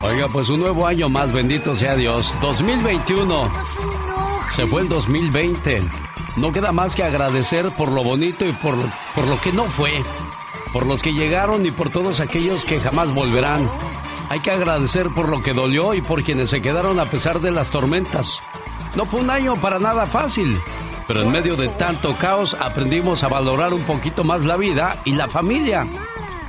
Oiga, pues un nuevo año más, bendito sea Dios. 2021. Se fue el 2020. No queda más que agradecer por lo bonito y por, por lo que no fue. Por los que llegaron y por todos aquellos que jamás volverán. Hay que agradecer por lo que dolió y por quienes se quedaron a pesar de las tormentas. No fue un año para nada fácil, pero en medio de tanto caos aprendimos a valorar un poquito más la vida y la familia.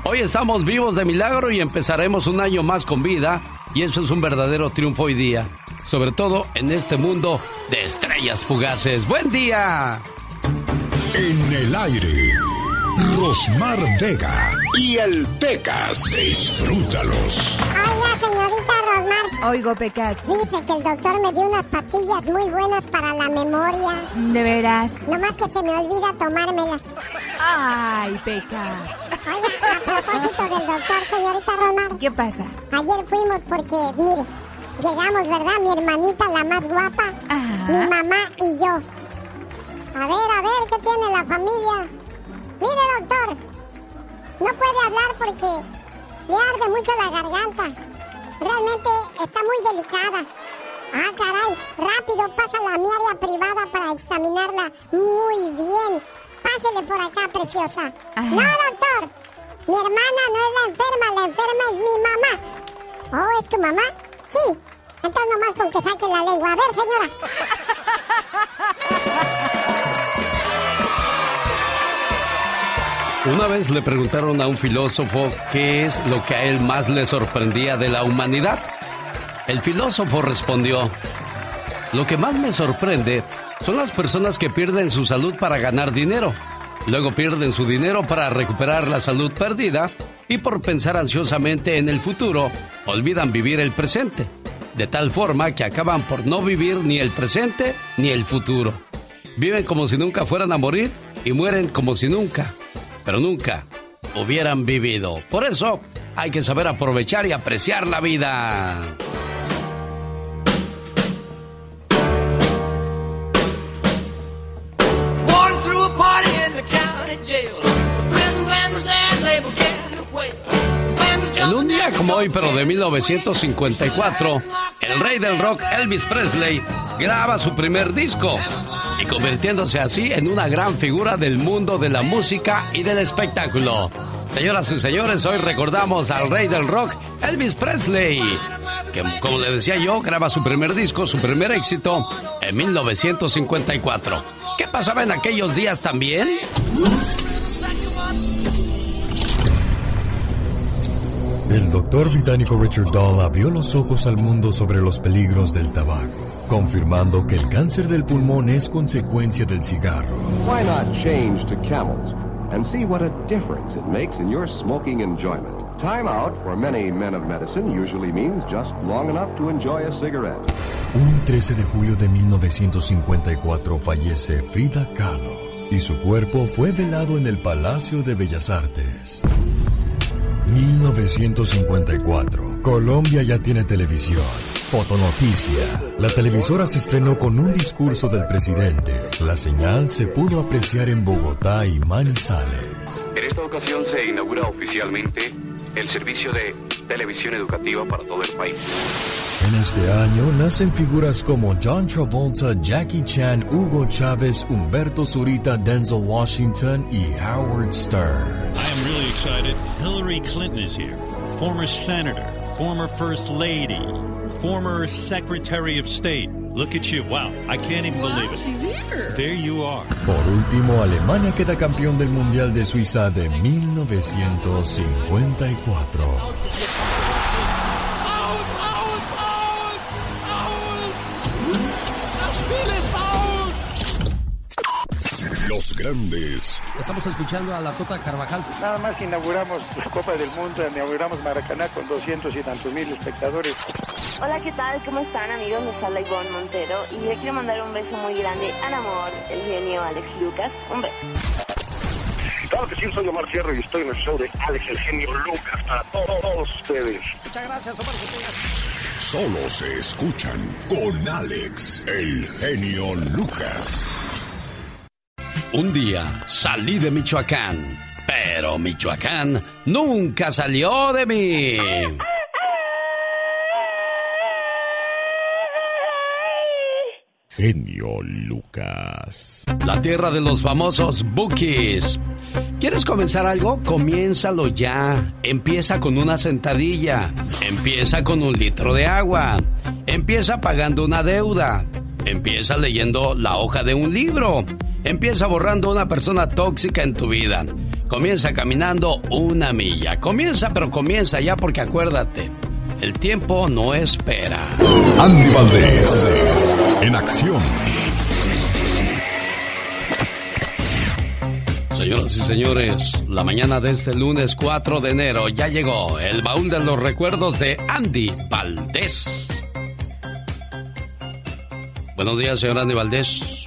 Hoy estamos vivos de milagro y empezaremos un año más con vida y eso es un verdadero triunfo hoy día, sobre todo en este mundo de estrellas fugaces. ¡Buen día! En el aire, Rosmar Vega y el Pecas. Disfrútalos. Oiga, señorita Rosmar. Oigo, Pecas. Dice que el doctor me dio unas pastillas muy buenas para la memoria. ¿De veras? Nomás que se me olvida tomármelas. Ay, Pecas. Oiga, a propósito del doctor, señorita Rosmar. ¿Qué pasa? Ayer fuimos porque, mire, llegamos, ¿verdad? Mi hermanita, la más guapa, Ajá. mi mamá y yo. A ver, a ver, ¿qué tiene la familia? Mire, doctor, no puede hablar porque le arde mucho la garganta. Realmente está muy delicada. Ah, caray, rápido, pásala a mi área privada para examinarla muy bien. Pásele por acá, preciosa. Ajá. No, doctor, mi hermana no es la enferma, la enferma es mi mamá. ¿Oh, es tu mamá? Sí. Entonces nomás con que saque la lengua. A ver, señora. Una vez le preguntaron a un filósofo qué es lo que a él más le sorprendía de la humanidad. El filósofo respondió, lo que más me sorprende son las personas que pierden su salud para ganar dinero, luego pierden su dinero para recuperar la salud perdida y por pensar ansiosamente en el futuro, olvidan vivir el presente, de tal forma que acaban por no vivir ni el presente ni el futuro. Viven como si nunca fueran a morir y mueren como si nunca, pero nunca hubieran vivido. Por eso hay que saber aprovechar y apreciar la vida. En un día como hoy, pero de 1954, el rey del rock Elvis Presley graba su primer disco y convirtiéndose así en una gran figura del mundo de la música y del espectáculo. Señoras y señores, hoy recordamos al rey del rock Elvis Presley, que como le decía yo, graba su primer disco, su primer éxito en 1954. ¿Qué pasaba en aquellos días también? El doctor británico Richard Dahl abrió los ojos al mundo sobre los peligros del tabaco, confirmando que el cáncer del pulmón es consecuencia del cigarro. Why not change to camels and see what a difference it makes in your smoking enjoyment? Time out for many men of medicine usually means just long enough to enjoy a cigarette. Un 13 de julio de 1954 fallece Frida Kahlo y su cuerpo fue velado en el Palacio de Bellas Artes. 1954. Colombia ya tiene televisión. Fotonoticia. La televisora se estrenó con un discurso del presidente. La señal se pudo apreciar en Bogotá y Manizales. En esta ocasión se inaugura oficialmente el servicio de televisión educativa para todo el país. En este año nacen figuras como John Travolta, Jackie Chan, Hugo Chávez, Humberto Zurita, Denzel Washington y Howard Stern. I am really excited. Hillary Clinton is here. Former senator, former first lady, former secretary of state. Look at you. Wow. I can't even believe it. she's here. There you are. Por último, Alemania queda campeón del Mundial de Suiza de 1954. Los grandes Estamos escuchando a la Tota Carvajal. Nada más inauguramos la Copa del Mundo, inauguramos Maracaná con 200 y tantos mil espectadores. Hola, ¿qué tal? ¿Cómo están amigos? Les habla Ivonne Montero y le quiero mandar un beso muy grande al amor, el genio Alex Lucas. Un beso. Claro que sí, soy Omar Fierro y estoy en el show de Alex el genio Lucas para todos ustedes. Muchas gracias, Omar. solo se escuchan con Alex, el genio Lucas. Un día salí de Michoacán, pero Michoacán nunca salió de mí. Genio Lucas. La tierra de los famosos bookies. ¿Quieres comenzar algo? Comiénzalo ya. Empieza con una sentadilla. Empieza con un litro de agua. Empieza pagando una deuda. Empieza leyendo la hoja de un libro. Empieza borrando una persona tóxica en tu vida. Comienza caminando una milla. Comienza, pero comienza ya porque acuérdate, el tiempo no espera. Andy Valdés, en acción. Señoras y señores, la mañana de este lunes 4 de enero ya llegó el baúl de los recuerdos de Andy Valdés. Buenos días, señor Andy Valdés.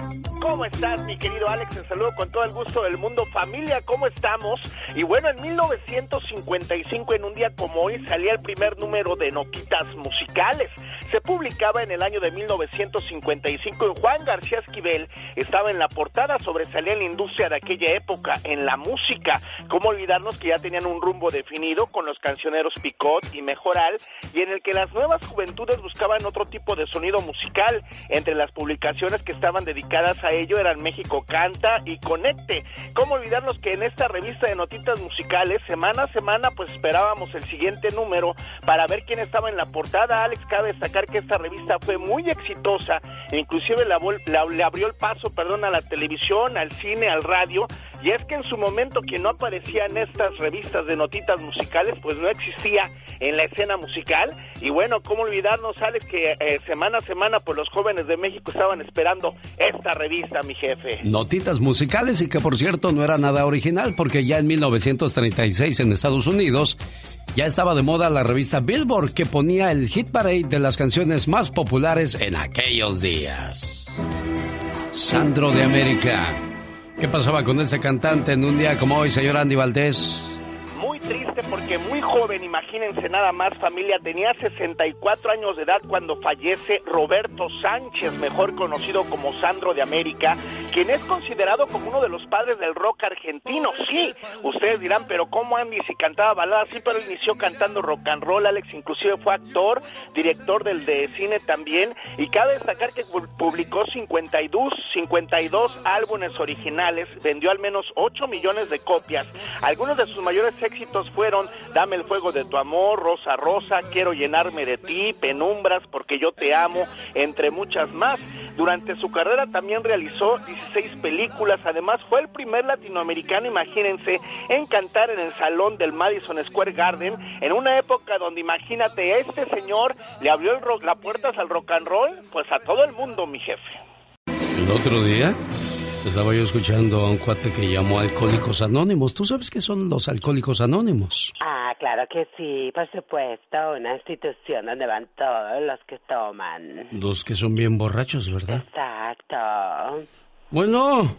¿Cómo estás, mi querido Alex? Te saludo con todo el gusto del mundo. Familia, ¿cómo estamos? Y bueno, en 1955, en un día como hoy, salía el primer número de Notitas Musicales. Se publicaba en el año de 1955 y Juan García Esquivel estaba en la portada, sobresalía en la industria de aquella época, en la música. ¿Cómo olvidarnos que ya tenían un rumbo definido con los cancioneros Picot y Mejoral y en el que las nuevas juventudes buscaban otro tipo de sonido musical? Entre las publicaciones que estaban dedicadas a ello eran México Canta y Conecte. ¿Cómo olvidarnos que en esta revista de notitas musicales, semana a semana, pues esperábamos el siguiente número para ver quién estaba en la portada? Alex, cabe destacar que esta revista fue muy exitosa, e inclusive le abrió el paso, perdón, a la televisión, al cine, al radio, y es que en su momento quien no aparecía en estas revistas de notitas musicales, pues no existía en la escena musical, y bueno, cómo olvidarnos, Alex, que eh, semana a semana, pues los jóvenes de México estaban esperando esta revista, mi jefe. Notitas musicales y que por cierto no era nada original porque ya en 1936 en Estados Unidos ya estaba de moda la revista Billboard que ponía el hit parade de las canciones más populares en aquellos días. Sandro de América. ¿Qué pasaba con este cantante en un día como hoy, señor Andy Valdés? Triste porque muy joven, imagínense nada más familia, tenía 64 años de edad cuando fallece Roberto Sánchez, mejor conocido como Sandro de América, quien es considerado como uno de los padres del rock argentino. Sí, ustedes dirán, pero ¿cómo Andy si cantaba baladas? Sí, pero inició cantando rock and roll, Alex inclusive fue actor, director del de cine también, y cabe destacar que publicó 52, 52 álbumes originales, vendió al menos 8 millones de copias. Algunos de sus mayores éxitos fueron Dame el fuego de tu amor, Rosa Rosa, Quiero llenarme de ti, Penumbras, porque yo te amo, entre muchas más. Durante su carrera también realizó 16 películas, además fue el primer latinoamericano, imagínense, en cantar en el salón del Madison Square Garden, en una época donde imagínate, este señor le abrió las puertas al rock and roll, pues a todo el mundo, mi jefe. El otro día estaba yo escuchando a un cuate que llamó Alcohólicos Anónimos. ¿Tú sabes qué son los Alcohólicos Anónimos? Ah, claro que sí, por supuesto. Una institución donde van todos los que toman. Los que son bien borrachos, ¿verdad? Exacto. Bueno,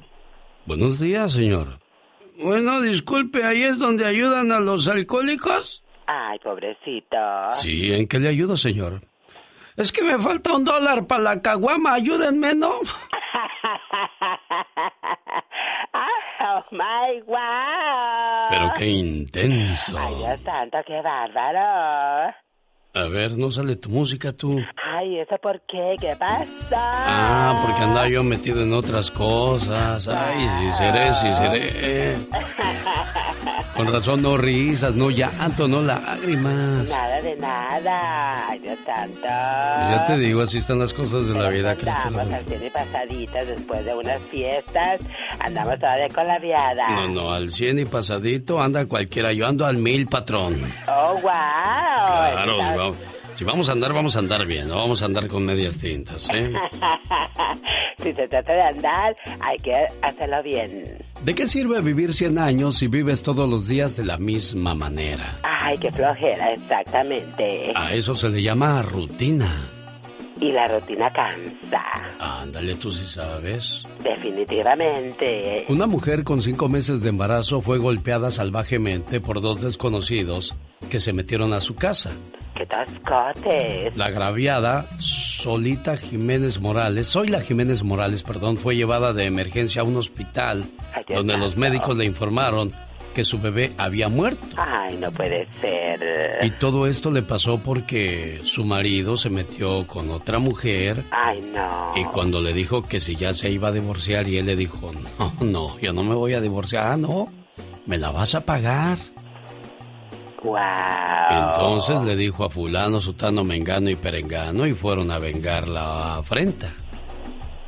buenos días, señor. Bueno, disculpe, ¿ahí es donde ayudan a los alcohólicos? Ay, pobrecito. Sí, ¿en qué le ayudo, señor? Es que me falta un dólar para la caguama, ayúdenme, ¿no? oh my wow. Pero qué intenso. Ay, Dios santo, qué bárbaro. A ver, no sale tu música tú. Ay, ¿eso por qué? ¿Qué pasa? Ah, porque andaba yo metido en otras cosas. Ay, sí seré, sí seré. Con razón no risas, no llanto, no lágrimas. Nada de nada. Ay, Dios santo. Ya te digo, así están las cosas de la vida. Andamos al cien y pasaditas después de unas fiestas. Andamos todavía con la viada. No, no, al cien y pasadito anda cualquiera. Yo ando al mil, patrón. Oh, wow. Claro, Si vamos a andar, vamos a andar bien, no vamos a andar con medias tintas, ¿eh? si se trata de andar, hay que hacerlo bien. ¿De qué sirve vivir 100 años si vives todos los días de la misma manera? Ay, qué flojera, exactamente. A eso se le llama rutina. Y la rutina cansa. Ándale, tú sí sabes. Definitivamente. Una mujer con cinco meses de embarazo fue golpeada salvajemente por dos desconocidos que se metieron a su casa. ¡Qué tascotes! La agraviada, Solita Jiménez Morales, soy la Jiménez Morales, perdón, fue llevada de emergencia a un hospital donde los médicos le informaron que su bebé había muerto. Ay, no puede ser. Y todo esto le pasó porque su marido se metió con otra mujer. Ay, no. Y cuando le dijo que si ya se iba a divorciar y él le dijo, no, no, yo no me voy a divorciar. Ah, no, me la vas a pagar. Wow. Entonces le dijo a fulano, sutano, mengano y perengano y fueron a vengar la afrenta.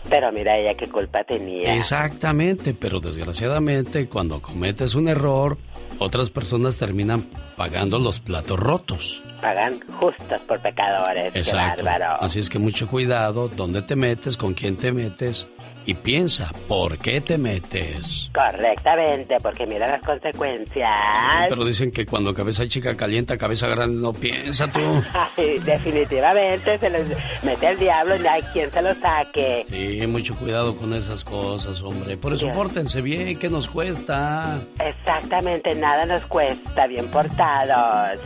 Pero mira ella qué culpa tenía. Exactamente, pero desgraciadamente cuando cometes un error, otras personas terminan pagando los platos rotos. Pagan justos por pecadores. Exacto. Qué bárbaro. Así es que mucho cuidado, dónde te metes, con quién te metes y piensa, ¿por qué te metes? Correctamente, porque mira las consecuencias. Pero dicen que cuando cabeza chica calienta, cabeza grande no piensa tú. Ay, definitivamente se les mete el diablo y no hay quien se lo saque. Sí, mucho cuidado con esas cosas, hombre. Por eso Ya. pórtense bien, ¿qué nos cuesta? Exactamente, nada nos cuesta, bien portados.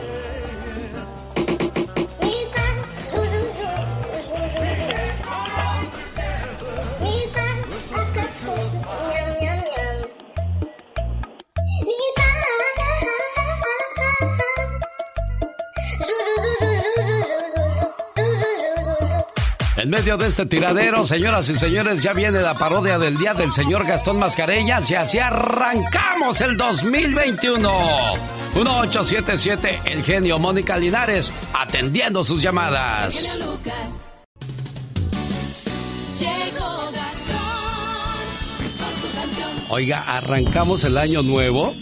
En medio de este tiradero, señoras y señores, ya viene la parodia del día del señor Gastón Mascareñas y así arrancamos el 2021. 1877 El genio Mónica Linares atendiendo sus llamadas. Oiga, arrancamos el año nuevo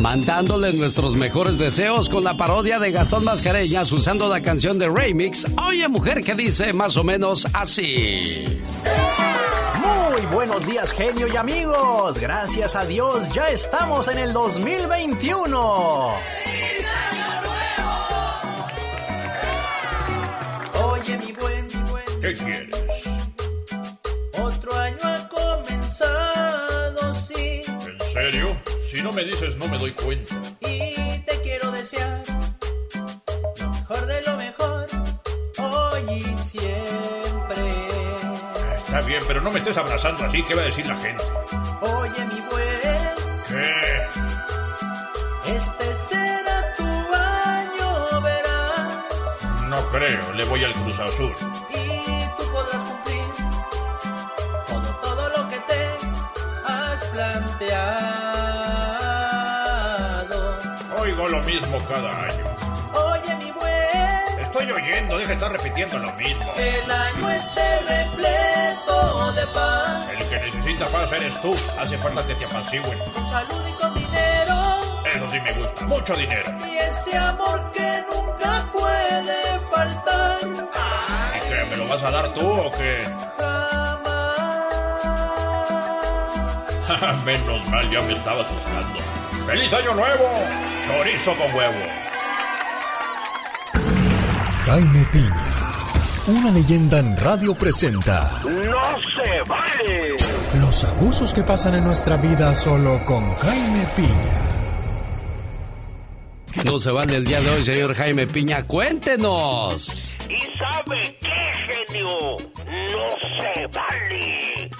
mandándole nuestros mejores deseos con la parodia de Gastón Mascareñas usando la canción de Remix. Oye, mujer que dice más o menos así. Muy buenos días, genio y amigos. Gracias a Dios, ya estamos en el 2021. Oye, mi buen, mi buen. ¿Qué quieres? Otro año Si no me dices, no me doy cuenta. Y te quiero desear lo mejor de lo mejor. Hoy y siempre. Está bien, pero no me estés abrazando así. ¿Qué va a decir la gente? Oye, mi buen. ¿Qué? Este será tu año, verás. No creo. Le voy al Cruz Azul. Lo mismo cada año. Oye, mi buen, Estoy oyendo, deja de estar repitiendo lo mismo. que el año esté repleto de paz, El que necesita paz eres tú. Hace falta que te apacigüen. con salud y con dinero. Eso sí me gusta. Mucho dinero. Y ese amor que nunca puede faltar. ¿Y qué? ¿Me lo vas a dar tú o qué? Menos mal, ya me estaba asustando. ¡Feliz Año Nuevo! Chorizo con huevo. Jaime Piña, una leyenda en radio presenta ¡No se vale! los abusos que pasan en nuestra vida solo con Jaime Piña. No se vale el día de hoy, señor Jaime Piña. Cuéntenos. ¿Y sabe qué, genio? No se vale.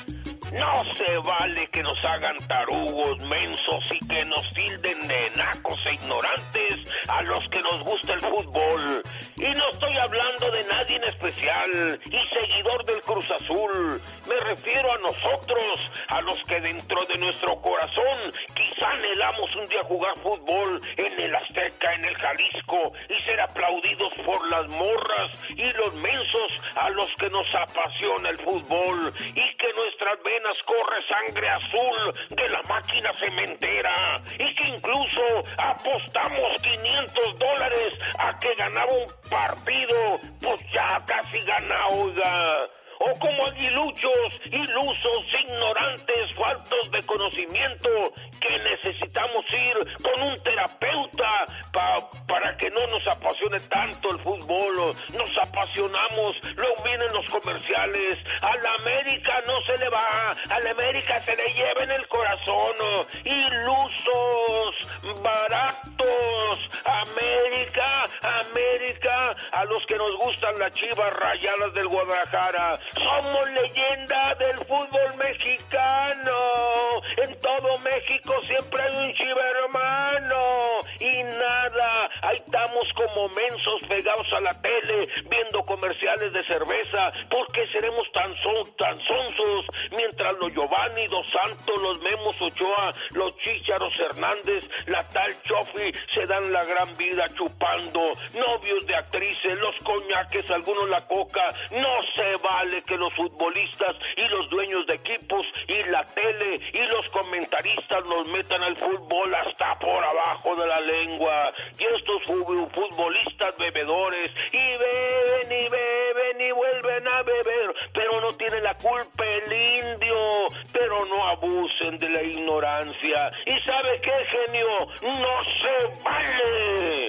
No se vale que nos hagan tarugos, mensos y que nos tilden de nacos e ignorantes a los que nos gusta el fútbol. Y no estoy hablando de nadie en especial y seguidor del Cruz Azul. Me refiero a nosotros, a los que dentro de nuestro corazón quizá anhelamos un día jugar fútbol en el Azteca, en el Jalisco y ser aplaudidos por las morras y los mensos a los que nos apasiona el fútbol y que nuestras venas sangre azul de la máquina cementera y que incluso apostamos 500 dólares a que ganaba un partido, pues ya casi gana, oiga o como aguiluchos, ilusos, ignorantes, faltos de conocimiento, que necesitamos ir con un terapeuta pa- para que no nos apasione tanto el fútbol, nos apasionamos, luego vienen los comerciales, a la América no se le va, a la América se le lleva en el corazón, ilusos, baratos, América, América, a los que nos gustan las chivas rayadas del Guadalajara, somos leyenda del fútbol mexicano, en todo México siempre hay un chiva hermano, y nada, ahí estamos como mensos pegados a la tele, viendo comerciales de cerveza, ¿por qué seremos tan, son, tan sonsos? Mientras los Giovanni, Dos Santos, los Memos Ochoa, los Chícharos Hernández, la tal Chofi se dan la gran vida chupando, novios de actrices, los coñaques, algunos la coca, no se vale que los futbolistas y los dueños de equipos y la tele y los comentaristas nos metan al fútbol hasta por abajo de la lengua. Y estos futbolistas bebedores y beben y beben y vuelven a beber, pero no tiene la culpa el indio, pero no abusen de la ignorancia. ¿Y sabe qué, genio? No se vale.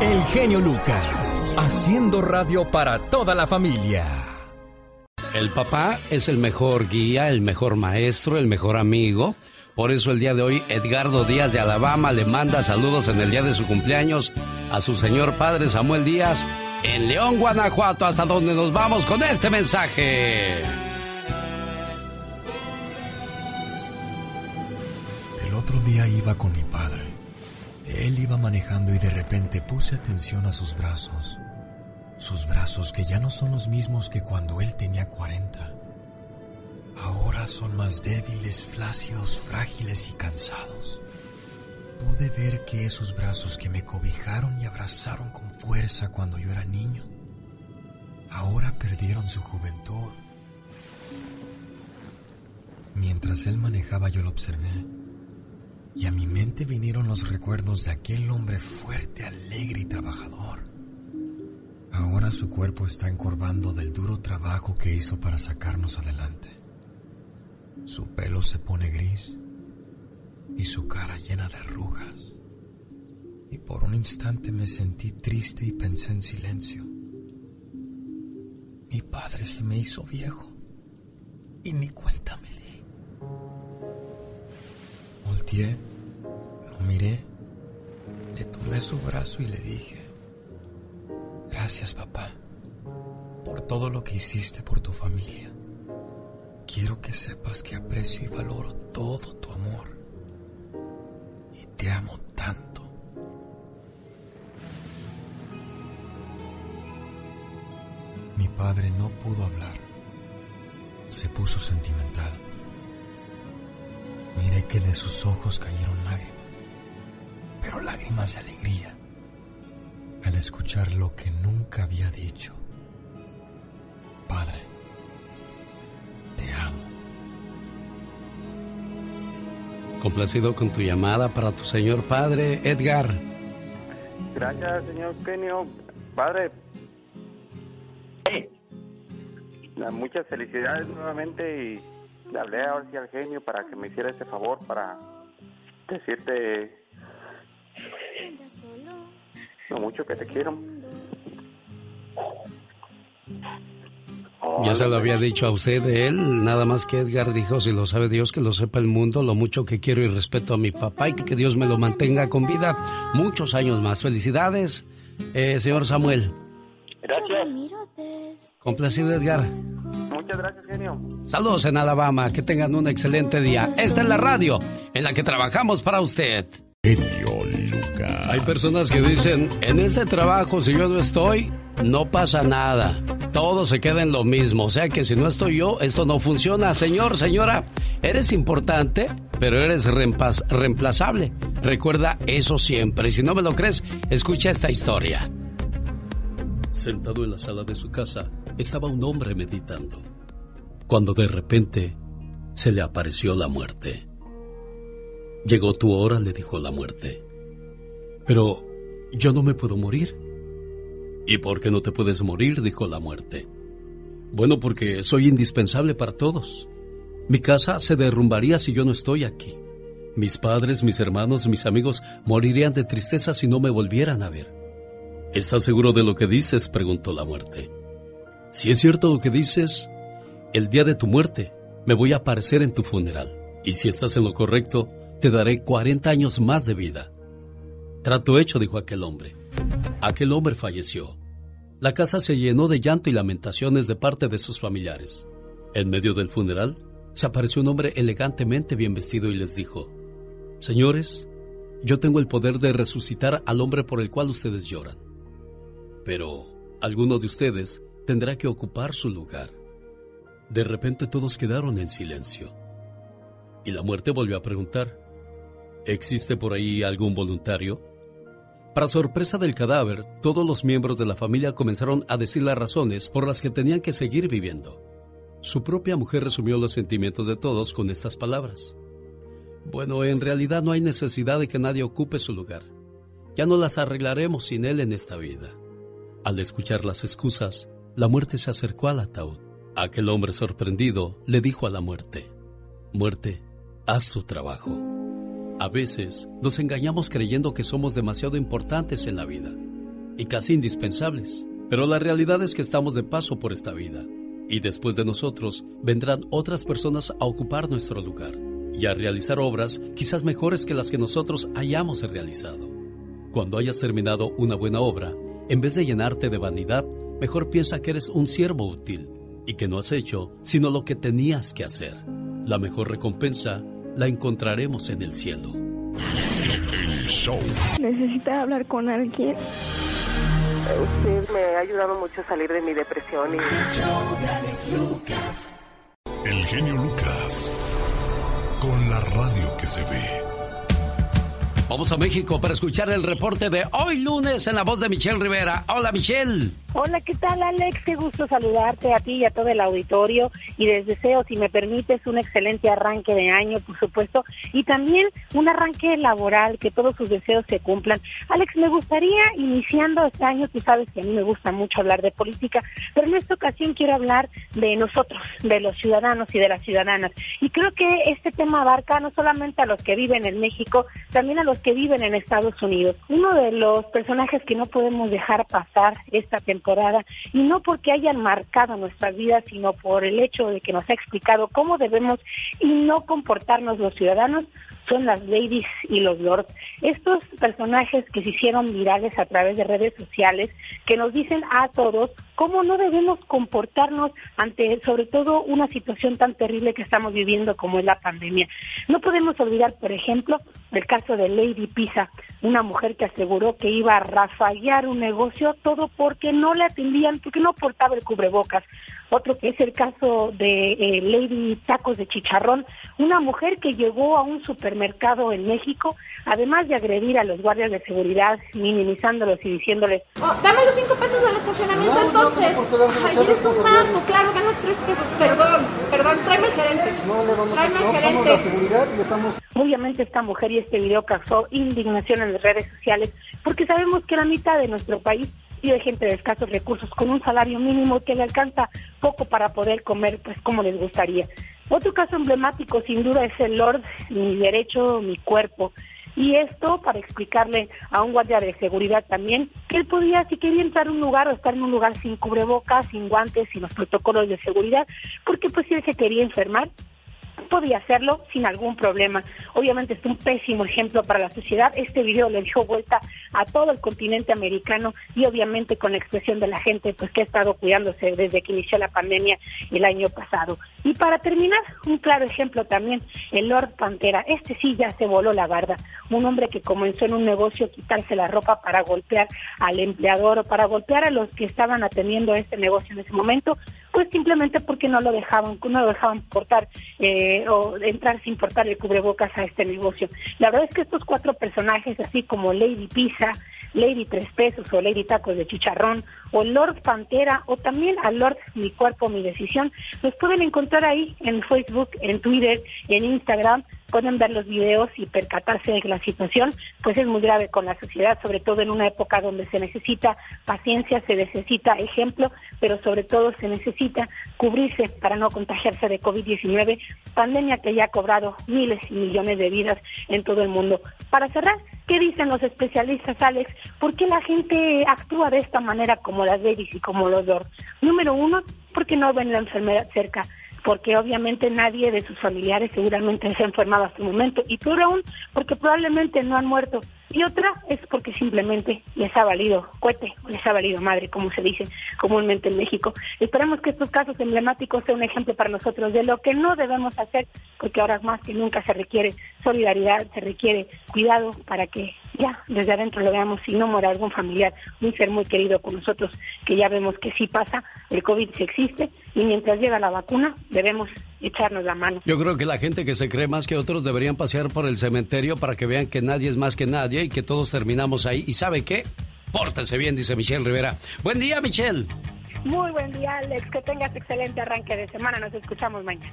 El genio Lucas, haciendo radio para toda la familia. El papá es el mejor guía, el mejor maestro, el mejor amigo. Por eso el día de hoy Edgardo Díaz de Alabama le manda saludos en el día de su cumpleaños a su señor padre Samuel Díaz en León, Guanajuato, hasta donde nos vamos con este mensaje. El otro día iba con mi padre. Él iba manejando y de repente puse atención a sus brazos. Sus brazos que ya no son los mismos que cuando él tenía 40. Ahora son más débiles, flácidos, frágiles y cansados. Pude ver que esos brazos que me cobijaron y abrazaron con fuerza cuando yo era niño, ahora perdieron su juventud. Mientras él manejaba yo lo observé y a mi mente vinieron los recuerdos de aquel hombre fuerte, alegre y trabajador. Ahora su cuerpo está encorvando del duro trabajo que hizo para sacarnos adelante. Su pelo se pone gris y su cara llena de arrugas. Y por un instante me sentí triste y pensé en silencio. Mi padre se me hizo viejo y ni cuenta me di. Volteé, lo miré, le tomé su brazo y le dije, gracias papá por todo lo que hiciste por tu familia. Quiero que sepas que aprecio y valoro todo tu amor. Y te amo tanto. Mi padre no pudo hablar. Se puso sentimental. Miré que de sus ojos cayeron lágrimas, pero lágrimas de alegría, al escuchar lo que nunca había dicho. Padre, te amo. Complacido con tu llamada para tu señor padre, Edgar. Gracias, señor Genio. Padre, muchas felicidades nuevamente y le hablé ahora sí al genio para que me hiciera ese favor para decirte lo mucho que te quiero. Ya se lo había dicho a usted de él, nada más que Edgar dijo, si lo sabe Dios, que lo sepa el mundo, lo mucho que quiero y respeto a mi papá y que Dios me lo mantenga con vida muchos años más. Felicidades, eh, señor Samuel. Gracias. Complacido Edgar. Muchas gracias, genio. Saludos en Alabama, que tengan un excelente día. Esta es la radio en la que trabajamos para usted. Genio Lucas. Hay personas que dicen, en este trabajo si yo no estoy, no pasa nada. Todo se queda en lo mismo. O sea que si no estoy yo, esto no funciona. Señor, señora, eres importante, pero eres reemplaz- reemplazable. Recuerda eso siempre. Y si no me lo crees, escucha esta historia. Sentado en la sala de su casa, estaba un hombre meditando, cuando de repente se le apareció la muerte. Llegó tu hora, le dijo la muerte. Pero yo no me puedo morir. ¿Y por qué no te puedes morir? dijo la muerte. Bueno, porque soy indispensable para todos. Mi casa se derrumbaría si yo no estoy aquí. Mis padres, mis hermanos, mis amigos morirían de tristeza si no me volvieran a ver. ¿Estás seguro de lo que dices? preguntó la muerte. Si es cierto lo que dices, el día de tu muerte me voy a aparecer en tu funeral. Y si estás en lo correcto, te daré 40 años más de vida. Trato hecho, dijo aquel hombre. Aquel hombre falleció. La casa se llenó de llanto y lamentaciones de parte de sus familiares. En medio del funeral, se apareció un hombre elegantemente bien vestido y les dijo, Señores, yo tengo el poder de resucitar al hombre por el cual ustedes lloran. Pero alguno de ustedes tendrá que ocupar su lugar. De repente todos quedaron en silencio. Y la muerte volvió a preguntar, ¿existe por ahí algún voluntario? Para sorpresa del cadáver, todos los miembros de la familia comenzaron a decir las razones por las que tenían que seguir viviendo. Su propia mujer resumió los sentimientos de todos con estas palabras. Bueno, en realidad no hay necesidad de que nadie ocupe su lugar. Ya no las arreglaremos sin él en esta vida. Al escuchar las excusas, la muerte se acercó al ataúd. Aquel hombre sorprendido le dijo a la muerte, Muerte, haz tu trabajo. A veces nos engañamos creyendo que somos demasiado importantes en la vida y casi indispensables, pero la realidad es que estamos de paso por esta vida y después de nosotros vendrán otras personas a ocupar nuestro lugar y a realizar obras quizás mejores que las que nosotros hayamos realizado. Cuando hayas terminado una buena obra, en vez de llenarte de vanidad, mejor piensa que eres un siervo útil y que no has hecho sino lo que tenías que hacer. La mejor recompensa la encontraremos en el cielo. Necesita hablar con alguien. Usted me ha ayudado mucho a salir de mi depresión y... El genio Lucas. Con la radio que se ve. Vamos a México para escuchar el reporte de hoy lunes en la voz de Michelle Rivera. Hola Michelle. Hola, ¿qué tal Alex? Qué gusto saludarte a ti y a todo el auditorio y les deseo, si me permites, un excelente arranque de año, por supuesto, y también un arranque laboral, que todos sus deseos se cumplan. Alex, me gustaría, iniciando este año, tú sabes que a mí me gusta mucho hablar de política, pero en esta ocasión quiero hablar de nosotros, de los ciudadanos y de las ciudadanas. Y creo que este tema abarca no solamente a los que viven en México, también a los que viven en Estados Unidos. Uno de los personajes que no podemos dejar pasar esta temporada y no porque hayan marcado nuestras vidas, sino por el hecho de que nos ha explicado cómo debemos y no comportarnos los ciudadanos son las ladies y los lords. Estos personajes que se hicieron virales a través de redes sociales, que nos dicen a todos cómo no debemos comportarnos ante, sobre todo, una situación tan terrible que estamos viviendo como es la pandemia. No podemos olvidar, por ejemplo, el caso de Lady Pisa, una mujer que aseguró que iba a rafallar un negocio todo porque no le atendían, porque no portaba el cubrebocas. Otro que es el caso de eh, Lady Tacos de Chicharrón, una mujer que llegó a un supermercado en México, además de agredir a los guardias de seguridad, minimizándolos y diciéndoles... Oh, dame los cinco pesos del estacionamiento entonces. Ay, eres un marco, claro, ganas tres pesos. Perdón, perdón, tráeme al gerente. No le vamos tráeme a... al gerente. la seguridad y estamos... Obviamente esta mujer y este video causó indignación en las redes sociales porque sabemos que la mitad de nuestro país de gente de escasos recursos con un salario mínimo que le alcanza poco para poder comer pues como les gustaría. Otro caso emblemático sin duda es el Lord, mi derecho, mi cuerpo. Y esto para explicarle a un guardia de seguridad también que él podía, si quería entrar a un lugar o estar en un lugar sin cubrebocas, sin guantes, sin los protocolos de seguridad, porque pues si él se quería enfermar, podía hacerlo sin algún problema. Obviamente es un pésimo ejemplo para la sociedad. Este video le dio vuelta a todo el continente americano y obviamente con la expresión de la gente pues que ha estado cuidándose desde que inició la pandemia el año pasado. Y para terminar, un claro ejemplo también, el Lord Pantera. Este sí ya se voló la barda. Un hombre que comenzó en un negocio quitarse la ropa para golpear al empleador o para golpear a los que estaban atendiendo este negocio en ese momento, pues simplemente porque no lo dejaban, no lo dejaban portar eh, o entrar sin portar el cubrebocas a este negocio. La verdad es que estos cuatro personajes, así como Lady Pisa, Lady Tres Pesos o Lady Tacos de Chicharrón o Lord Pantera o también a Lord Mi Cuerpo, Mi Decisión. Los pueden encontrar ahí en Facebook, en Twitter, en Instagram. Pueden ver los videos y percatarse de que la situación pues es muy grave con la sociedad, sobre todo en una época donde se necesita paciencia, se necesita ejemplo, pero sobre todo se necesita cubrirse para no contagiarse de COVID-19, pandemia que ya ha cobrado miles y millones de vidas en todo el mundo. Para cerrar, ¿qué dicen los especialistas, Alex? ¿Por qué la gente actúa de esta manera como las babies y como los lords? Número uno, porque no ven la enfermedad cerca porque obviamente nadie de sus familiares seguramente se ha enfermado hasta el momento, y peor aún, porque probablemente no han muerto. Y otra es porque simplemente les ha valido cohete, les ha valido madre, como se dice comúnmente en México. Esperemos que estos casos emblemáticos sean un ejemplo para nosotros de lo que no debemos hacer, porque ahora más que nunca se requiere solidaridad, se requiere cuidado para que ya desde adentro lo veamos y no muera algún familiar, un ser muy querido con nosotros, que ya vemos que sí pasa, el COVID sí existe, y mientras llega la vacuna debemos echarnos la mano. Yo creo que la gente que se cree más que otros deberían pasear por el cementerio para que vean que nadie es más que nadie y que todos terminamos ahí. ¿Y sabe qué? Pórtese bien, dice Michelle Rivera. Buen día, Michelle. Muy buen día, Alex. Que tengas excelente arranque de semana. Nos escuchamos mañana.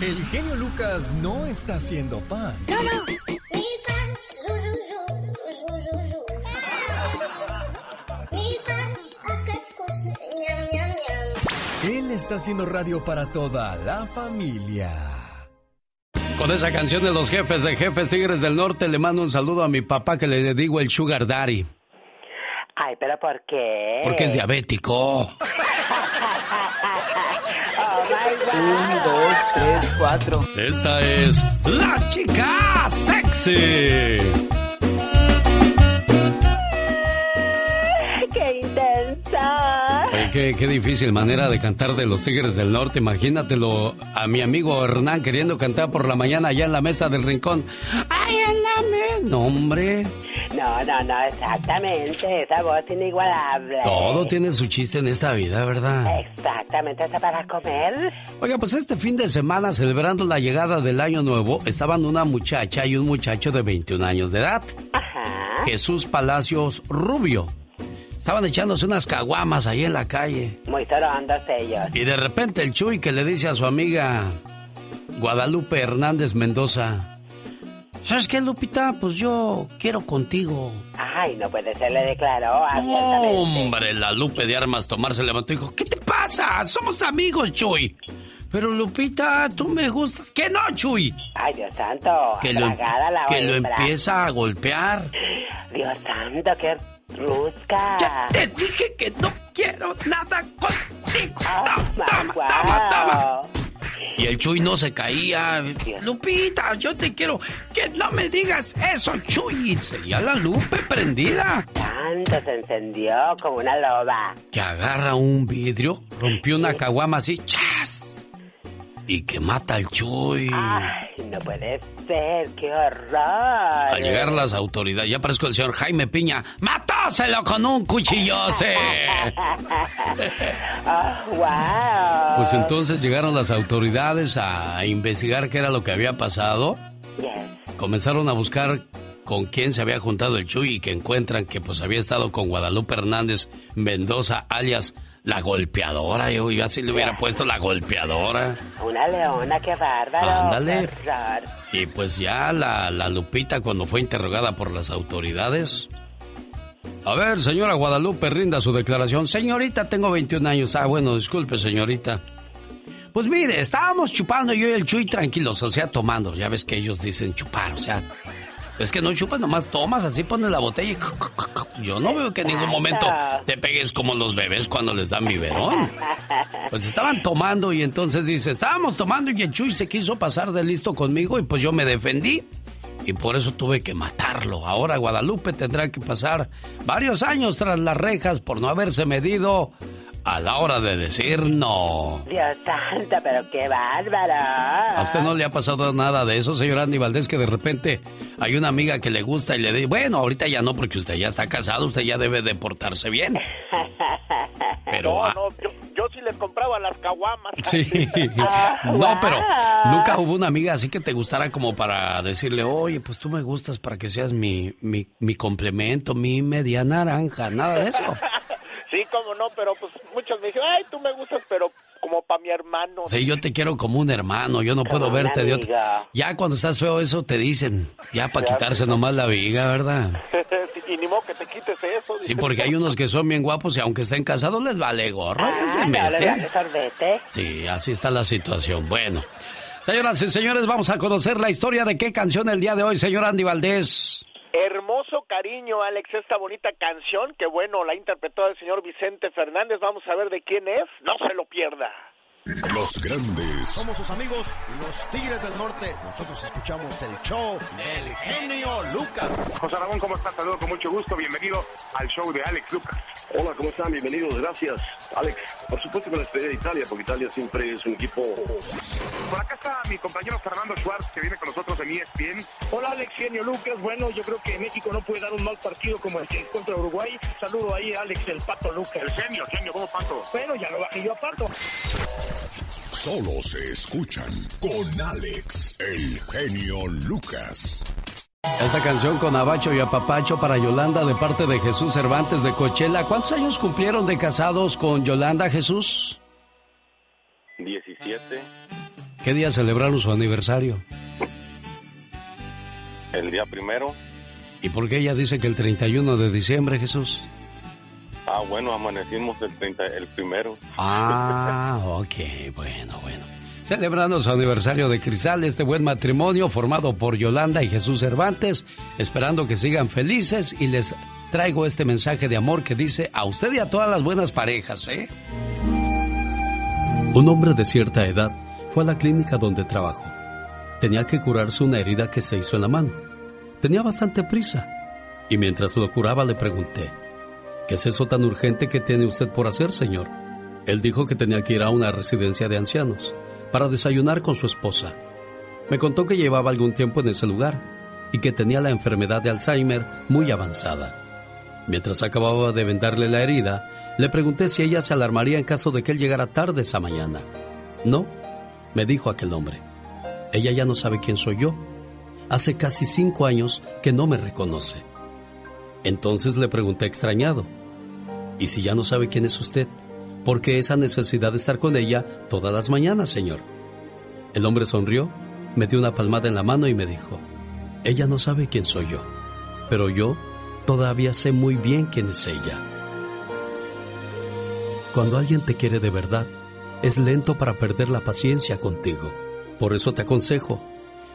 El genio Lucas no está haciendo pan. No, no. Él está haciendo radio para toda la familia. Con esa canción de los jefes de Jefes Tigres del Norte le mando un saludo a mi papá que le digo el Sugar Daddy. Ay, pero ¿por qué? Porque es diabético. Un, dos, tres, cuatro. Esta es la chica sexy. Qué, qué difícil manera de cantar de los Tigres del Norte. Imagínatelo a mi amigo Hernán queriendo cantar por la mañana allá en la mesa del rincón. ¡Ay, en la mesa! No, hombre. No, no, no, exactamente. Esa voz inigualable. Todo tiene su chiste en esta vida, ¿verdad? Exactamente, ¿está para comer? Oiga, pues este fin de semana, celebrando la llegada del año nuevo, estaban una muchacha y un muchacho de 21 años de edad. Ajá. Jesús Palacios Rubio. Estaban echándose unas caguamas ahí en la calle. Ellos. Y de repente el Chuy que le dice a su amiga Guadalupe Hernández Mendoza. ¿Sabes qué, Lupita? Pues yo quiero contigo. Ay, no puede ser, le declaró. Hombre, la Lupe de Armas Tomar se levantó y dijo, ¿qué te pasa? Somos amigos, Chuy. Pero Lupita, tú me gustas. ¿Qué no, Chuy? Ay, Dios santo. Que lo, abragada la que lo hembra. empieza a golpear. Dios santo, qué rusca. Ya te dije que no quiero nada contigo. Oh, toma, toma, toma. wow. Y el Chuy no se caía. Lupita, yo te quiero. Que no me digas eso, Chuy. Y Seguía la Lupe prendida. Santo, se encendió como una loba. Que agarra un vidrio, rompió una caguama así, ¡chas! Y que mata al Chuy. Ay, no puede ser, qué horror. Al llegar las autoridades, ya aparezco el señor Jaime Piña. ¡Matóselo con un cuchillose! Oh, wow. Pues entonces llegaron las autoridades a investigar qué era lo que había pasado. Yes. Comenzaron a buscar con quién se había juntado el Chuy y que encuentran que pues había estado con Guadalupe Hernández Mendoza, alias la golpeadora. Yo, yo así le hubiera puesto la golpeadora. Una leona, qué bárbaro. Ándale. Y pues ya la, la Lupita cuando fue interrogada por las autoridades. A ver, señora Guadalupe, rinda su declaración. Señorita, tengo 21 años. Ah, bueno, disculpe, señorita. Pues mire, estábamos chupando yo y el Chuy tranquilos, o sea, tomando. Ya ves que ellos dicen chupar, o sea... Es que no chupas, nomás tomas, así pones la botella y... Yo no veo que en ningún momento te pegues como los bebés cuando les dan biberón. Pues estaban tomando y entonces dice, estábamos tomando y el Chuy se quiso pasar de listo conmigo y pues yo me defendí. Y por eso tuve que matarlo. Ahora Guadalupe tendrá que pasar varios años tras las rejas por no haberse medido a la hora de decir no. Dios santo, pero qué bárbaro. ¿A usted no le ha pasado nada de eso, señor Andy Valdés, que de repente hay una amiga que le gusta y le dice, bueno, ahorita ya no porque usted ya está casado, usted ya debe de portarse bien? Pero no, ah, no, yo, yo Yo sí les compraba las caguamas. Sí. no, pero nunca hubo una amiga así que te gustara como para decirle, oye, pues tú me gustas para que seas mi, mi, mi complemento, mi media naranja, nada de eso. Sí, como no, pero pues muchos me dicen, ay, tú me gustas, pero como para mi hermano. Sí, yo te quiero como un hermano, yo no puedo verte de otro. Ya cuando estás feo eso te dicen, ya para quitarse nomás la viga, ¿verdad? y ni modo que te quites eso. Sí, porque hay unos que son bien guapos y aunque estén casados les vale gorro, ah, se meten. Sí, así está la situación. Bueno, señoras y señores, vamos a conocer la historia de qué canción el día de hoy, señor Andy Valdés. Hermoso cariño, Alex, esta bonita canción que bueno, la interpretó el señor Vicente Fernández. Vamos a ver de quién es. No se lo pierda. Los grandes. Somos sus amigos, los Tigres del Norte. Nosotros escuchamos el show del genio Lucas. José Ramón, ¿cómo estás? Saludos con mucho gusto. Bienvenido al show de Alex Lucas. Hola, ¿cómo están? Bienvenidos. Gracias, Alex. Por supuesto que la despedida de Italia, porque Italia siempre es un equipo. Por acá está mi compañero Fernando Schwartz, que viene con nosotros en ESPN. Hola, Alex, genio Lucas. Bueno, yo creo que México no puede dar un mal partido como el que contra Uruguay. Saludo ahí, Alex, el pato Lucas. El genio, genio, ¿cómo pato? Bueno, ya lo bajé yo a pato. Solo se escuchan con Alex, el genio Lucas. Esta canción con Abacho y Apapacho para Yolanda de parte de Jesús Cervantes de Cochela. ¿Cuántos años cumplieron de casados con Yolanda Jesús? 17. ¿Qué día celebraron su aniversario? El día primero. ¿Y por qué ella dice que el 31 de diciembre, Jesús? Ah, bueno, amanecimos el, 30, el primero. Ah, ok, bueno, bueno. Celebrando su aniversario de Crisal, este buen matrimonio formado por Yolanda y Jesús Cervantes, esperando que sigan felices y les traigo este mensaje de amor que dice a usted y a todas las buenas parejas, ¿eh? Un hombre de cierta edad fue a la clínica donde trabajó. Tenía que curarse una herida que se hizo en la mano. Tenía bastante prisa. Y mientras lo curaba le pregunté, ¿Qué es eso tan urgente que tiene usted por hacer, señor? Él dijo que tenía que ir a una residencia de ancianos para desayunar con su esposa. Me contó que llevaba algún tiempo en ese lugar y que tenía la enfermedad de Alzheimer muy avanzada. Mientras acababa de vendarle la herida, le pregunté si ella se alarmaría en caso de que él llegara tarde esa mañana. No, me dijo aquel hombre. Ella ya no sabe quién soy yo. Hace casi cinco años que no me reconoce. Entonces le pregunté extrañado, ¿y si ya no sabe quién es usted? ¿Por qué esa necesidad de estar con ella todas las mañanas, señor? El hombre sonrió, me dio una palmada en la mano y me dijo, ella no sabe quién soy yo, pero yo todavía sé muy bien quién es ella. Cuando alguien te quiere de verdad, es lento para perder la paciencia contigo. Por eso te aconsejo,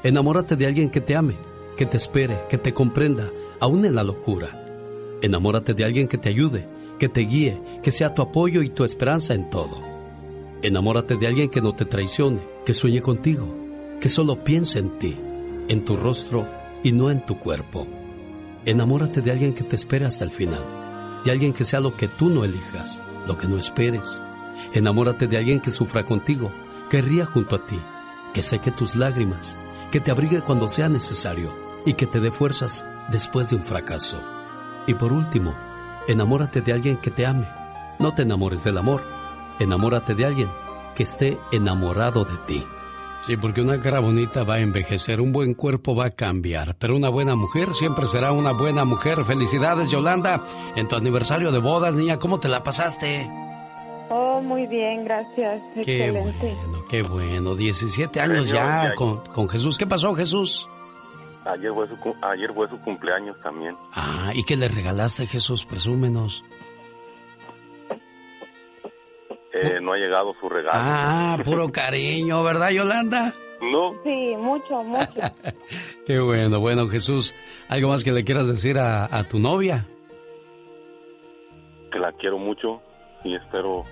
enamórate de alguien que te ame que te espere, que te comprenda, aún en la locura. Enamórate de alguien que te ayude, que te guíe, que sea tu apoyo y tu esperanza en todo. Enamórate de alguien que no te traicione, que sueñe contigo, que solo piense en ti, en tu rostro y no en tu cuerpo. Enamórate de alguien que te espere hasta el final, de alguien que sea lo que tú no elijas, lo que no esperes. Enamórate de alguien que sufra contigo, que ría junto a ti, que seque tus lágrimas, que te abrigue cuando sea necesario y que te dé fuerzas después de un fracaso. Y por último, enamórate de alguien que te ame. No te enamores del amor, enamórate de alguien que esté enamorado de ti. Sí, porque una cara bonita va a envejecer, un buen cuerpo va a cambiar, pero una buena mujer siempre será una buena mujer. Felicidades, Yolanda, en tu aniversario de bodas, niña, ¿cómo te la pasaste? Oh, muy bien, gracias. Qué Excelente. bueno, qué bueno. 17 años ya con, con Jesús. ¿Qué pasó, Jesús? Ayer fue, su, ayer fue su cumpleaños también. Ah, ¿y qué le regalaste, Jesús? Presúmenos. Eh, no ha llegado su regalo. Ah, puro cariño, ¿verdad, Yolanda? No. Sí, mucho, mucho. Qué bueno, bueno, Jesús. ¿Algo más que le quieras decir a, a tu novia? Que la quiero mucho y espero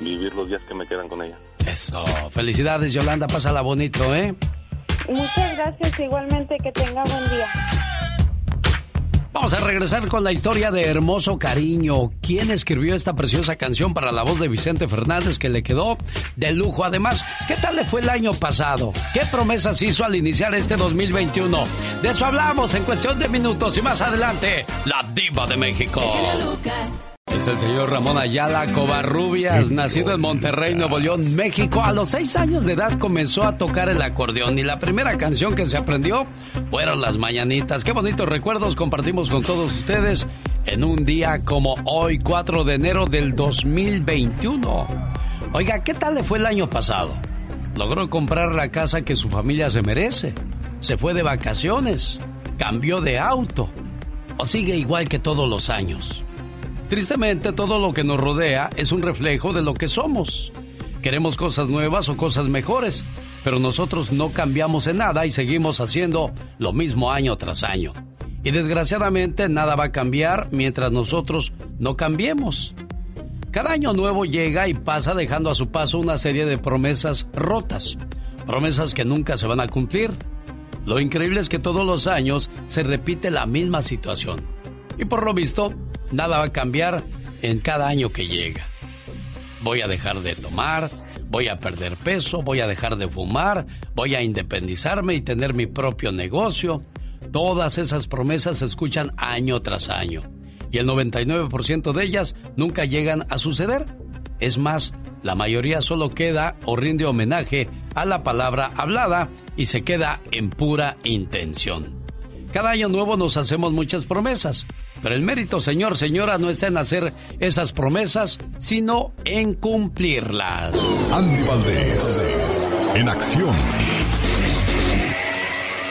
vivir los días que me quedan con ella. Eso. Felicidades, Yolanda. Pásala bonito, ¿eh? Muchas gracias, igualmente que tenga buen día. Vamos a regresar con la historia de Hermoso Cariño. ¿Quién escribió esta preciosa canción para la voz de Vicente Fernández que le quedó de lujo? Además, ¿qué tal le fue el año pasado? ¿Qué promesas hizo al iniciar este 2021? De eso hablamos en cuestión de minutos y más adelante, la diva de México. Es el señor Ramón Ayala Covarrubias, nacido en Monterrey, Nuevo León, México. A los seis años de edad comenzó a tocar el acordeón y la primera canción que se aprendió fueron las mañanitas. Qué bonitos recuerdos compartimos con todos ustedes en un día como hoy, 4 de enero del 2021. Oiga, ¿qué tal le fue el año pasado? Logró comprar la casa que su familia se merece. Se fue de vacaciones. Cambió de auto. O sigue igual que todos los años. Tristemente, todo lo que nos rodea es un reflejo de lo que somos. Queremos cosas nuevas o cosas mejores, pero nosotros no cambiamos en nada y seguimos haciendo lo mismo año tras año. Y desgraciadamente nada va a cambiar mientras nosotros no cambiemos. Cada año nuevo llega y pasa dejando a su paso una serie de promesas rotas, promesas que nunca se van a cumplir. Lo increíble es que todos los años se repite la misma situación. Y por lo visto, nada va a cambiar en cada año que llega. Voy a dejar de tomar, voy a perder peso, voy a dejar de fumar, voy a independizarme y tener mi propio negocio. Todas esas promesas se escuchan año tras año y el 99% de ellas nunca llegan a suceder. Es más, la mayoría solo queda o rinde homenaje a la palabra hablada y se queda en pura intención. Cada año nuevo nos hacemos muchas promesas, pero el mérito, señor, señora, no está en hacer esas promesas, sino en cumplirlas. Andy Valdés, en acción.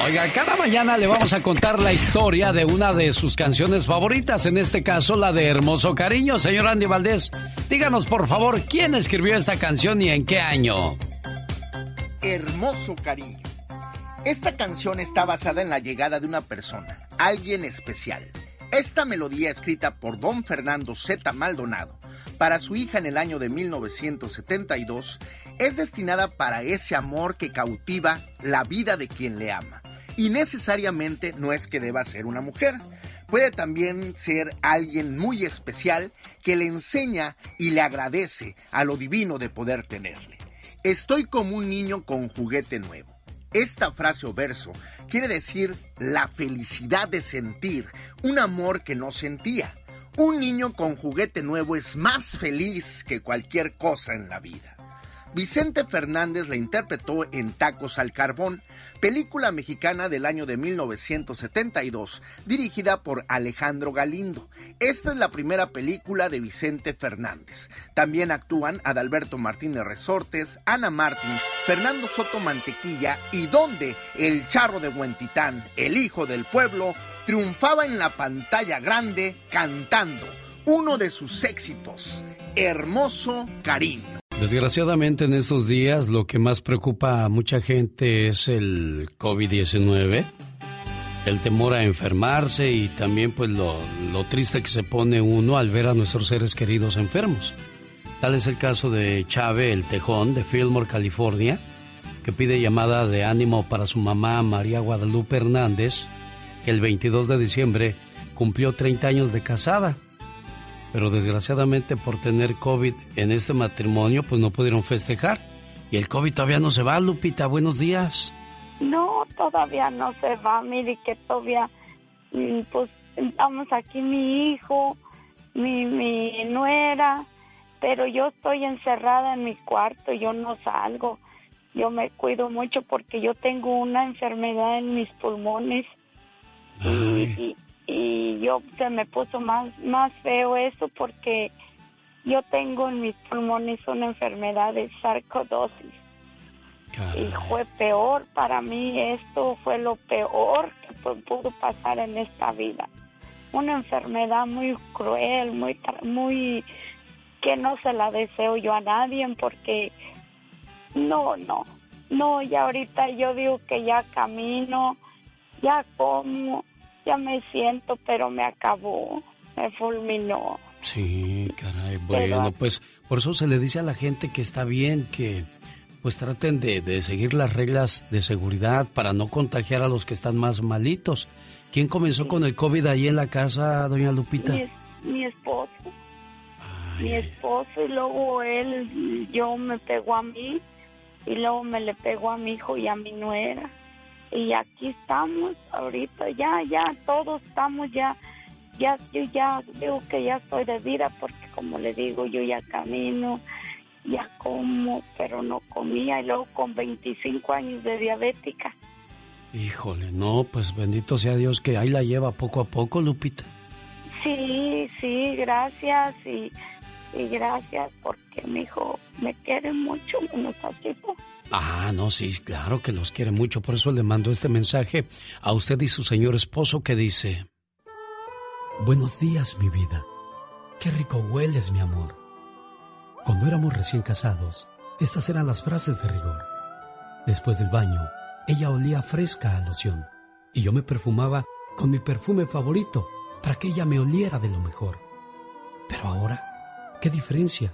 Oiga, cada mañana le vamos a contar la historia de una de sus canciones favoritas, en este caso la de Hermoso Cariño. Señor Andy Valdés, díganos por favor quién escribió esta canción y en qué año. Hermoso Cariño. Esta canción está basada en la llegada de una persona, alguien especial. Esta melodía escrita por don Fernando Z. Maldonado para su hija en el año de 1972 es destinada para ese amor que cautiva la vida de quien le ama. Y necesariamente no es que deba ser una mujer. Puede también ser alguien muy especial que le enseña y le agradece a lo divino de poder tenerle. Estoy como un niño con juguete nuevo. Esta frase o verso quiere decir la felicidad de sentir un amor que no sentía. Un niño con juguete nuevo es más feliz que cualquier cosa en la vida. Vicente Fernández la interpretó en Tacos al Carbón, película mexicana del año de 1972, dirigida por Alejandro Galindo. Esta es la primera película de Vicente Fernández. También actúan Adalberto Martínez Resortes, Ana Martín, Fernando Soto Mantequilla y donde el charro de Buentitán, el hijo del pueblo, triunfaba en la pantalla grande cantando uno de sus éxitos, Hermoso Cariño. Desgraciadamente en estos días lo que más preocupa a mucha gente es el COVID-19, el temor a enfermarse y también pues lo, lo, triste que se pone uno al ver a nuestros seres queridos enfermos. Tal es el caso de Chave el Tejón de Fillmore, California, que pide llamada de ánimo para su mamá María Guadalupe Hernández, que el 22 de diciembre cumplió 30 años de casada pero desgraciadamente por tener COVID en este matrimonio, pues no pudieron festejar. Y el COVID todavía no se va, Lupita. Buenos días. No, todavía no se va. Mire que todavía, mm, pues estamos aquí mi hijo, mi, mi nuera, pero yo estoy encerrada en mi cuarto, yo no salgo. Yo me cuido mucho porque yo tengo una enfermedad en mis pulmones. Y, y yo se me puso más, más feo eso porque yo tengo en mis pulmones una enfermedad de sarcodosis. Y fue peor para mí, esto fue lo peor que pudo pasar en esta vida. Una enfermedad muy cruel, muy, muy, que no se la deseo yo a nadie porque no, no, no, y ahorita yo digo que ya camino, ya como, ya me siento, pero me acabó, me fulminó. Sí, caray, bueno, pues por eso se le dice a la gente que está bien que pues traten de, de, seguir las reglas de seguridad para no contagiar a los que están más malitos. ¿Quién comenzó con el COVID ahí en la casa, doña Lupita? Mi, esposo. Mi esposo y luego él, yo me pegó a mí y luego me le pegó a mi hijo y a mi nuera y aquí estamos ahorita, ya, ya, todos estamos ya, ya, yo ya digo que ya estoy de vida porque como le digo, yo ya camino, ya como, pero no comía y luego con 25 años de diabética. Híjole, no, pues bendito sea Dios que ahí la lleva poco a poco, Lupita. Sí, sí, gracias y, y gracias porque mi hijo me quiere mucho, muchachito. Ah, no, sí, claro que los quiere mucho, por eso le mando este mensaje a usted y su señor esposo que dice... Buenos días, mi vida. Qué rico hueles, mi amor. Cuando éramos recién casados, estas eran las frases de rigor. Después del baño, ella olía fresca a loción y yo me perfumaba con mi perfume favorito para que ella me oliera de lo mejor. Pero ahora, ¿qué diferencia?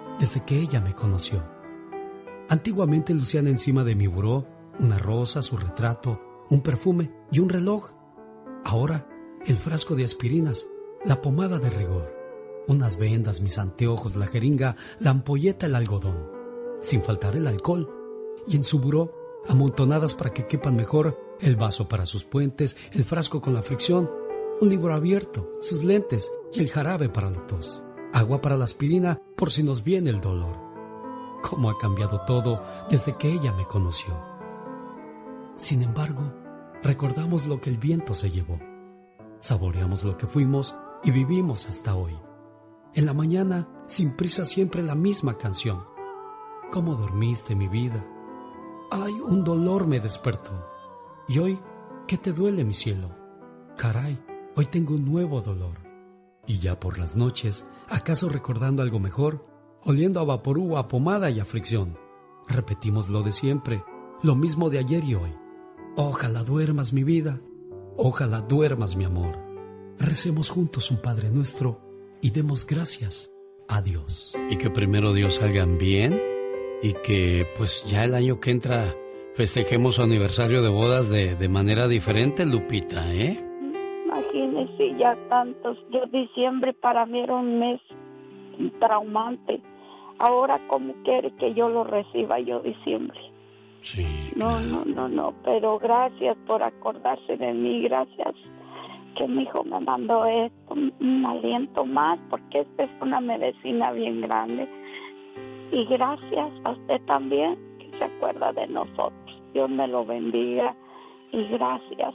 desde que ella me conoció. Antiguamente lucían encima de mi buró una rosa, su retrato, un perfume y un reloj. Ahora el frasco de aspirinas, la pomada de rigor, unas vendas, mis anteojos, la jeringa, la ampolleta, el algodón, sin faltar el alcohol, y en su buró, amontonadas para que quepan mejor, el vaso para sus puentes, el frasco con la fricción, un libro abierto, sus lentes y el jarabe para la tos, agua para la aspirina por si nos viene el dolor. ¿Cómo ha cambiado todo desde que ella me conoció? Sin embargo, recordamos lo que el viento se llevó saboreamos lo que fuimos y vivimos hasta hoy. En la mañana, sin prisa, siempre la misma canción. ¿Cómo dormiste mi vida? Ay, un dolor me despertó. Y hoy, ¿qué te duele mi cielo? Caray, hoy tengo un nuevo dolor. Y ya por las noches, ¿acaso recordando algo mejor? Oliendo a vaporú, a pomada y a fricción. Repetimos lo de siempre, lo mismo de ayer y hoy. Ojalá duermas mi vida, Ojalá duermas, mi amor. Recemos juntos un Padre nuestro y demos gracias a Dios. Y que primero Dios salgan bien y que pues ya el año que entra festejemos su aniversario de bodas de, de manera diferente, Lupita, ¿eh? Ya tantos. Yo diciembre para mí era un mes traumante. Ahora, ¿cómo quiere que yo lo reciba yo diciembre? No, no, no, no, pero gracias por acordarse de mí, gracias que mi hijo me mandó esto, un aliento más, porque esta es una medicina bien grande. Y gracias a usted también, que se acuerda de nosotros. Dios me lo bendiga y gracias.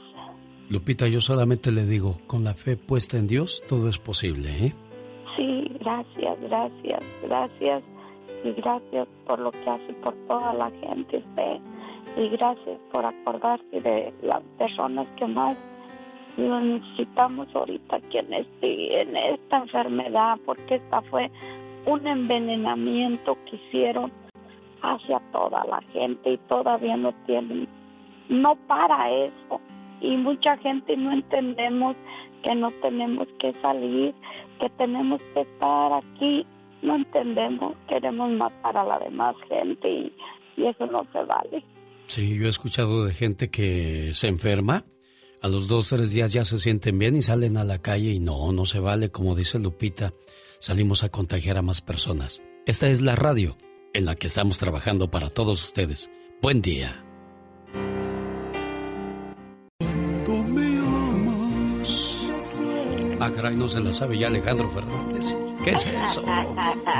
Lupita, yo solamente le digo, con la fe puesta en Dios, todo es posible, ¿eh? Sí, gracias, gracias, gracias. Y gracias por lo que hace por toda la gente usted y gracias por acordarse de las personas que más necesitamos ahorita aquí en, este, en esta enfermedad porque esta fue un envenenamiento que hicieron hacia toda la gente y todavía no tienen no para eso y mucha gente no entendemos que no tenemos que salir que tenemos que estar aquí no entendemos, queremos matar a la demás gente y, eso no se vale. Sí, yo he escuchado de gente que se enferma, a los dos, tres días ya se sienten bien y salen a la calle y no, no se vale, como dice Lupita, salimos a contagiar a más personas. Esta es la radio en la que estamos trabajando para todos ustedes. Buen día. Ah, caray, no se la sabe ya Alejandro Fernández. ¿Qué es eso?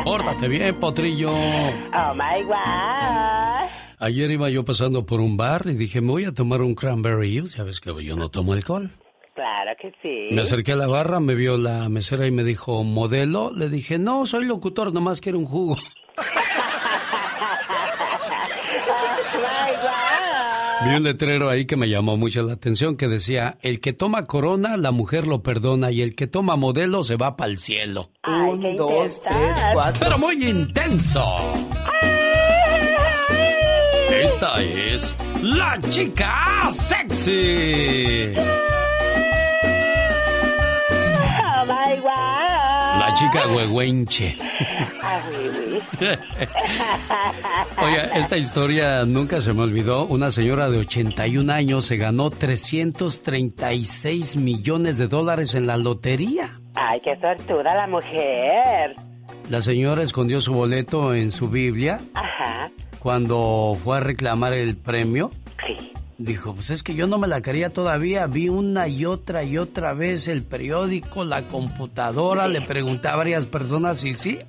Pórtate bien, potrillo. Oh my God. Ayer iba yo pasando por un bar y dije, me voy a tomar un cranberry juice. Ya ves que yo no tomo alcohol. Claro que sí. Me acerqué a la barra, me vio la mesera y me dijo, ¿modelo? Le dije, no, soy locutor, nomás quiero un jugo. Vi un letrero ahí que me llamó mucho la atención que decía, el que toma corona, la mujer lo perdona y el que toma modelo se va para el cielo. un, dos, tres, cuatro. Pero muy intenso. Esta es la chica sexy. Oh my God. La chica huehuenche. Ah, Oiga, esta historia nunca se me olvidó. Una señora de 81 años se ganó 336 millones de dólares en la lotería. Ay, qué sortuda la mujer. La señora escondió su boleto en su Biblia. Ajá. Cuando fue a reclamar el premio. Dijo, pues es que yo no me la quería todavía. Vi una y otra y otra vez el periódico, la computadora, le pregunté a varias personas y sí,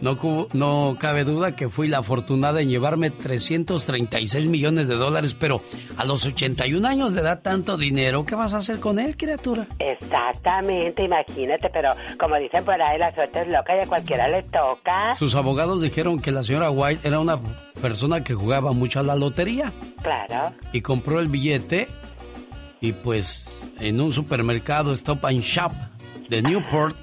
no, no cabe duda que fui la afortunada en llevarme 336 millones de dólares, pero a los 81 años de edad tanto dinero, ¿qué vas a hacer con él, criatura? Exactamente, imagínate, pero como dicen por ahí, la suerte es loca y a cualquiera le toca. Sus abogados dijeron que la señora White era una persona que jugaba mucho a la lotería. Claro. Y compró el billete y pues en un supermercado Stop and Shop de Newport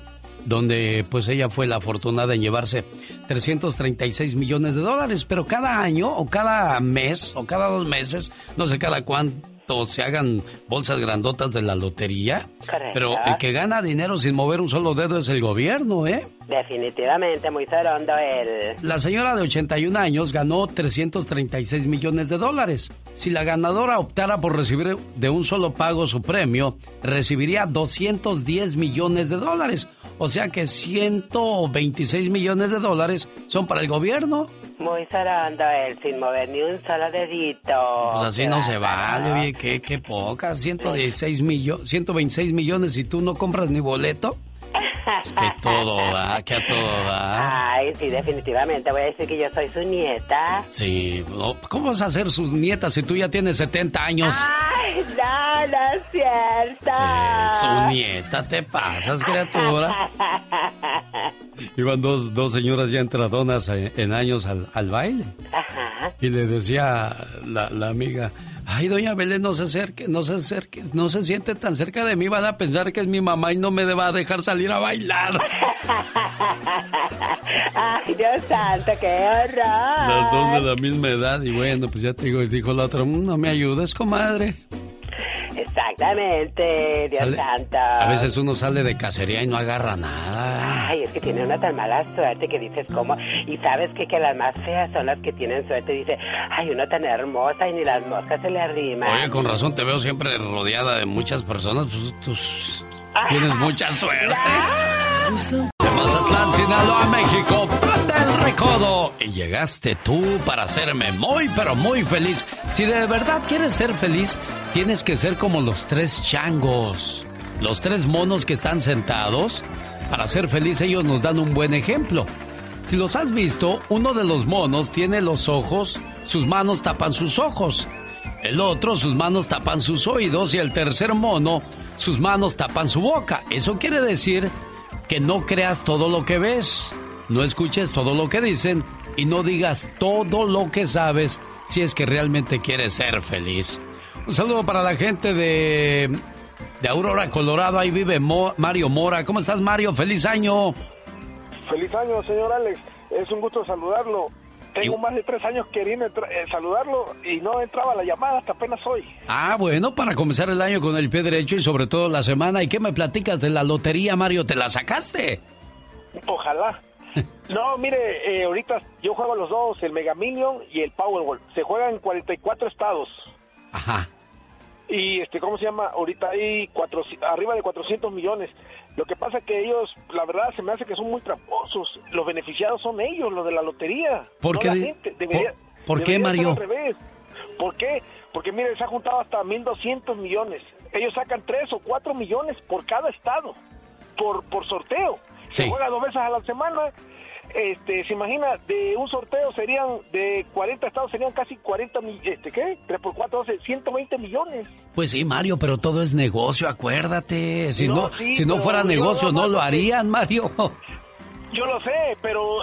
donde pues ella fue la afortunada en llevarse 336 millones de dólares, pero cada año o cada mes o cada dos meses, no sé cada cuánto se hagan bolsas grandotas de la lotería. Pero el que gana dinero sin mover un solo dedo es el gobierno, ¿eh? Definitivamente, muy cerondo él. La señora de 81 años ganó 336 millones de dólares. Si la ganadora optara por recibir de un solo pago su premio, recibiría 210 millones de dólares. O sea que 126 millones de dólares son para el gobierno. Muy cerondo él, sin mover ni un solo dedito. Pues así no se vale, oye, qué, qué poca. 116 millones, 126 millones y tú no compras ni boleto. Que todo da, que a todo da. Ay, sí, definitivamente. Voy a decir que yo soy su nieta. Sí, ¿cómo vas a ser su nieta si tú ya tienes 70 años? Ay, no, no es cierto. Sí, su nieta, te pasas, criatura. Iban dos, dos señoras ya entradonas en años al, al baile. Ajá. Y le decía la, la amiga, ay, doña Belén, no se acerque, no se acerque, no se siente tan cerca de mí, van a pensar que es mi mamá y no me va a dejar salir a bailar. ay, Dios santo, qué horror. Las dos de la misma edad y bueno, pues ya te digo, dijo la otra, "Mm, no me ayudes, comadre. Exactamente, Dios Sale- santo. A veces uno sale de cacería y no agarra nada. Ay, es que tiene una tan mala suerte que dices cómo. Y sabes que, que las más feas son las que tienen suerte. Dice, ay, uno tan hermosa y ni las moscas se le arriman. Oye, con razón te veo siempre rodeada de muchas personas. Pues, tú tienes mucha suerte. Mazatlán, Sinaloa, México, el recodo. Y llegaste tú para hacerme muy, pero muy feliz. Si de verdad quieres ser feliz, tienes que ser como los tres changos. Los tres monos que están sentados. Para ser feliz ellos nos dan un buen ejemplo. Si los has visto, uno de los monos tiene los ojos, sus manos tapan sus ojos. El otro, sus manos tapan sus oídos y el tercer mono, sus manos tapan su boca. Eso quiere decir que no creas todo lo que ves, no escuches todo lo que dicen y no digas todo lo que sabes si es que realmente quieres ser feliz. Un saludo para la gente de, de Aurora, Colorado. Ahí vive Mo- Mario Mora. ¿Cómo estás, Mario? ¡Feliz año! Feliz año, señor Alex. Es un gusto saludarlo. Tengo más de tres años queriendo entra- eh, saludarlo y no entraba la llamada hasta apenas hoy. Ah, bueno, para comenzar el año con el pie derecho y sobre todo la semana. ¿Y qué me platicas de la lotería, Mario? ¿Te la sacaste? Ojalá. No, mire, eh, ahorita yo juego los dos, el Mega Million y el Powerball. Se juega en 44 estados. Ajá. Y, este, ¿cómo se llama? Ahorita hay cuatro, arriba de 400 millones. Lo que pasa que ellos, la verdad, se me hace que son muy tramposos. Los beneficiados son ellos, los de la lotería. ¿Por no la gente. Debería- ¿Por- por qué, Mario? al revés. ¿Por qué? Porque, mire, se ha juntado hasta 1.200 millones. Ellos sacan 3 o 4 millones por cada estado, por, por sorteo. Se juega dos veces a la semana. Este, se imagina, de un sorteo serían, de 40 estados serían casi 40, mi- este, ¿qué? 3 por 4, 12, 120 millones. Pues sí, Mario, pero todo es negocio, acuérdate. Si no, No, sí, si no fuera negocio, no no lo harían, Mario. Yo lo sé, pero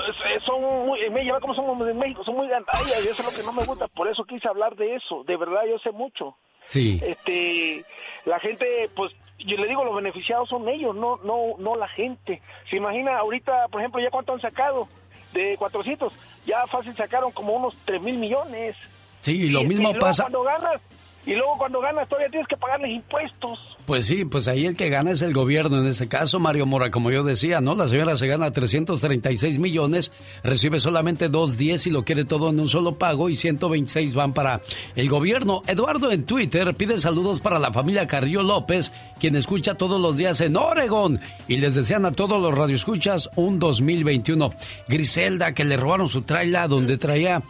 son muy, en México, como somos en México, son muy gandallas y eso es lo que no me gusta, por eso quise hablar de eso, de verdad yo sé mucho. Sí. Este, la gente, pues, yo le digo, los beneficiados son ellos, no, no, no la gente. Se imagina ahorita, por ejemplo, ya cuánto han sacado de 400, ya fácil sacaron como unos 3 mil millones. Sí, y lo Y- mismo y pasa. Cuando ganas, Y luego cuando ganas todavía tienes que pagarles impuestos. Pues sí, pues ahí el que gana es el gobierno. En este caso, Mario Mora, como yo decía, ¿no? La señora se gana 336 millones, recibe solamente 210 y lo quiere todo en un solo pago y 126 van para el gobierno. Eduardo en Twitter pide saludos para la familia Carrillo López, quien escucha todos los días en Oregon y les desean a todos los radioescuchas un 2021. Griselda, que le robaron su traila donde traía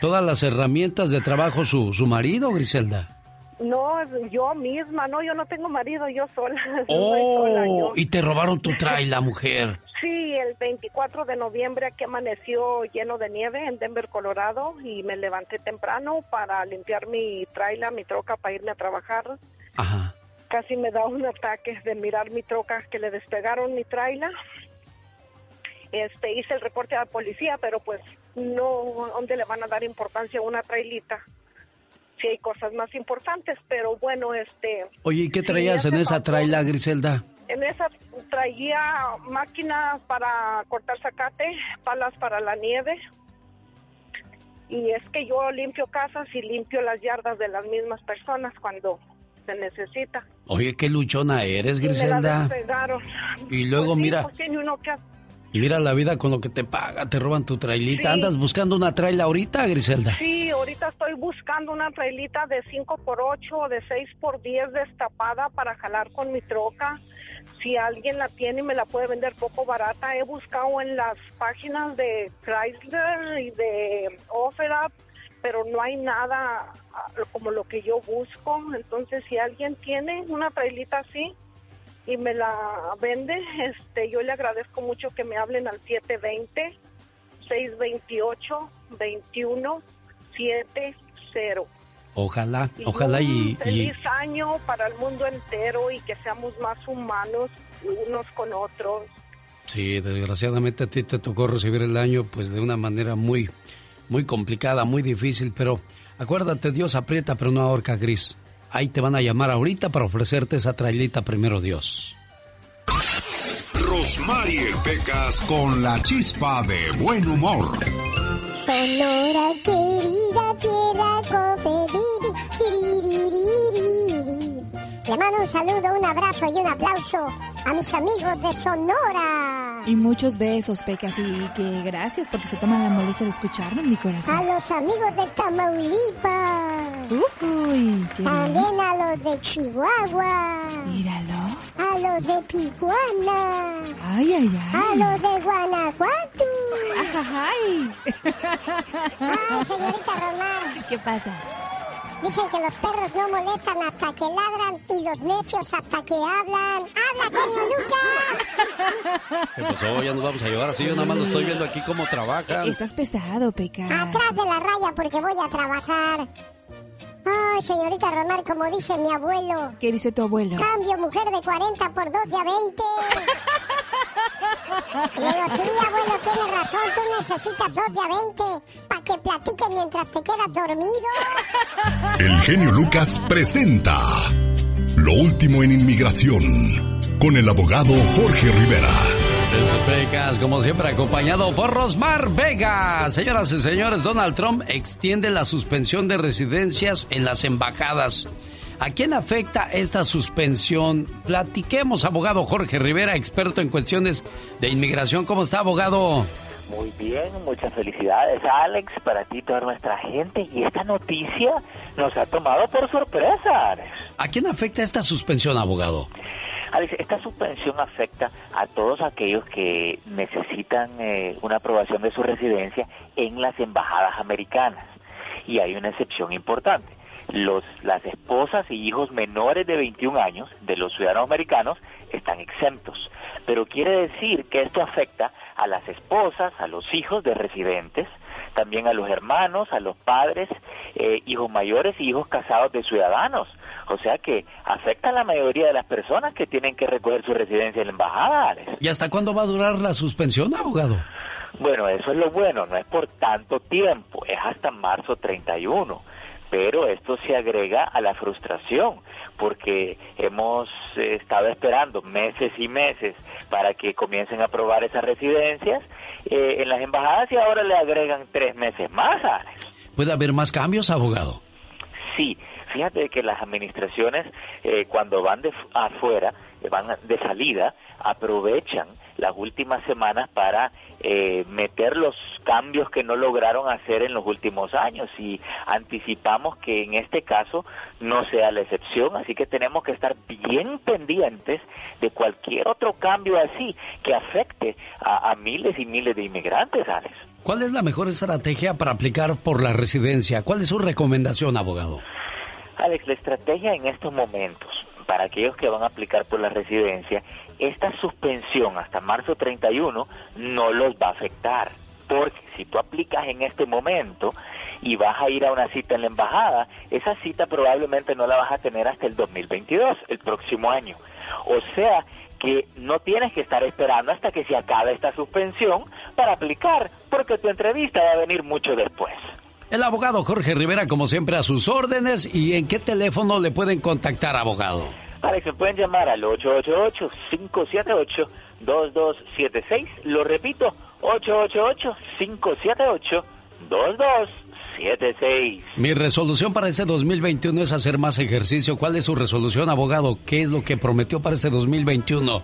todas las herramientas de trabajo su, su marido, Griselda. No, yo misma, no, yo no tengo marido, yo sola. Oh, y te robaron tu la mujer. Sí, el 24 de noviembre aquí amaneció lleno de nieve en Denver, Colorado, y me levanté temprano para limpiar mi trailer, mi troca, para irme a trabajar. Ajá. Casi me da un ataque de mirar mi troca, que le despegaron mi trailer. Este, hice el reporte a la policía, pero pues no, ¿dónde le van a dar importancia a una trailita? Sí hay cosas más importantes, pero bueno, este... Oye, ¿y qué traías en esa traila, Griselda? En esa traía máquinas para cortar zacate, palas para la nieve. Y es que yo limpio casas y limpio las yardas de las mismas personas cuando se necesita. Oye, qué luchona eres, Griselda. Y, luego pues mira, pues tiene uno que Mira la vida con lo que te paga, te roban tu trailita. ¿Andas buscando una traila ahorita, Griselda? Sí, ahorita estoy buscando una trailita de 5 por 8 o de 6 por 10 destapada para jalar con mi troca. Si alguien la tiene y me la puede vender poco barata, he buscado en las páginas de Chrysler y de OfferUp, pero no hay nada ah, como lo que yo busco. Entonces, si alguien tiene una trailita así, y me la vende, este, yo le agradezco mucho que me hablen al 720 628 2170. Ojalá, ojalá y, feliz año para el mundo entero y que seamos más humanos unos con otros. Sí, desgraciadamente a ti te tocó recibir el año pues de una manera muy muy complicada, muy difícil, pero acuérdate, Dios aprieta pero no ahorca gris. Ahí te van a llamar ahorita para ofrecerte esa trailita primero Dios. Rosmarie Pecas con la chispa de buen humor. Sonora querida tierra Le mando un saludo, un abrazo y un aplauso a mis amigos de Sonora. Y muchos besos, Pecas, y que gracias porque se toman la molestia de escucharnos, mi corazón. A los amigos de Tamaulipas. Uy, qué También a los de Chihuahua. Míralo. A los de Tijuana. Ay, ay, ay. A los de Guanajuato. Ay. Ay, señorita Román. ¿Qué pasa? Dicen que los perros no molestan hasta que ladran y los necios hasta que hablan. ¡Habla, genio Lucas! ¿Qué pasó? Ya nos vamos a llevar así. Yo nada más lo estoy viendo aquí cómo trabaja. Estás pesado, Peca. Atrás de la raya porque voy a trabajar. Ay, señorita Romar, como dice mi abuelo. ¿Qué dice tu abuelo? Cambio mujer de 40 por 2 de a 20. Le digo, sí, abuelo, tiene razón, tú necesitas 2 de a 20 para que platiques mientras te quedas dormido. El genio Lucas presenta Lo último en inmigración con el abogado Jorge Rivera. Vegas, como siempre, acompañado por Rosmar Vega. Señoras y señores, Donald Trump extiende la suspensión de residencias en las embajadas. ¿A quién afecta esta suspensión? Platiquemos, abogado Jorge Rivera, experto en cuestiones de inmigración. ¿Cómo está, abogado? Muy bien, muchas felicidades, Alex, para ti y toda nuestra gente. Y esta noticia nos ha tomado por sorpresa, Alex. ¿A quién afecta esta suspensión, abogado? Alex, esta suspensión afecta a todos aquellos que necesitan eh, una aprobación de su residencia en las embajadas americanas. Y hay una excepción importante. Los, las esposas y hijos menores de 21 años de los ciudadanos americanos están exentos. Pero quiere decir que esto afecta a las esposas, a los hijos de residentes, también a los hermanos, a los padres, eh, hijos mayores y hijos casados de ciudadanos. O sea que afecta a la mayoría de las personas que tienen que recoger su residencia en la embajada. ¿Y hasta cuándo va a durar la suspensión, abogado? Bueno, eso es lo bueno, no es por tanto tiempo, es hasta marzo 31 pero esto se agrega a la frustración porque hemos eh, estado esperando meses y meses para que comiencen a aprobar esas residencias eh, en las embajadas y ahora le agregan tres meses más, Alex. ¿Puede haber más cambios, abogado? Sí, Fíjate que las administraciones eh, cuando van de afuera, eh, van de salida, aprovechan las últimas semanas para eh, meter los cambios que no lograron hacer en los últimos años y anticipamos que en este caso no sea la excepción, así que tenemos que estar bien pendientes de cualquier otro cambio así que afecte a, a miles y miles de inmigrantes, Alex. ¿Cuál es la mejor estrategia para aplicar por la residencia? ¿Cuál es su recomendación, abogado? Alex, la estrategia en estos momentos para aquellos que van a aplicar por la residencia, esta suspensión hasta marzo 31 no los va a afectar. Porque si tú aplicas en este momento y vas a ir a una cita en la embajada, esa cita probablemente no la vas a tener hasta el 2022, el próximo año. O sea que no tienes que estar esperando hasta que se acabe esta suspensión para aplicar, porque tu entrevista va a venir mucho después. El abogado Jorge Rivera, como siempre, a sus órdenes. ¿Y en qué teléfono le pueden contactar, abogado? Alex, me pueden llamar al 888-578-2276. Lo repito, 888-578-2276. Mi resolución para este 2021 es hacer más ejercicio. ¿Cuál es su resolución, abogado? ¿Qué es lo que prometió para este 2021?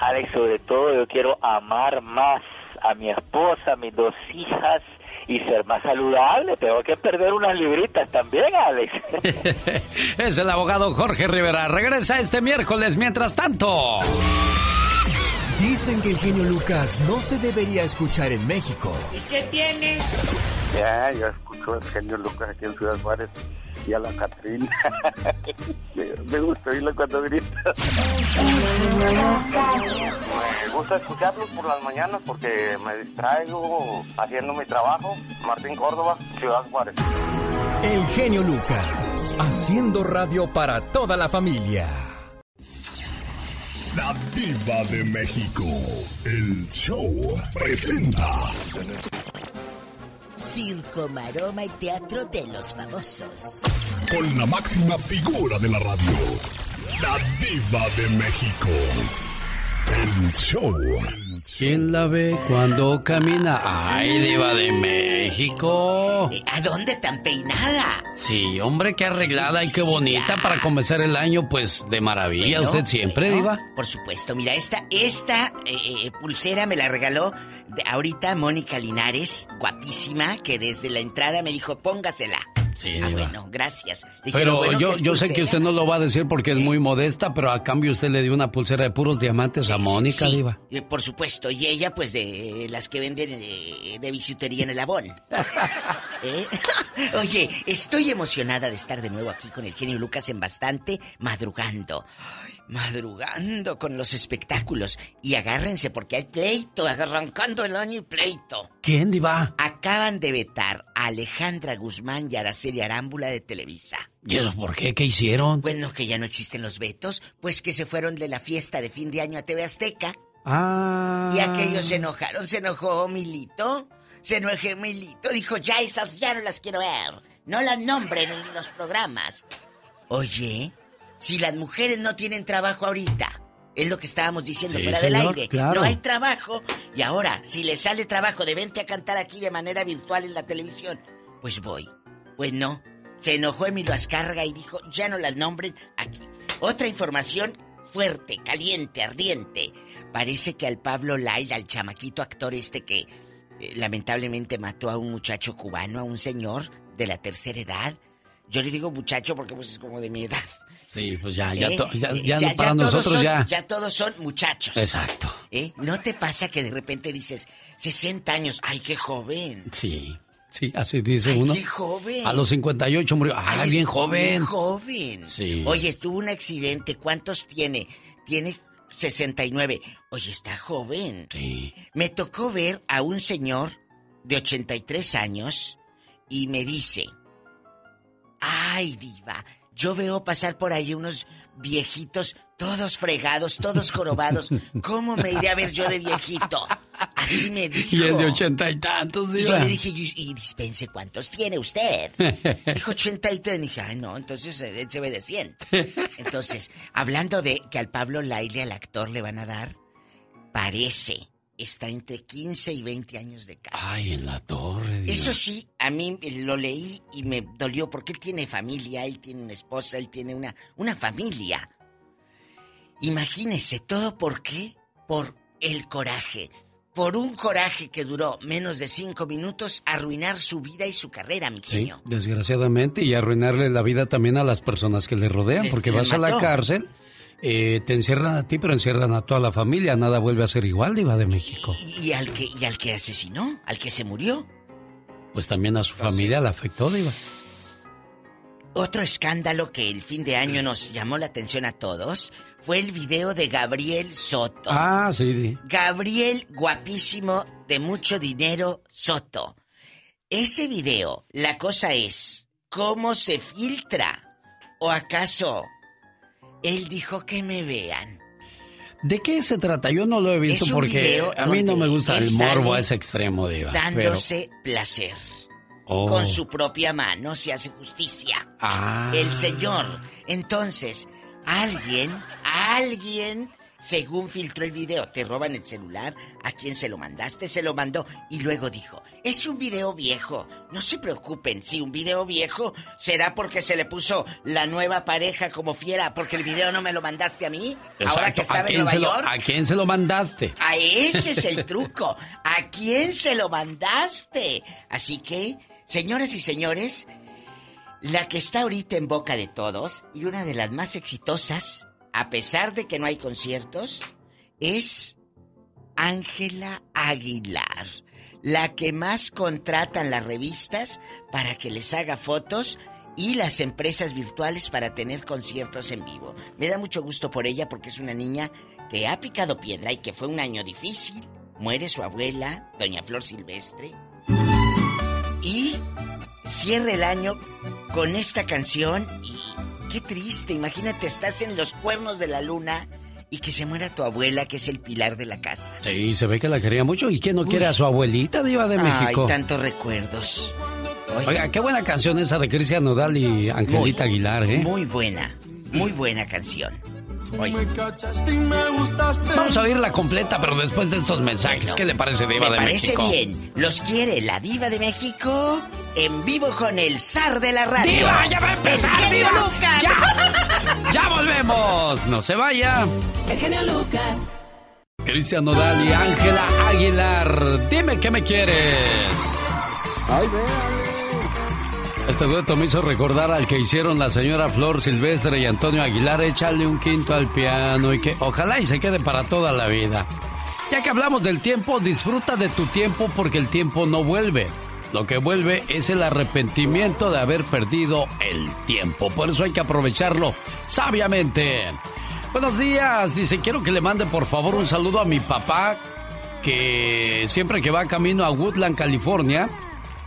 Alex, sobre todo yo quiero amar más a mi esposa, a mis dos hijas y ser más saludable. Tengo que perder unas libritas también, Alex. es el abogado Jorge Rivera. Regresa este miércoles. Mientras tanto. Dicen que el genio Lucas no se debería escuchar en México. ¿Y qué tiene? Ya, yo escucho el genio Lucas aquí en Ciudad Juárez y a la Catrina. me gusta oírlo cuando grita. me gusta escucharlos por las mañanas porque me distraigo haciendo mi trabajo. Martín Córdoba, Ciudad Juárez. El genio Lucas, haciendo radio para toda la familia. La diva de México, el show presenta circo, maroma y teatro de los famosos. Con la máxima figura de la radio, la diva de México. El show. ¿Quién la ve cuando camina? ¡Ay, diva de México! ¿A dónde tan peinada? Sí, hombre, qué arreglada y qué bonita para comenzar el año, pues de maravilla. ¿Usted siempre, diva? Por supuesto, mira, esta, esta eh, eh, pulsera me la regaló ahorita Mónica Linares, guapísima, que desde la entrada me dijo, póngasela. Sí, ah, bueno, gracias. pero yo, yo sé que usted no lo va a decir porque es muy modesta, pero a cambio usted le dio una pulsera de puros diamantes a Mónica, Diva. Por supuesto, y ella pues de las que venden eh, de bisutería en el Avon. ¿Eh? Oye, estoy emocionada de estar de nuevo aquí con el genio Lucas en bastante madrugando madrugando con los espectáculos. Y agárrense porque hay pleito, arrancando el año y pleito. ¿Quién, Diva? Acaban de vetar a Alejandra Guzmán y Araceli Arámbula de Televisa. ¿Y eso por qué? ¿Qué hicieron? Bueno, que ya no existen los vetos, pues que se fueron de la fiesta de fin de año a TV Azteca. Ah. Y aquellos se enojaron, se enojó Milito. Se enojó Milito, dijo, ya esas ya no las quiero ver. No las nombren en los programas. Oye, si las mujeres no tienen trabajo ahorita, es lo que estábamos diciendo fuera del aire. No hay trabajo. Y ahora, si le sale trabajo de vente a cantar aquí de manera virtual en la televisión, pues voy. Pues no. Se enojó Emilio Azcárraga y dijo, ya no las nombren aquí. Otra información fuerte, caliente, ardiente. Parece que al Pablo Laila, al chamaquito actor este que eh, lamentablemente mató a un muchacho cubano, a un señor de la tercera edad. Yo le digo muchacho porque pues es como de mi edad. Sí, pues ya, ya, ¿Eh? ya, ya, para nosotros ya. Ya todos son muchachos. Exacto. ¿Eh? ¿No te pasa que de repente dices, 60 años, ay, qué joven? Sí, sí, así dice uno. qué joven. A los 58 murió, ay, bien joven. Bien joven. Sí. Oye, estuvo un accidente, ¿cuántos tiene? Tiene 69. Oye, está joven. Sí. Me tocó ver a un señor de 83 años y me dice, ay, diva, yo veo pasar por ahí unos viejitos, todos fregados, todos jorobados. ¿Cómo me iré a ver yo de viejito? Así me dijo. Y es de ochenta y tantos, diva. Y yo le dije, y, dispense, ¿cuántos tiene usted? Dijo ochenta y tres. Dije, ay, no, entonces eh, él se ve de cien. Entonces, hablando de que al Pablo Laile, al actor, le van a dar, parece está entre 15 y 20 años de cárcel. Ay, en la torre. Eso sí, a mí lo leí y me dolió porque él tiene familia, él tiene una esposa, él tiene una, una familia. Imagínese, ¿todo por qué? Por el coraje. Por un coraje que duró menos de cinco minutos, arruinar su vida y su carrera, mi Sí, genio. desgraciadamente, y arruinarle la vida también a las personas que le rodean, Les- porque vas a la cárcel, eh, te encierran a ti, pero encierran a toda la familia, nada vuelve a ser igual, Diva de México. Y, y al que, y al que asesinó, al que se murió. Pues también a su familia la afectó, Diva. Otro escándalo que el fin de año nos llamó la atención a todos fue el video de Gabriel Soto. Ah, sí, Di. Gabriel, guapísimo, de mucho dinero, Soto. Ese video, la cosa es, ¿cómo se filtra? ¿O acaso él dijo que me vean? ¿De qué se trata? Yo no lo he visto porque a mí no me gusta el morbo a ese extremo, Diva. Dándose placer. Oh. Con su propia mano se hace justicia. Ah. El señor. Entonces, alguien, alguien, según filtró el video, te roban el celular, a quién se lo mandaste, se lo mandó y luego dijo, es un video viejo. No se preocupen, si un video viejo será porque se le puso la nueva pareja como fiera, porque el video no me lo mandaste a mí, ahora que ¿A estaba en Nueva lo, York. ¿A quién se lo mandaste? A ese es el truco. ¿A quién se lo mandaste? Así que, señoras y señores, la que está ahorita en boca de todos y una de las más exitosas, a pesar de que no hay conciertos, es Ángela Aguilar. La que más contratan las revistas para que les haga fotos y las empresas virtuales para tener conciertos en vivo. Me da mucho gusto por ella porque es una niña que ha picado piedra y que fue un año difícil. Muere su abuela, doña Flor Silvestre. Y cierra el año con esta canción y qué triste, imagínate, estás en los cuernos de la luna y que se muera tu abuela, que es el pilar de la casa. Sí, se ve que la quería mucho. ¿Y quién no quiere a su abuelita, Diva de México? Ay, tantos recuerdos. Oiga, qué buena canción esa de Cristian Nodal y Angelita Aguilar, ¿eh? Muy buena, muy buena canción. Vamos a oírla completa, pero después de estos mensajes. ¿Qué le parece, Diva me de parece México? bien. Los quiere la diva de México en vivo con el zar de la radio. ¡Diva, ya va a empezar, El genio Diva! Lucas. ¡Ya volvemos! ¡No se vaya! El genio Lucas. Cristian Nodal y Ángela Aguilar. Dime qué me quieres. Ay, Este dueto me hizo recordar al que hicieron la señora Flor Silvestre y Antonio Aguilar. Échale un quinto al piano y que ojalá y se quede para toda la vida. Ya que hablamos del tiempo, disfruta de tu tiempo porque el tiempo no vuelve. Lo que vuelve es el arrepentimiento de haber perdido el tiempo. Por eso hay que aprovecharlo sabiamente. Buenos días. Dice, quiero que le mande por favor un saludo a mi papá que siempre que va camino a Woodland, California,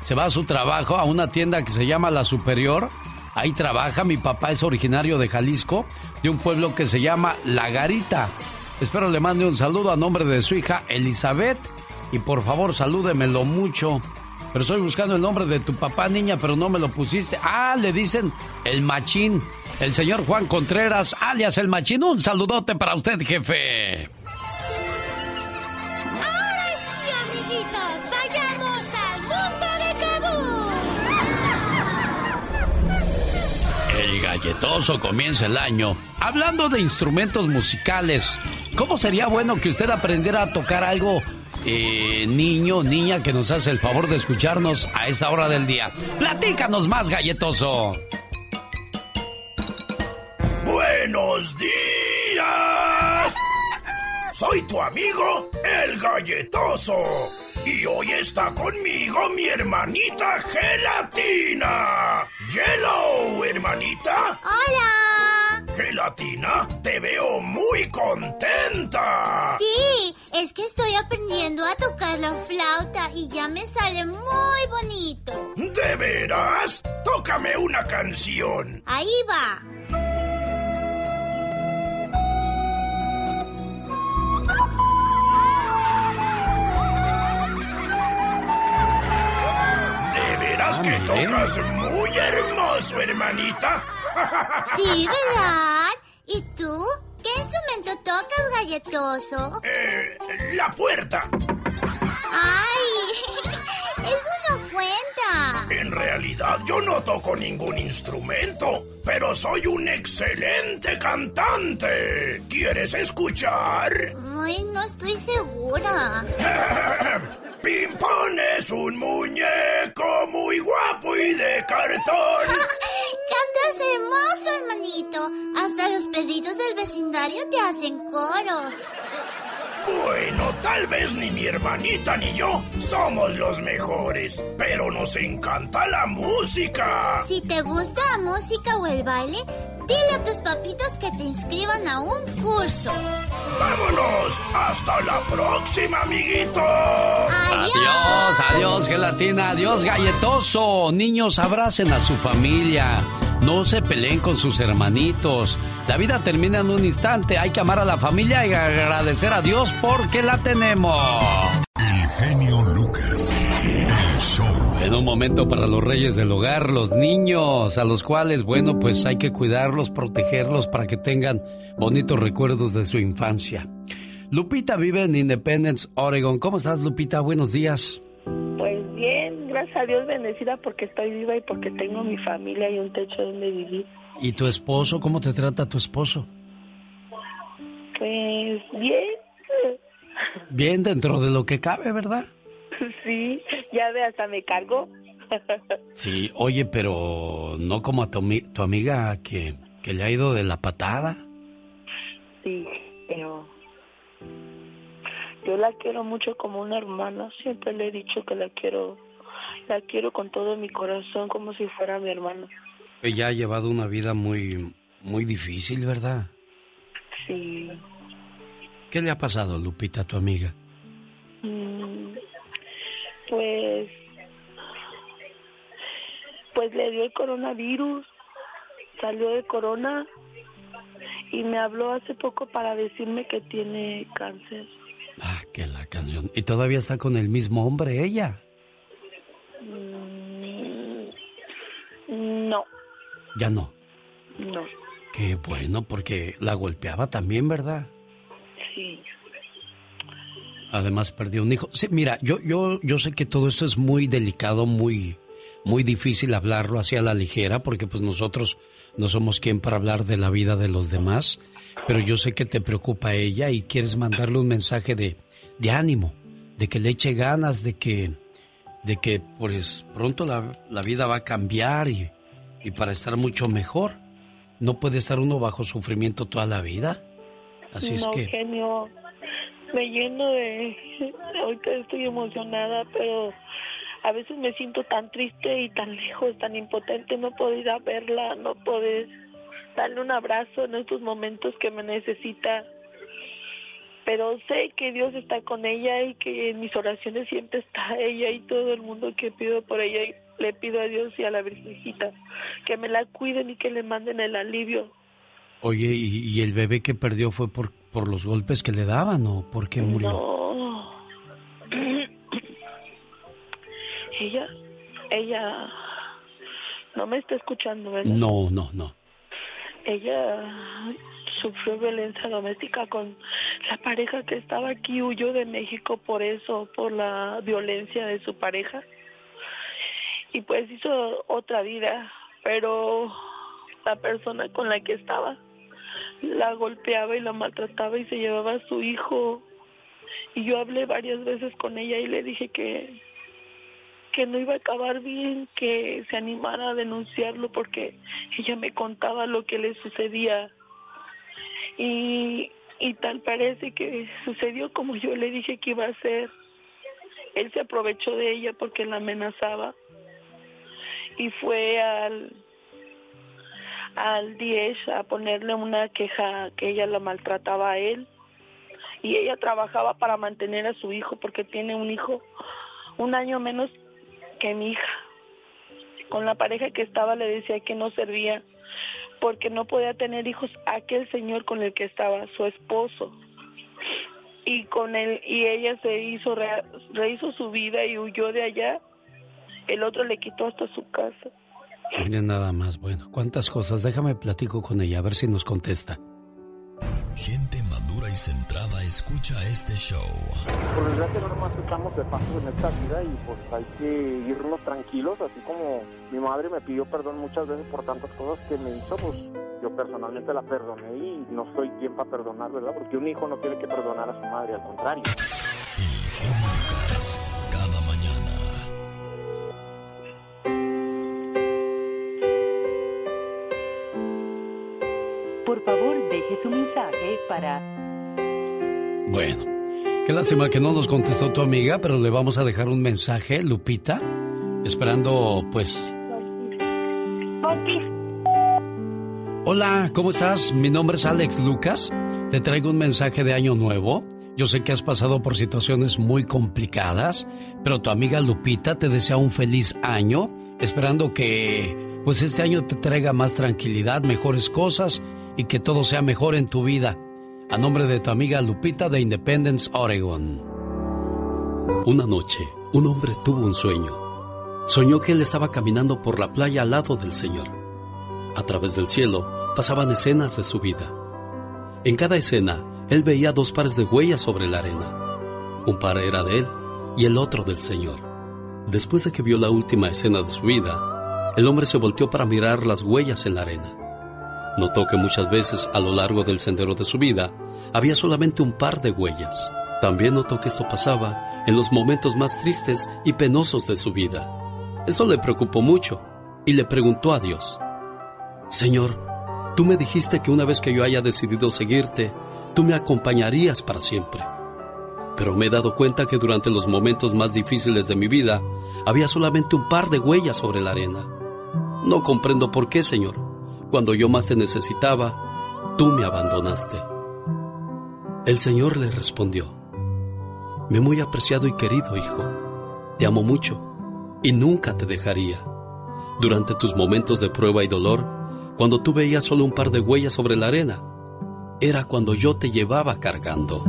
se va a su trabajo a una tienda que se llama La Superior. Ahí trabaja, mi papá es originario de Jalisco, de un pueblo que se llama La Garita. Espero le mande un saludo a nombre de su hija Elizabeth y por favor salúdemelo mucho. Pero estoy buscando el nombre de tu papá, niña, pero no me lo pusiste. Ah, le dicen el machín. El señor Juan Contreras, alias el machín. Un saludote para usted, jefe. Galletoso comienza el año. Hablando de instrumentos musicales, ¿cómo sería bueno que usted aprendiera a tocar algo, eh, niño, niña, que nos hace el favor de escucharnos a esta hora del día? Platícanos más, galletoso. Buenos días. Soy tu amigo, el galletoso. Y hoy está conmigo mi hermanita Gelatina. Yellow, hermanita. Hola. Gelatina, te veo muy contenta. Sí, es que estoy aprendiendo a tocar la flauta y ya me sale muy bonito. ¿De veras? Tócame una canción. Ahí va. ¿De veras Ah, que mire. tocas muy hermoso, hermanita? Sí, ¿verdad? ¿Y tú? ¿Qué instrumento tocas, galletoso? Eh, la puerta. ¡Ay! Eso no cuenta. En realidad yo no toco ningún instrumento, pero soy un excelente cantante. ¿Quieres escuchar? Ay, no estoy segura. Pimpón es un muñeco muy guapo y de cartón. Cantas hermoso, hermanito. Hasta los perritos del vecindario te hacen coros. Bueno, tal vez ni mi hermanita ni yo somos los mejores, pero nos encanta la música. Si te gusta la música o el baile, dile a tus papitos que te inscriban a un curso. ¡Vámonos! ¡Hasta la próxima, amiguito! Adiós, gelatina, adiós, galletoso. Niños, abracen a su familia. No se peleen con sus hermanitos. La vida termina en un instante. Hay que amar a la familia y agradecer a Dios porque la tenemos. El genio Lucas. El show. En un momento para los reyes del hogar, los niños, a los cuales, bueno, pues hay que cuidarlos, protegerlos para que tengan bonitos recuerdos de su infancia. Lupita vive en Independence, Oregon. ¿Cómo estás, Lupita? Buenos días. A Dios bendecida porque estoy viva y porque tengo mi familia y un techo donde vivir. ¿Y tu esposo? ¿Cómo te trata tu esposo? Pues bien. Bien dentro de lo que cabe, ¿verdad? Sí, ya ve, hasta me cargo. Sí, oye, pero no como a tu, tu amiga que, que le ha ido de la patada. Sí, pero yo la quiero mucho como una hermana. Siempre le he dicho que la quiero, la quiero con todo mi corazón como si fuera mi hermana. Ella ha llevado una vida muy, muy difícil, ¿verdad? Sí. ¿Qué le ha pasado, Lupita, a tu amiga? Mm, Pues, pues le dio el coronavirus, salió de corona y me habló hace poco para decirme que tiene cáncer. Ah, que la canción. ¿Y todavía está con el mismo hombre ella? Mm, No, Ya no. no, Qué bueno, porque la golpeaba también, ¿verdad? sí. Además perdió un hijo. Sí, mira, yo, yo, yo sé que todo esto es muy delicado, muy, muy difícil hablarlo hacia la ligera, porque pues nosotros no somos quien para hablar de la vida de los demás, pero yo sé que te preocupa ella y quieres mandarle un mensaje de, de ánimo, de que le eche ganas, de que, de que pues pronto la, la vida va a cambiar y, y para estar mucho mejor. No puede estar uno bajo sufrimiento toda la vida. Así es que... genio, me lleno de... Ahorita estoy emocionada, pero a veces me siento tan triste y tan lejos, tan impotente, no puedo ir a verla, no poder darle un abrazo en estos momentos que me necesita. Pero sé que Dios está con ella y que en mis oraciones siempre está ella y todo el mundo que pido por ella y le pido a Dios y a la Virgencita que me la cuiden y que le manden el alivio. Oye, ¿y, y el bebé que perdió fue por, por los golpes que le daban o por qué murió? No. ella, ella no me está escuchando, ¿verdad? No, no, no. Ella sufrió violencia doméstica con la pareja que estaba aquí, huyó de México por eso, por la violencia de su pareja. Y pues hizo otra vida, pero la persona con la que estaba la golpeaba y la maltrataba y se llevaba a su hijo. Y yo hablé varias veces con ella y le dije que que no iba a acabar bien, que se animara a denunciarlo porque ella me contaba lo que le sucedía. Y, y tal parece que sucedió como yo le dije que iba a ser. Él se aprovechó de ella porque la amenazaba y fue al al 10 a ponerle una queja que ella la maltrataba a él y ella trabajaba para mantener a su hijo porque tiene un hijo un año menos que mi hija. Con la pareja que estaba le decía que no servía porque no podía tener hijos aquel señor con el que estaba, su esposo. Y con él y ella se hizo re- rehizo su vida y huyó de allá. El otro le quitó hasta su casa. Miren nada más, bueno, cuántas cosas. Déjame platico con ella, a ver si nos contesta. Escucha este show. Por desgracia no nomás estamos de paso en esta vida y pues hay que irnos tranquilos, así como mi madre me pidió perdón muchas veces por tantas cosas que me hizo, pues yo personalmente la perdoné y no soy quien para perdonar, ¿verdad? Porque un hijo no tiene que perdonar a su madre, al contrario. Lástima que no nos contestó tu amiga, pero le vamos a dejar un mensaje, Lupita, esperando pues... Hola, ¿cómo estás? Mi nombre es Alex Lucas. Te traigo un mensaje de año nuevo. Yo sé que has pasado por situaciones muy complicadas, pero tu amiga Lupita te desea un feliz año, esperando que pues este año te traiga más tranquilidad, mejores cosas y que todo sea mejor en tu vida. A nombre de tu amiga Lupita de Independence, Oregon. Una noche, un hombre tuvo un sueño. Soñó que él estaba caminando por la playa al lado del Señor. A través del cielo pasaban escenas de su vida. En cada escena, él veía dos pares de huellas sobre la arena. Un par era de él y el otro del Señor. Después de que vio la última escena de su vida, el hombre se volteó para mirar las huellas en la arena. Notó que muchas veces a lo largo del sendero de su vida había solamente un par de huellas. También notó que esto pasaba en los momentos más tristes y penosos de su vida. Esto le preocupó mucho y le preguntó a Dios, Señor, tú me dijiste que una vez que yo haya decidido seguirte, tú me acompañarías para siempre. Pero me he dado cuenta que durante los momentos más difíciles de mi vida había solamente un par de huellas sobre la arena. No comprendo por qué, Señor. Cuando yo más te necesitaba, tú me abandonaste. El Señor le respondió, Mi muy apreciado y querido hijo, te amo mucho y nunca te dejaría. Durante tus momentos de prueba y dolor, cuando tú veías solo un par de huellas sobre la arena, era cuando yo te llevaba cargando.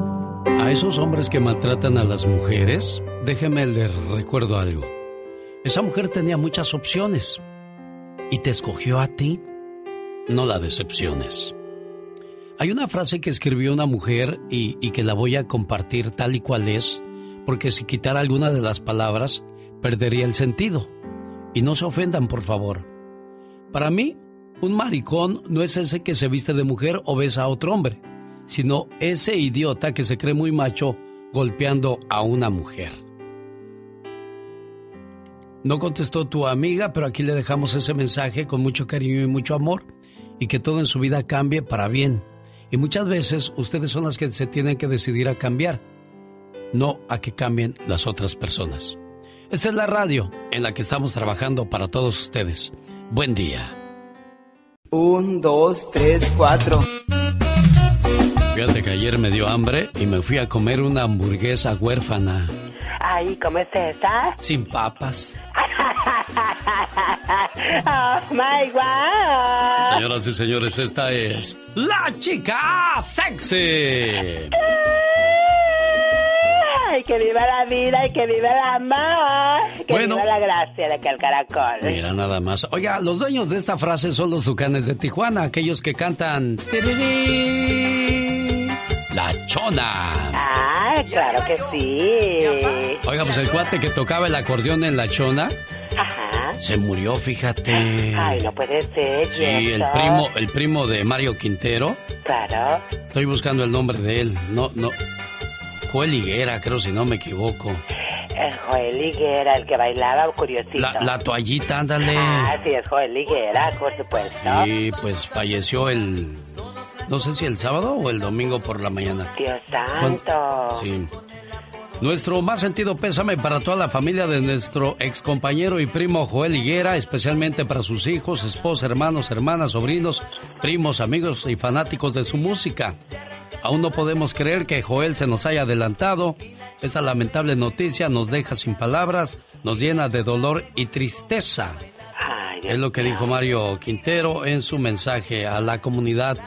A esos hombres que maltratan a las mujeres, déjeme les recuerdo algo. Esa mujer tenía muchas opciones y te escogió a ti. No la decepciones. Hay una frase que escribió una mujer y, que la voy a compartir tal y cual es, porque si quitara alguna de las palabras, perdería el sentido. Y no se ofendan, por favor. Para mí, un maricón no es ese que se viste de mujer o besa a otro hombre, sino ese idiota que se cree muy macho golpeando a una mujer. No contestó tu amiga, pero aquí le dejamos ese mensaje con mucho cariño y mucho amor y que todo en su vida cambie para bien. Y muchas veces ustedes son las que se tienen que decidir a cambiar, no a que cambien las otras personas. Esta es la radio en la que estamos trabajando para todos ustedes. Buen día. Un, dos, tres, cuatro. Fíjate que ayer me dio hambre y me fui a comer una hamburguesa huérfana. Ay, ¿cómo es esa? Sin papas. oh my. Señoras y señores, esta es la chica sexy. Ay, que viva la vida y que viva el amor. Que Bueno. viva la gracia de que el caracol. Mira nada más. Oiga, los dueños de esta frase son los tucanes de Tijuana, aquellos que cantan "Tirirí, La chona. Ah, claro que sí. Oiga, pues el cuate que tocaba el acordeón en la chona Ajá. se murió, fíjate. Ay, no puede ser. Sí, ¿y el primo, el primo de Mario Quintero. Claro. Estoy buscando el nombre de él. No, no. Joel Higuera, creo, si no me equivoco. El Joel Higuera, el que bailaba curiosito. La, la toallita, ándale. Ah, sí, es Joel Higuera, por supuesto. Y pues falleció el. No sé si el sábado o el domingo por la mañana. Dios santo. Sí. Nuestro más sentido pésame para toda la familia de nuestro ex compañero y primo Joel Higuera, especialmente para sus hijos, esposa, hermanos, hermanas, sobrinos, primos, amigos y fanáticos de su música. Aún no podemos creer que Joel se nos haya adelantado. Esta lamentable noticia nos deja sin palabras, nos llena de dolor y tristeza. es lo que dijo Mario Quintero en su mensaje a la comunidad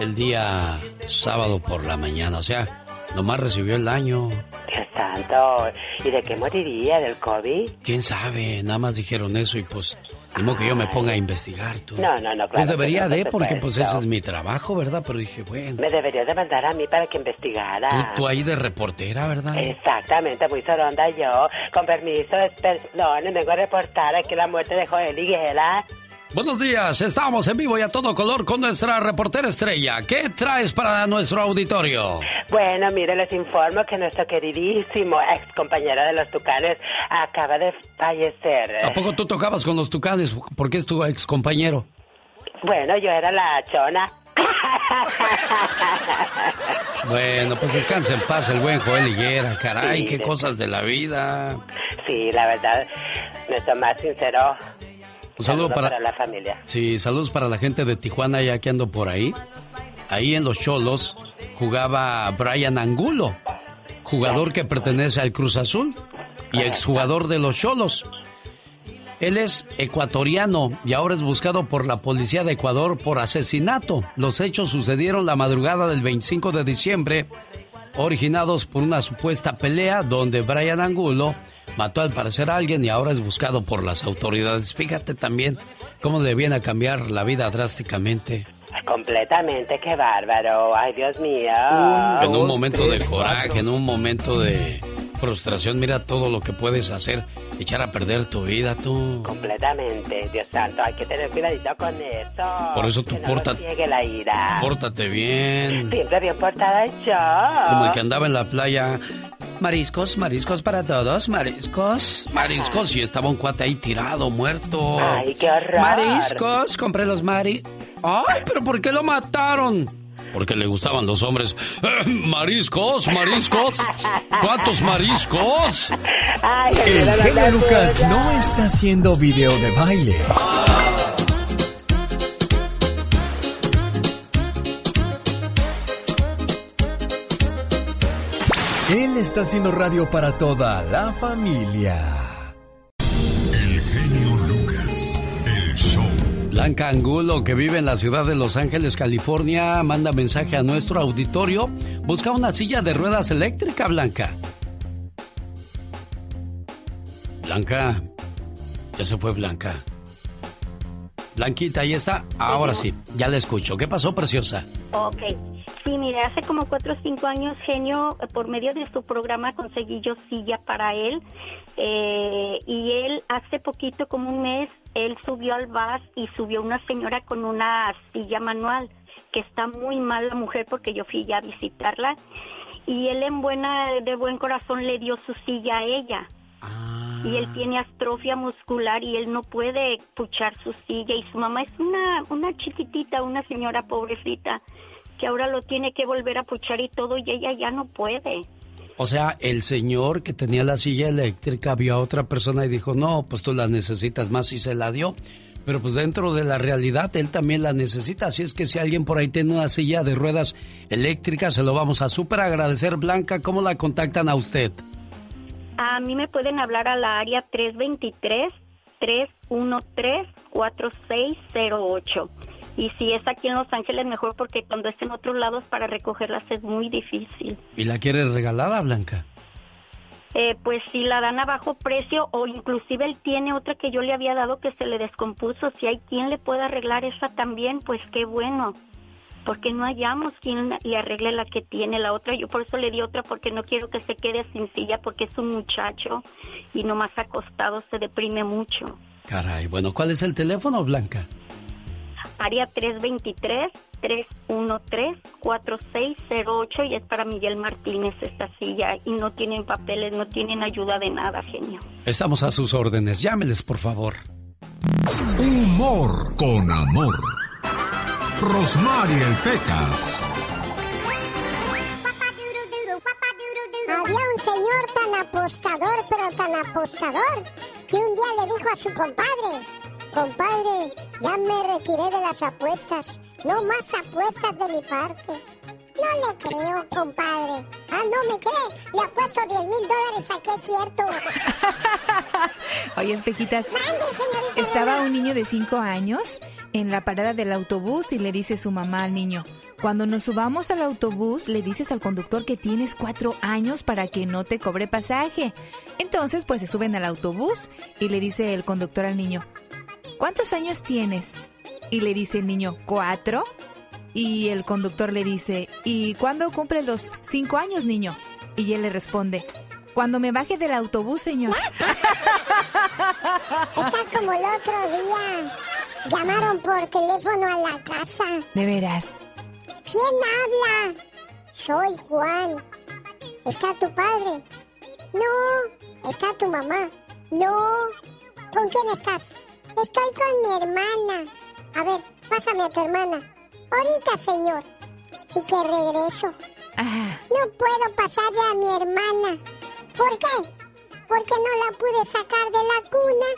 el día sábado por la mañana. O sea, nomás recibió el año. Dios santo. ¿Y de qué moriría? ¿Del COVID? ¿Quién sabe? Nada más dijeron eso y pues Dimo que yo me ponga a investigar, tú. No, no, no, claro. Pues debería no, de, por porque pues ese es mi trabajo, ¿verdad? Pero dije, bueno, Me debería de mandar a mí para que tú, investigara. tú ahí de reportera, ¿verdad? Exactamente, muy soronda yo. Con permiso, perdón, vengo a reportar aquí la muerte de Joel Higuera. Buenos días, estamos en vivo y a todo color con nuestra reportera estrella. ¿Qué traes para nuestro auditorio? Bueno, mire, les informo que nuestro queridísimo ex compañero de los Tucanes acaba de fallecer. ¿A poco tú tocabas con los tucanes? Porque es tu ex compañero. Bueno, yo era la chona. Bueno, pues descansa en paz el buen Joel Higuera. Caray, Sí, qué de- cosas de la vida. Sí, la verdad, nuestro más sincero Un saludo para, la familia. Sí, saludos para la gente de Tijuana, ya que ando por ahí. Ahí en Los Cholos jugaba Brian Angulo, jugador que pertenece al Cruz Azul y exjugador de Los Cholos. Él es ecuatoriano y ahora es buscado por la policía de Ecuador por asesinato. Los hechos sucedieron la madrugada del 25 de diciembre, originados por una supuesta pelea donde Brian Angulo mató al parecer a alguien y ahora es buscado por las autoridades. Fíjate también cómo le viene a cambiar la vida drásticamente. Completamente, qué bárbaro. Ay, Dios mío. en un momento de coraje, en un momento de frustración, mira todo lo que puedes hacer, echar a perder tu vida tú. Completamente, Dios santo, hay que tener cuidadito con eso. Por eso tú que no la ira. Pórtate bien. Siempre bien portada yo. Como el que andaba en la playa. Mariscos, mariscos para todos, mariscos, mariscos. Y estaba un cuate ahí tirado, muerto. Ay, qué horror. Mariscos, compré los mari. Ay, pero ¿por qué lo mataron? Porque le gustaban los hombres. Eh, mariscos, mariscos. ¿Cuántos mariscos? Ay, El genio Lucas suya. no está haciendo video de baile. Él está haciendo radio para toda la familia. Blanca Angulo, que vive en la ciudad de Los Ángeles, California, manda mensaje a nuestro auditorio. Busca una silla de ruedas eléctrica, Blanca. Blanca. Ya se fue Blanca. Blanquita, ahí está. Ahora sí, ya la escucho. ¿Qué pasó, preciosa? Ok. Sí, mire, hace como cuatro o cinco años, Genio, eh, por medio de su programa conseguí yo silla para él. Eh, y él, hace poquito, como un mes, él subió al bus y subió una señora con una silla manual, que está muy mal la mujer porque yo fui ya a visitarla. Y él en buena, de buen corazón le dio su silla a ella. Y él tiene astrofia muscular y él no puede puchar su silla. Y su mamá es una, una chiquitita, una señora pobrecita, que ahora lo tiene que volver a puchar y todo, y ella ya no puede. O sea, el señor que tenía la silla eléctrica vio a otra persona y dijo, no, pues tú la necesitas más y se la dio. Pero pues dentro de la realidad él también la necesita. Así es que si alguien por ahí tiene una silla de ruedas eléctricas, se lo vamos a súper agradecer. Blanca, ¿cómo la contactan a usted? A mí me pueden hablar a la área 323-313-4608. Y si es aquí en Los Ángeles, mejor porque cuando es en otros lados para recogerlas es muy difícil. ¿Y la quieres regalada, Blanca? Eh, pues si la dan a bajo precio o inclusive él tiene otra que yo le había dado que se le descompuso, si hay quien le pueda arreglar esa también, pues qué bueno, porque no hallamos quien le arregle la que tiene la otra, yo por eso le di otra porque no quiero que se quede sin silla porque es un muchacho y nomás acostado se deprime mucho. Caray, bueno, ¿cuál es el teléfono, Blanca? Área 323-313-4608 y es para Miguel Martínez esta silla y no tienen papeles, no tienen ayuda de nada, genio. Estamos a sus órdenes. Llámeles, por favor. Humor con amor. Rosmarie el Pecas. Había un señor tan apostador, pero tan apostador, que un día le dijo a su compadre, compadre, ya me retiré de las apuestas, no más apuestas de mi parte. No le creo, compadre. Ah, no me cree. Le apuesto 10 mil dólares a que es cierto. Oye, Espejitas. Señorita Estaba un niño de 5 años en la parada del autobús y le dice su mamá al niño, cuando nos subamos al autobús le dices al conductor que tienes 4 años para que no te cobre pasaje. Entonces pues se suben al autobús y le dice el conductor al niño, ¿cuántos años tienes? Y le dice el niño, cuatro. Y el conductor le dice, ¿y cuándo cumple los cinco años, niño? Y él le responde, cuando me baje del autobús, señor. Está como el otro día. Llamaron por teléfono a la casa. ¿De veras? ¿Quién habla? Soy Juan. ¿Está tu padre? No. ¿Está tu mamá? No. ¿Con quién estás? Estoy con mi hermana. A ver, pásame a tu hermana. Ahorita, señor. Y que regreso. No puedo pasarle a mi hermana. ¿Por qué? Porque no la pude sacar de la cuna.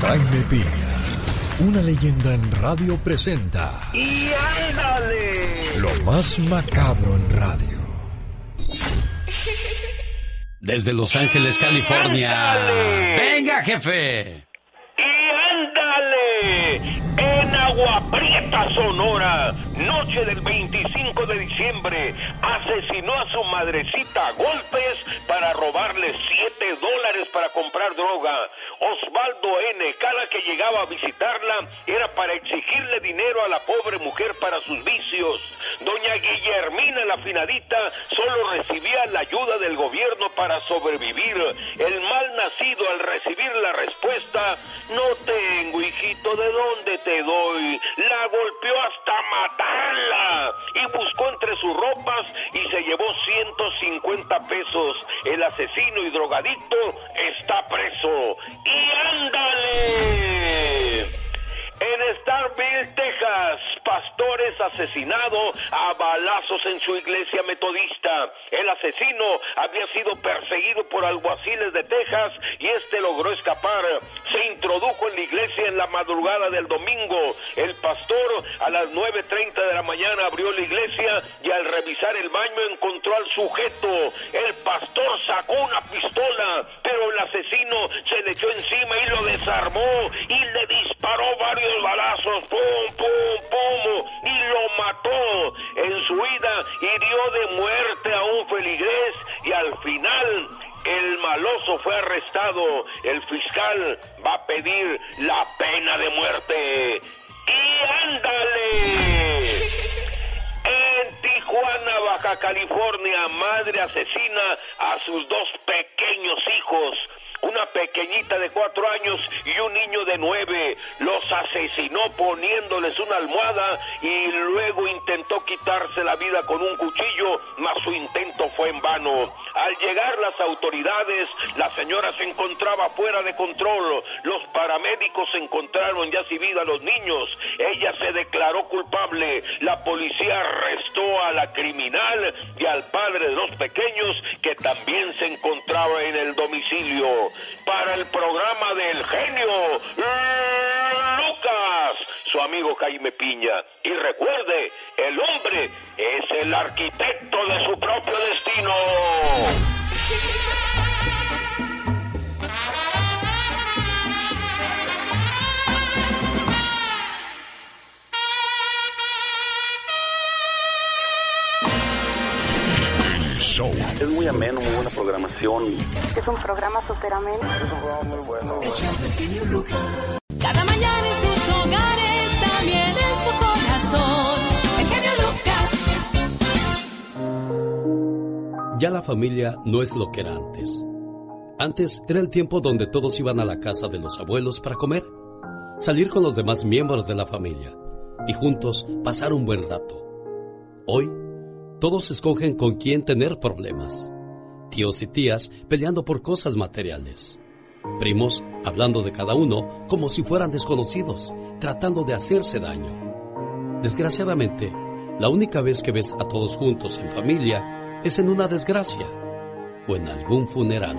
Jaime Piña, una leyenda en radio presenta ¡Y ándale! lo más macabro en radio. Desde Los Ángeles, California. Venga, jefe. ¡Ándale! En Agua Prieta, Sonora, noche del 25 de diciembre, asesinó a su madrecita a golpes para robarle 7 dólares para comprar droga. Osvaldo N., cada que llegaba a visitarla, era para exigirle dinero a la pobre mujer para sus vicios. Doña Guillermina, la finadita, solo recibía la ayuda del gobierno para sobrevivir. El mal nacido, al recibir la respuesta, no tengo, hijito, ¿de dónde te doy? La golpeó hasta matarla y buscó entre sus ropas y se llevó 150 pesos. El asesino y drogadicto está preso. ¡Y ándale! En Starville, Texas, pastores asesinado a balazos en su iglesia metodista. El asesino había sido perseguido por alguaciles de Texas y este logró escapar. Se introdujo en la iglesia en la madrugada del domingo. El pastor a las 9.30 de la mañana abrió la iglesia y al revisar el baño encontró al sujeto. El pastor sacó una pistola, pero el asesino se le echó encima y lo desarmó y le disparó varios balazos, pum, pum, pum, y lo mató. En su ida hirió de muerte a un feligrés y al final el maloso fue arrestado. El fiscal va a pedir la pena de muerte. ¡Y ándale! En Tijuana, Baja California, madre asesina a sus dos pequeños hijos. Una pequeñita de cuatro años y un niño de nueve. Los asesinó poniéndoles una almohada y luego intentó quitarse la vida con un cuchillo, mas su intento fue en vano. Al llegar las autoridades, la señora se encontraba fuera de control. Los paramédicos encontraron ya sin vida a los niños. Ella se declaró culpable. La policía arrestó a la criminal y al padre de los pequeños que también se encontraba en el domicilio. Para el programa del genio Lucas, su amigo Jaime Piña. Y recuerde, el hombre es el arquitecto de su propio destino. Show. Es muy ameno, muy buena programación. Es un programa súper ameno. Es un programa muy bueno. Cada mañana en sus hogares, también en su corazón. El genio Lucas. Ya la familia no es lo que era antes. Antes era el tiempo donde todos iban a la casa de los abuelos para comer, salir con los demás miembros de la familia y juntos pasar un buen rato. Hoy, todos escogen con quién tener problemas. Tíos y tías peleando por cosas materiales. Primos hablando de cada uno como si fueran desconocidos, tratando de hacerse daño. Desgraciadamente, la única vez que ves a todos juntos en familia es en una desgracia o en algún funeral.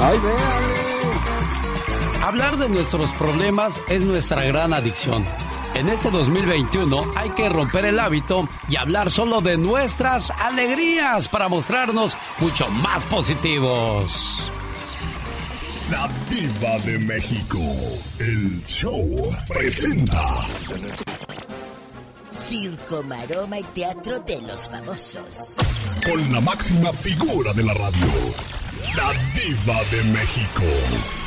Ay, Hablar de nuestros problemas es nuestra gran adicción. En este 2021 hay que romper el hábito y hablar solo de nuestras alegrías para mostrarnos mucho más positivos. La Diva de México. El show presenta. Circo, maroma y teatro de los famosos. Con la máxima figura de la radio. La Diva de México.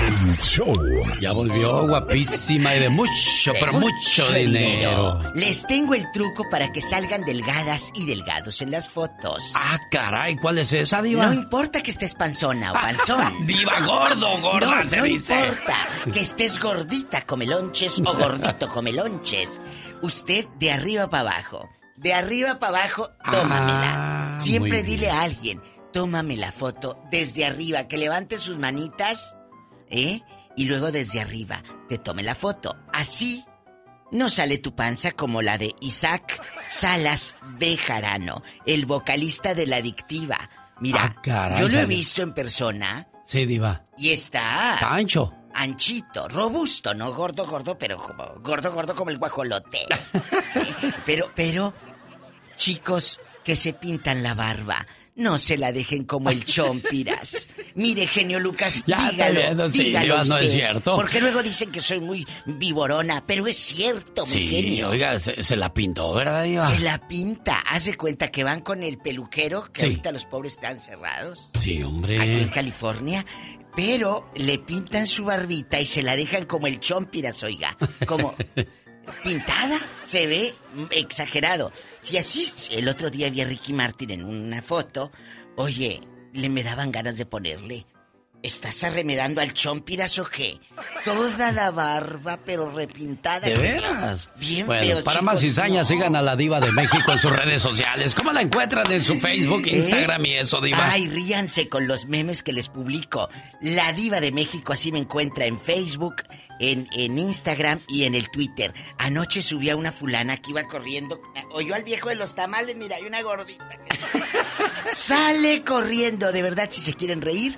El show. Ya volvió guapísima y de mucho, De pero mucho, dinero. Les tengo el truco para que salgan delgadas y delgados en las fotos. Ah, caray, ¿cuál es esa, Diva? No importa que estés panzona o panzón. Diva, gordo, gorda, no, se no dice. importa que estés gordita, come lonches o gordito, come lonches. Usted de arriba para abajo. De arriba para abajo, tómamela. Ah, Siempre dile a alguien, tómame la foto desde arriba, que levante sus manitas, ¿eh? Y luego desde arriba te tome la foto. Así no sale tu panza como la de Isaac Salas Bejarano, el vocalista de La Adictiva. Mira, Ah, caray, yo lo he visto en persona Sí, Diva. y está Está ancho. anchito, robusto, no gordo, gordo, pero como, gordo, gordo como el guajolote. pero, pero, chicos que se pintan la barba, no se la dejen como el chompiras. Mire, genio Lucas, Ya, dígalo, viendo, sí, dígalo no es cierto. Porque luego dicen que soy muy viborona, pero es cierto, mi Sí, genio. oiga, se, se la pintó, ¿verdad, Diva? Se la pinta. Haz de cuenta que van con el peluquero, que Sí. ahorita los pobres están cerrados Sí, hombre. aquí en California, pero le pintan su barbita y se la dejan como el chompiras, oiga, como pintada, se ve exagerado. Si así el otro día vi a Ricky Martin en una foto, oye, le me daban ganas de ponerle. ¿Estás arremedando al chompiras o qué? Toda la barba, pero repintada. ¿De veras? Bien bueno, feo, para chicos, más cizañas, no. sigan a la Diva de México en sus redes sociales. ¿Cómo la encuentran en su Facebook, ¿Eh? Instagram y eso, Diva? Ay, ríanse con los memes que les publico. La Diva de México así me encuentra en Facebook, en, en Instagram y en el Twitter. Anoche subí a una fulana que iba corriendo. Oyó al viejo de los tamales, mira, hay una gordita. Sale corriendo, de verdad, si se quieren reír,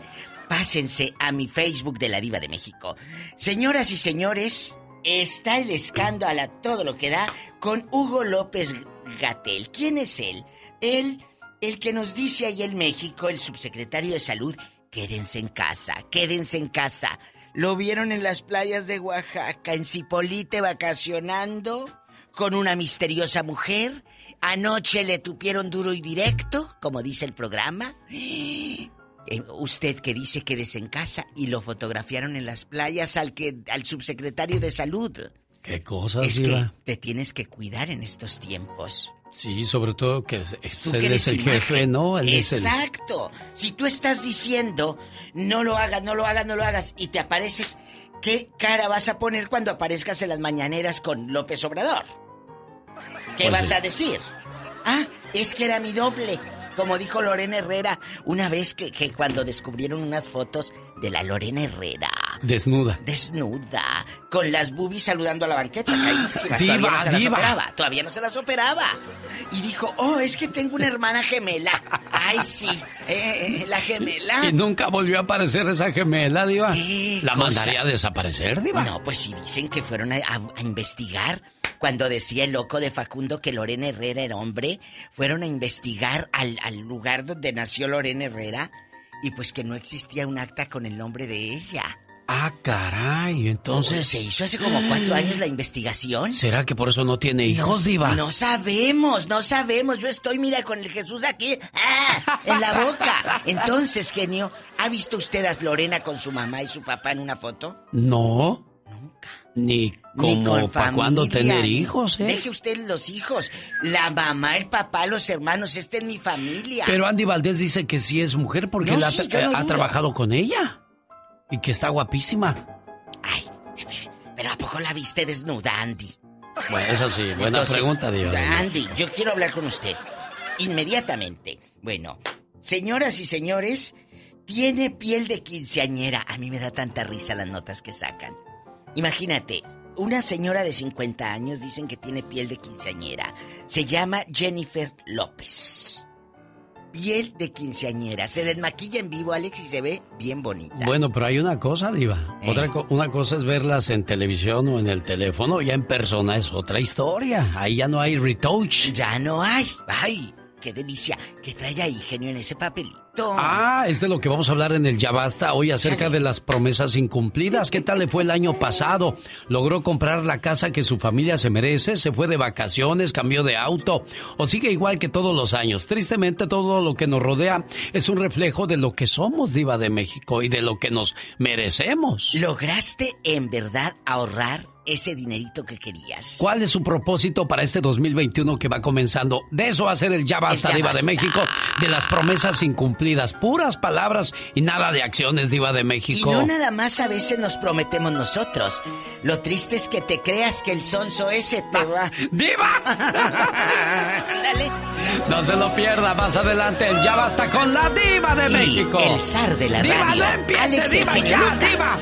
pásense a mi Facebook de la Diva de México. Señoras y señores, está el escándalo a todo lo que da con Hugo López Gatel. ¿Quién es él? Él, el que nos dice ahí en México, el subsecretario de Salud, quédense en casa, quédense en casa. Lo vieron en las playas de Oaxaca, en Cipolite, vacacionando con una misteriosa mujer. Anoche le tupieron duro y directo, como dice el programa. Eh, usted que dice que en casa y lo fotografiaron en las playas al que al subsecretario de salud. ¿Qué cosas, Es que te tienes que cuidar en estos tiempos. Sí, sobre todo que es- que es el imagen. jefe, ¿no? Él es el... Exacto. Si tú estás diciendo no lo hagas, no lo hagas, no lo hagas y te apareces, ¿qué cara vas a poner cuando aparezcas en las mañaneras con López Obrador? ¿Qué Pues vas sí. a decir? Ah, es que era mi doble. Como dijo Lorena Herrera una vez que, cuando descubrieron unas fotos de la Lorena Herrera Desnuda. desnuda, con las boobies saludando a la banqueta, caísimas. Diva, todavía no se las operaba, todavía no se las operaba. Y dijo, oh, es que tengo una hermana gemela. Ay, sí, eh, eh, la gemela. Y nunca volvió a aparecer esa gemela, Diva. ¿Qué ¿La cosas? mandaría a desaparecer, Diva? No, pues si dicen que fueron a, a- a investigar. Cuando decía el loco de Facundo que Lorena Herrera era hombre, fueron a investigar al, al lugar donde nació Lorena Herrera y pues que no existía un acta con el nombre de ella. Ah, caray, entonces... Se hizo hace como cuatro años la investigación. ¿Será que por eso no tiene hijos, no, Diva? No sabemos, no sabemos. Yo estoy, mira, con el Jesús aquí, ¡ah! en la boca. Entonces, genio, ¿ha visto usted a Lorena con su mamá y su papá en una foto? No. Nunca. Ni Ni como con para cuándo tener hijos, ¿eh? Deje usted los hijos. La mamá, el papá, los hermanos, esta es mi familia. Pero Andy Valdés dice que sí es mujer porque No, él ha, sí, yo no ha dudo. trabajado con ella. Y que está guapísima. Pero ¿a poco la viste desnuda, Andy? Bueno, eso sí, buena Entonces, pregunta, Diva. Andy, yo quiero hablar con usted. Inmediatamente. Bueno, señoras y señores, tiene piel de quinceañera. A mí me da tanta risa las notas que sacan. Imagínate, una señora de 50 años dicen que tiene piel de quinceañera. Se llama Jennifer López. Piel de quinceañera. Se desmaquilla en vivo, Alex, y se ve bien bonita. Bueno, pero hay una cosa, Diva. Eh. Otra co- una cosa es verlas en televisión o en el teléfono, ya en persona es otra historia. Ahí ya no hay retouch. Ya no hay. Ay, qué delicia. ¿Qué trae ahí, genio, en ese papelito? Ah, es de lo que vamos a hablar en el Ya Basta hoy acerca de las promesas incumplidas. ¿Qué tal le fue el año pasado? ¿Logró comprar la casa que su familia se merece? ¿Se fue de vacaciones? ¿Cambió de auto? ¿O sigue igual que todos los años? Tristemente todo lo que nos rodea es un reflejo de lo que somos, diva de México, y de lo que nos merecemos. ¿Lograste en verdad ahorrar ese dinerito que querías? ¿Cuál es su propósito para este 2021 que va comenzando? De eso va a ser el Ya Basta, El Ya Diva de. México, de las promesas incumplidas, puras palabras y nada de acciones, Diva de Y México. no nada más a veces nos prometemos nosotros. Lo triste es que te creas que el sonso ese te va. ¡Diva! Ándale. No se lo pierda, más adelante el Ya Basta con la Diva de Y México. el zar de la diva, radio, no empiece, Alex Diva, ya. Diva.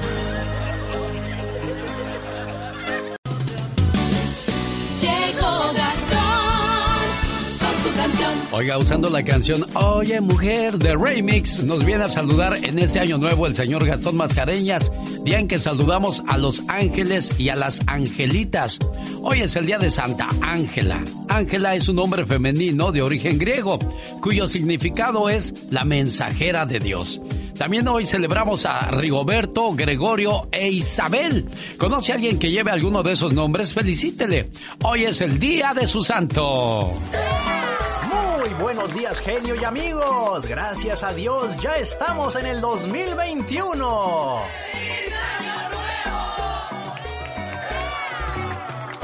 Oiga, usando la canción Oye Mujer de Remix, nos viene a saludar en este año nuevo el señor Gastón Mascareñas, día en que saludamos a los ángeles y a las angelitas. Hoy es el día de Santa Ángela. Ángela es un nombre femenino de origen griego, cuyo significado es la mensajera de Dios. También hoy celebramos a Rigoberto, Gregorio e Isabel. ¿Conoce a alguien que lleve alguno de esos nombres? Felicítele. Hoy es el día de su santo. Muy buenos días, genio y amigos. Gracias a Dios, ya estamos en el 2021.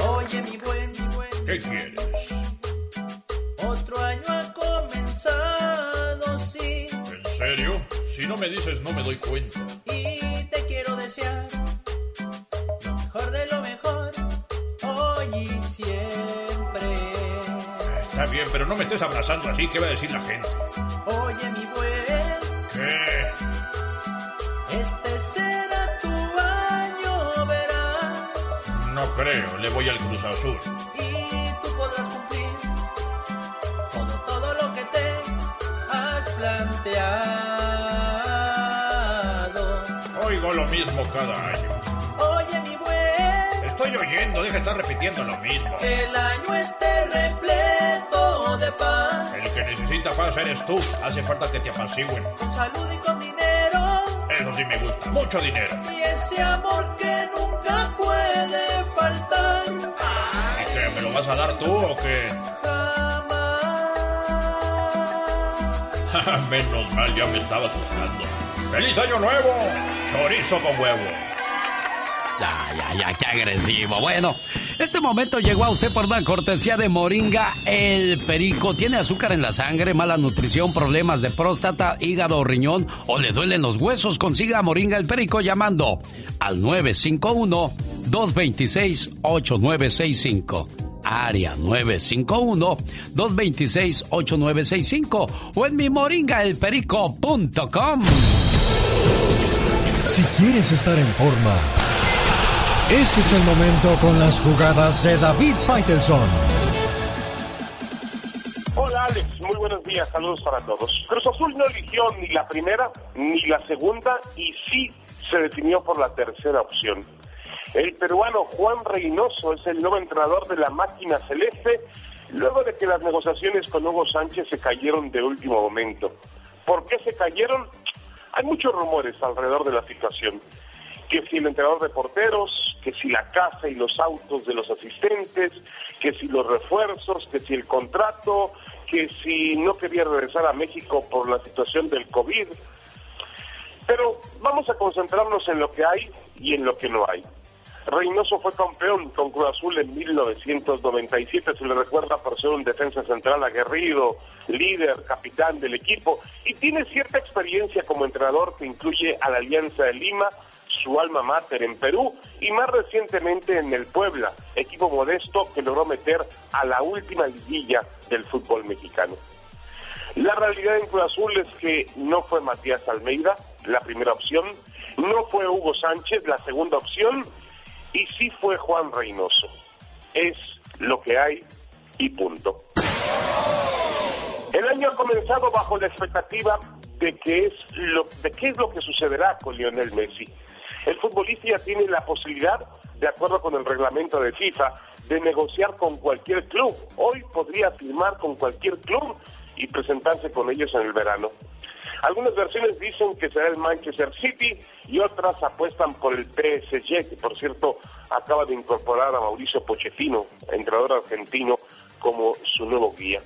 Oye, mi buen, mi buen. ¿Qué quieres? Otro año ha comenzado, sí. ¿En serio? Si no me dices, no me doy cuenta. Y te quiero desear lo mejor de lo Bien, pero no me estés abrazando así. ¿Qué va a decir la gente? Oye, mi buen. ¿Qué? Este será tu año, verás, No creo. Le voy al Cruz Azul. y tú podrás cumplir todo, todo lo que te has planteado. Oigo lo mismo cada año. Oye, mi buen, Estoy oyendo. Deja de estar repitiendo lo mismo. el año esté repleto de El que necesita paz eres tú. Hace falta que te apacigüen. con salud y con dinero, Eso sí me gusta. Mucho dinero. y ese amor que nunca puede faltar. ¿Y qué? ¿Me lo vas a dar tú o qué? Menos mal, ya me estaba asustando. ¡Feliz Año Nuevo! Chorizo con huevo. Ya, ya, ya, qué agresivo. Bueno, este momento llegó a usted por una cortesía de Moringa El Perico. ¿Tiene azúcar en la sangre, mala nutrición, problemas de próstata, hígado o riñón o le duelen los huesos? Consiga Moringa El Perico llamando al 951-226-8965. Área 951-226-8965 o en mi moringaelperico.com. Si quieres estar en forma, ese es el momento con las jugadas de David Faitelson. Hola Alex, muy buenos días, saludos para todos. Cruz Azul no eligió ni la primera ni la segunda y sí se definió por la tercera opción. El peruano Juan Reynoso es el nuevo entrenador de la máquina celeste luego de que las negociaciones con Hugo Sánchez se cayeron de último momento. ¿Por qué se cayeron? Hay muchos rumores alrededor de la situación. Que si el entrenador de porteros, que si la casa y los autos de los asistentes, que si los refuerzos, que si el contrato, que si no quería regresar a México por la situación del COVID. Pero vamos a concentrarnos en lo que hay y en lo que no hay. Reynoso fue campeón con Cruz Azul en 1997, se le recuerda por ser un defensa central aguerrido, líder, capitán del equipo y tiene cierta experiencia como entrenador que incluye a la Alianza de Lima, su alma mater en Perú y más recientemente en el Puebla, equipo modesto que logró meter a la última liguilla del fútbol mexicano. La realidad en Cruz Azul es que no fue Matías Almeida, la primera opción, no fue Hugo Sánchez, la segunda opción, y sí fue Juan Reynoso. Es lo que hay y punto. El año ha comenzado bajo la expectativa de que es lo, de qué es lo que sucederá con Lionel Messi. El futbolista tiene la posibilidad, de acuerdo con el reglamento de FIFA, de negociar con cualquier club. Hoy podría firmar con cualquier club y presentarse con ellos en el verano. Algunas versiones dicen que será el Manchester City y otras apuestan por el PSG, que por cierto acaba de incorporar a Mauricio Pochettino, entrenador argentino, como su nuevo guía.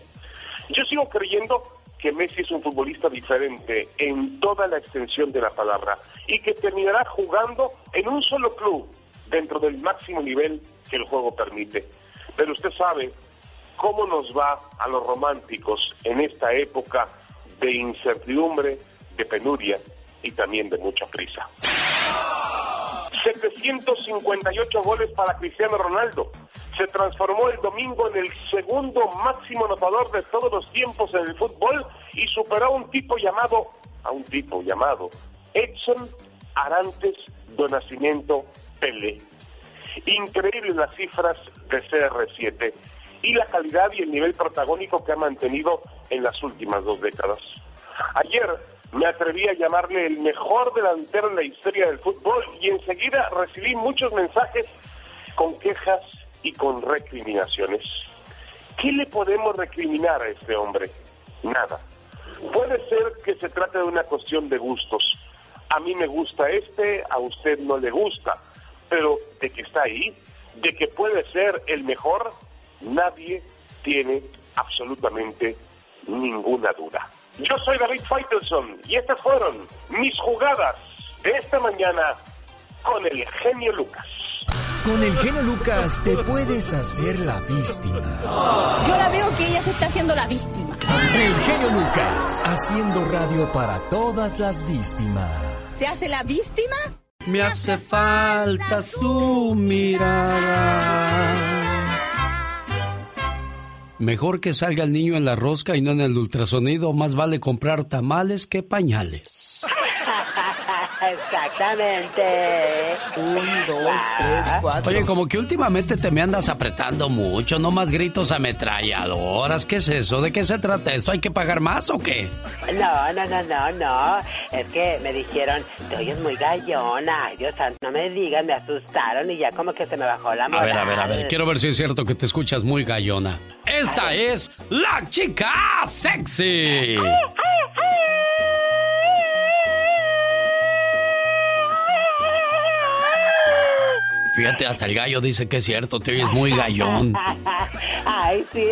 Yo sigo creyendo que Messi es un futbolista diferente en toda la extensión de la palabra y que terminará jugando en un solo club dentro del máximo nivel que el juego permite. Pero usted sabe cómo nos va a los románticos en esta época de incertidumbre, de penuria y también de mucha prisa. 758 goles para Cristiano Ronaldo. Se transformó el domingo en el segundo máximo anotador de todos los tiempos en el fútbol y superó a un tipo llamado, a un tipo llamado Edson Arantes do Nacimiento Pele. Increíbles las cifras de CR7 y la calidad y el nivel protagónico que ha mantenido en las últimas dos décadas. Ayer me atreví a llamarle el mejor delantero en la historia del fútbol y enseguida recibí muchos mensajes con quejas y con recriminaciones. ¿Qué le podemos recriminar a este hombre? Nada. Puede ser que se trate de una cuestión de gustos. A mí me gusta este, a usted no le gusta, pero de que está ahí, de que puede ser el mejor, nadie tiene absolutamente ninguna duda. Yo soy David Faitelson y estas fueron mis jugadas de esta mañana con el genio Lucas. Con el genio Lucas te puedes hacer la víctima. Yo la veo que ella se está haciendo la víctima. El genio Lucas, haciendo radio para todas las víctimas. ¿Se hace la víctima? Me hace falta su mirada. Mejor que salga el niño en la rosca y no en el ultrasonido. Más vale comprar tamales que pañales. Exactamente. Un, dos, tres, cuatro. Oye, como que últimamente te me andas apretando mucho, no más gritos ametralladoras. ¿Qué es eso? ¿De qué se trata esto? ¿Hay que pagar más o qué? No, no, no, no, no. Es que me dijeron, te oyes muy gallona. Ay, Dios santo, no me digan, me asustaron y ya como que se me bajó la A moral. ver, a ver, a ver. Quiero ver si es cierto que te escuchas muy gallona. Esta es la chica sexy. Fíjate, hasta el gallo dice que es cierto, te oyes muy gallón. Ay, sí,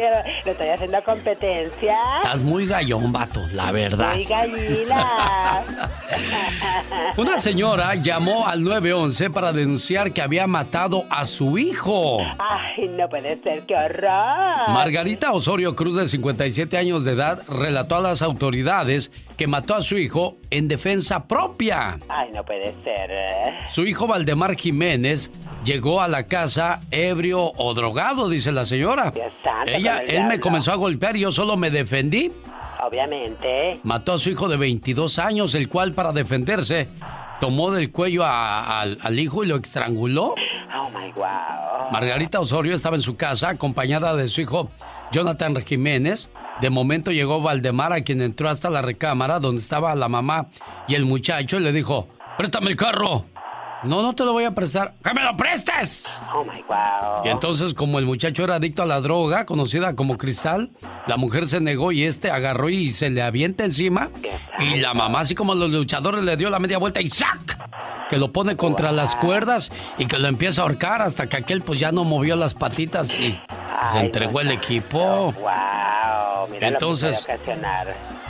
le estoy haciendo competencia. Estás muy gallón, vato, la verdad. Muy gallina. Una señora llamó al 911 para denunciar que había matado a su hijo. Ay, no puede ser, qué horror. Margarita Osorio Cruz, de 57 años de edad, relató a las autoridades que mató a su hijo en defensa propia. Ay, no puede ser. eh. Su hijo Valdemar Jiménez llegó a la casa ebrio o drogado, dice la señora. santo, Ella, él me comenzó a golpear y yo solo me defendí. Obviamente. Mató a su hijo de 22 años, el cual para defenderse tomó del cuello a- al- al hijo y lo estranguló. Oh my wow. Margarita Osorio estaba en su casa acompañada de su hijo Jonathan Jiménez. De momento llegó Valdemar, a quien entró hasta la recámara donde estaba la mamá y el muchacho y le dijo, préstame el carro. No, no te lo voy a prestar. ¡Que me lo prestes! Oh my wow. Y entonces, como el muchacho era adicto a la droga, conocida como cristal, la mujer se negó y este agarró y se le avienta encima. Y la mamá, así como los luchadores, le dio la media vuelta y ¡sac! Que lo pone contra las cuerdas y que lo empieza a ahorcar hasta que aquel pues ya no movió las patitas y se entregó el equipo. Wow. Mira Entonces- lo que.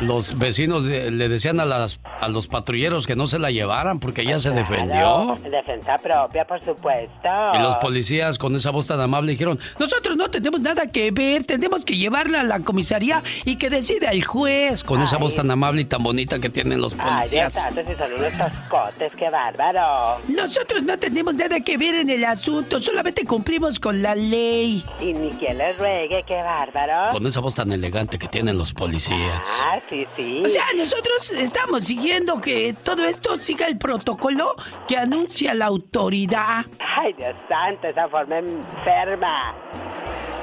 Los vecinos de- le decían a, las, a los patrulleros que no se la llevaran porque ella se defendió. Defensa propia, por supuesto. Y los policías con esa voz tan amable dijeron, nosotros no tenemos nada que ver, tenemos que llevarla a la comisaría y que decida el juez. Con esa voz tan amable y tan bonita que tienen los Ay, Dios policías. santo, si son unos toscotes, qué bárbaro. Nosotros no tenemos nada que ver en el asunto, solamente cumplimos con la ley. Y ni quien les ruegue, qué bárbaro. Con esa voz tan elegante que tienen los policías. Ah, sí, sí. O sea, nosotros estamos siguiendo que todo esto siga el protocolo que anuncia la autoridad. Ay, Dios santo, esa forma enferma.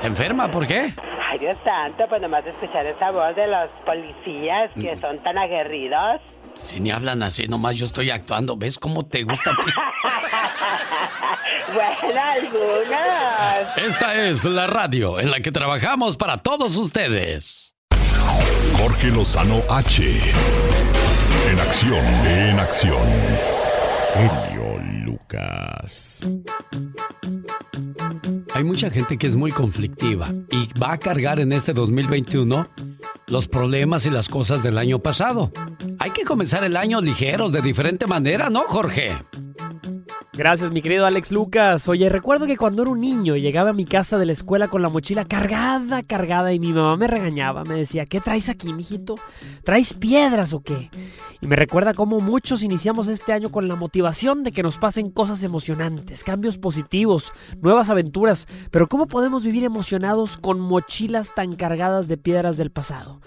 ¿Enferma? ¿Por qué? Ay, Dios santo, pues nomás de escuchar esa voz de los policías que Mm. son tan aguerridos. Si ni hablan así, nomás yo estoy actuando. ¿Ves cómo te gusta a ti? bueno, algunos. Esta es la radio en la que trabajamos para todos ustedes. Jorge Lozano H. En acción, en acción. Genio Lucas. Hay mucha gente que es muy conflictiva y va a cargar en este 2021 los problemas y las cosas del año pasado. Hay que comenzar el año ligeros, de diferente manera, ¿no, Jorge? Gracias, mi querido Alex Lucas. Oye, recuerdo que cuando era un niño llegaba a mi casa de la escuela con la mochila cargada, cargada, y mi mamá me regañaba. Me decía, ¿qué traes aquí, mijito? ¿Traes piedras o qué? Y me recuerda cómo muchos iniciamos este año con la motivación de que nos pasen cosas emocionantes, cambios positivos, nuevas aventuras. Pero ¿cómo podemos vivir emocionados con mochilas tan cargadas de piedras del pasado?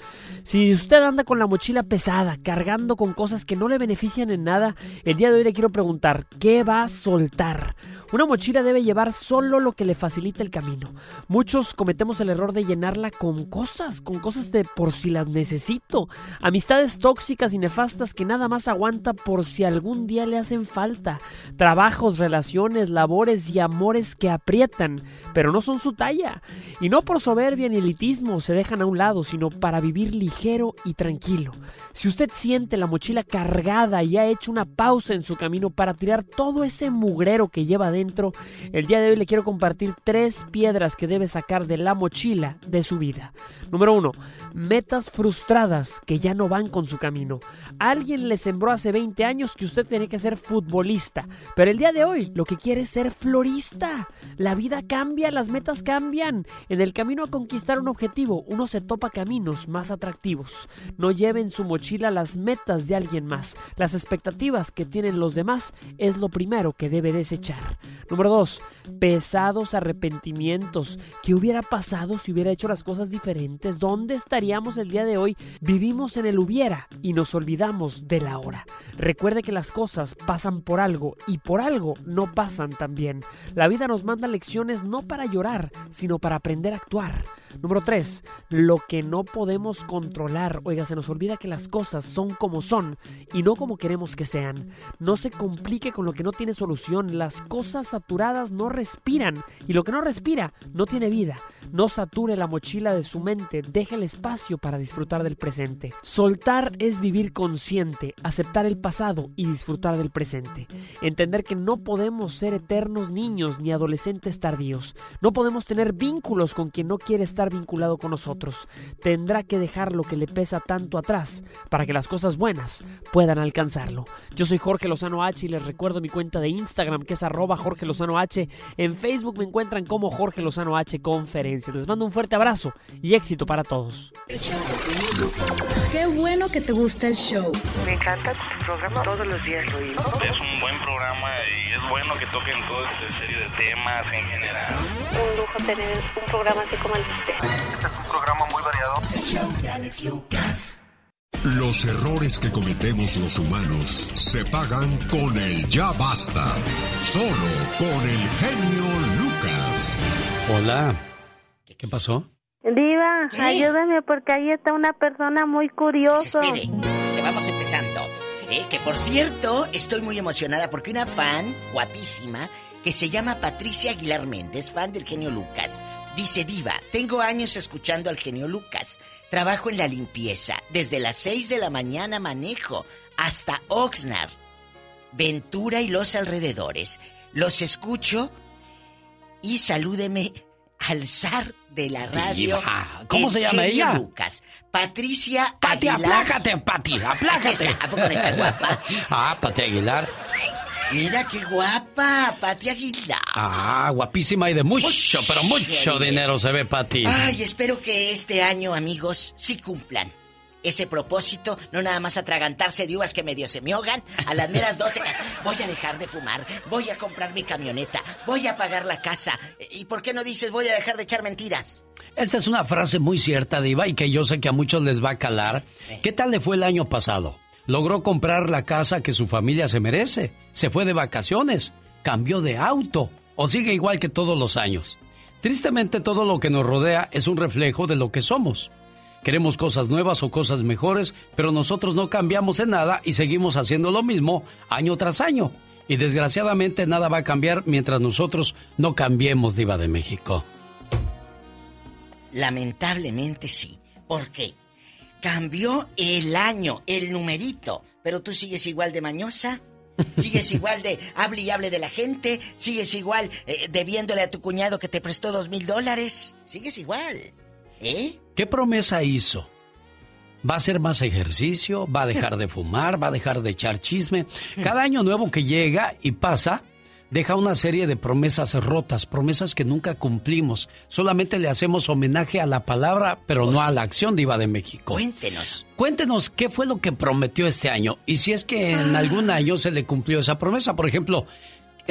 Si usted anda con la mochila pesada, cargando con cosas que no le benefician en nada, el día de hoy le quiero preguntar, ¿qué va a soltar? Una mochila debe llevar solo lo que le facilita el camino. Muchos cometemos el error de llenarla con cosas, con cosas de por si las necesito. Amistades tóxicas y nefastas que nada más aguanta por si algún día le hacen falta. Trabajos, relaciones, labores y amores que aprietan, pero no son su talla. Y no por soberbia ni elitismo se dejan a un lado, sino para vivir ligero y tranquilo. Si usted siente la mochila cargada y ha hecho una pausa en su camino para tirar todo ese mugrero que lleva el día de hoy le quiero compartir tres piedras que debe sacar de la mochila de su vida. Número uno, metas frustradas que ya no van con su camino. Alguien le sembró hace 20 años que usted tiene que ser futbolista, pero el día de hoy lo que quiere es ser florista. La vida cambia, las metas cambian. En el camino a conquistar un objetivo, uno se topa caminos más atractivos. No lleve en su mochila las metas de alguien más. Las expectativas que tienen los demás es lo primero que debe desechar. Número 2. Pesados arrepentimientos. ¿Qué hubiera pasado si hubiera hecho las cosas diferentes? ¿Dónde estaríamos el día de hoy? Vivimos en el hubiera y nos olvidamos de la hora. Recuerde que las cosas pasan por algo y por algo no pasan también. La vida nos manda lecciones no para llorar, sino para aprender a actuar. Número 3. Lo que no podemos controlar. Oiga, se nos olvida que las cosas son como son y no como queremos que sean. No se complique con lo que no tiene solución. Las cosas saturadas no respiran y lo que no respira no tiene vida. No sature la mochila de su mente. Deje el espacio para disfrutar del presente. Soltar es vivir consciente, aceptar el pasado y disfrutar del presente. Entender que no podemos ser eternos niños ni adolescentes tardíos. No podemos tener vínculos con quien no quiere estar vinculado con nosotros. Tendrá que dejar lo que le pesa tanto atrás para que las cosas buenas puedan alcanzarlo. Yo soy Jorge Lozano H y les recuerdo mi cuenta de Instagram que es arroba Jorge Lozano H. En Facebook me encuentran como Jorge Lozano H Conferencia. Les mando un fuerte abrazo y éxito para todos. Qué bueno que te gusta el show. Me encanta tu programa, todos los días lo oigo. Es un buen programa y es bueno que toquen toda esta serie de temas en general. Un lujo tener un programa así como el de usted. Este es un programa muy variado. Los errores que cometemos los humanos se pagan con el ya basta. Solo con el genio Lucas. Hola. ¿Qué pasó? Diva, ayúdame porque ahí está una persona muy curiosa. Espere, que vamos empezando. Eh, que por cierto, estoy muy emocionada porque una fan guapísima que se llama Patricia Aguilar Méndez, fan del genio Lucas, dice Diva, tengo años escuchando al genio Lucas. Trabajo en la limpieza. Desde las 6 de la mañana manejo hasta Oxnard, Ventura y los alrededores. Los escucho y salúdeme al zar de la radio. Diva, ¿cómo se llama ella? Lucas. Patricia Pati, Aguilar. aplácate, Pati, aplácate. Está, ¿A poco no está guapa? Ah, Pati Aguilar. Mira qué guapa, Pati Aguilar. Ah, guapísima y de mucho, Mucho pero mucho dinero. dinero se ve, Pati. Ay, espero que este año, amigos, sí cumplan ese propósito, no nada más atragantarse de uvas que medio se me ahogan a las meras 12. Voy a dejar de fumar, voy a comprar mi camioneta, voy a pagar la casa. ¿Y por qué no dices voy a dejar de echar mentiras? Esta es una frase muy cierta, Diva, y que yo sé que a muchos les va a calar. ¿Qué tal le fue el año pasado? Logró comprar la casa que su familia se merece. Se fue de vacaciones. Cambió de auto. O sigue igual que todos los años. Tristemente todo lo que nos rodea es un reflejo de lo que somos. Queremos cosas nuevas o cosas mejores, pero nosotros no cambiamos en nada y seguimos haciendo lo mismo año tras año. Y desgraciadamente nada va a cambiar mientras nosotros no cambiemos, Diva de México. Lamentablemente sí. ¿Por qué? Cambió el año, el numerito. Pero tú sigues igual de mañosa. Sigues igual de hable y hable de la gente. Sigues igual eh, debiéndole a tu cuñado que te prestó dos mil dólares. Sigues igual. ¿Eh? ¿Qué promesa hizo? ¿Va a hacer más ejercicio? ¿Va a dejar de fumar? ¿Va a dejar de echar chisme? Cada año nuevo que llega y pasa, deja una serie de promesas rotas, promesas que nunca cumplimos. Solamente le hacemos homenaje a la palabra, pero no a la acción diva de México. Cuéntenos. Cuéntenos qué fue lo que prometió este año y si es que en algún año se le cumplió esa promesa. Por ejemplo,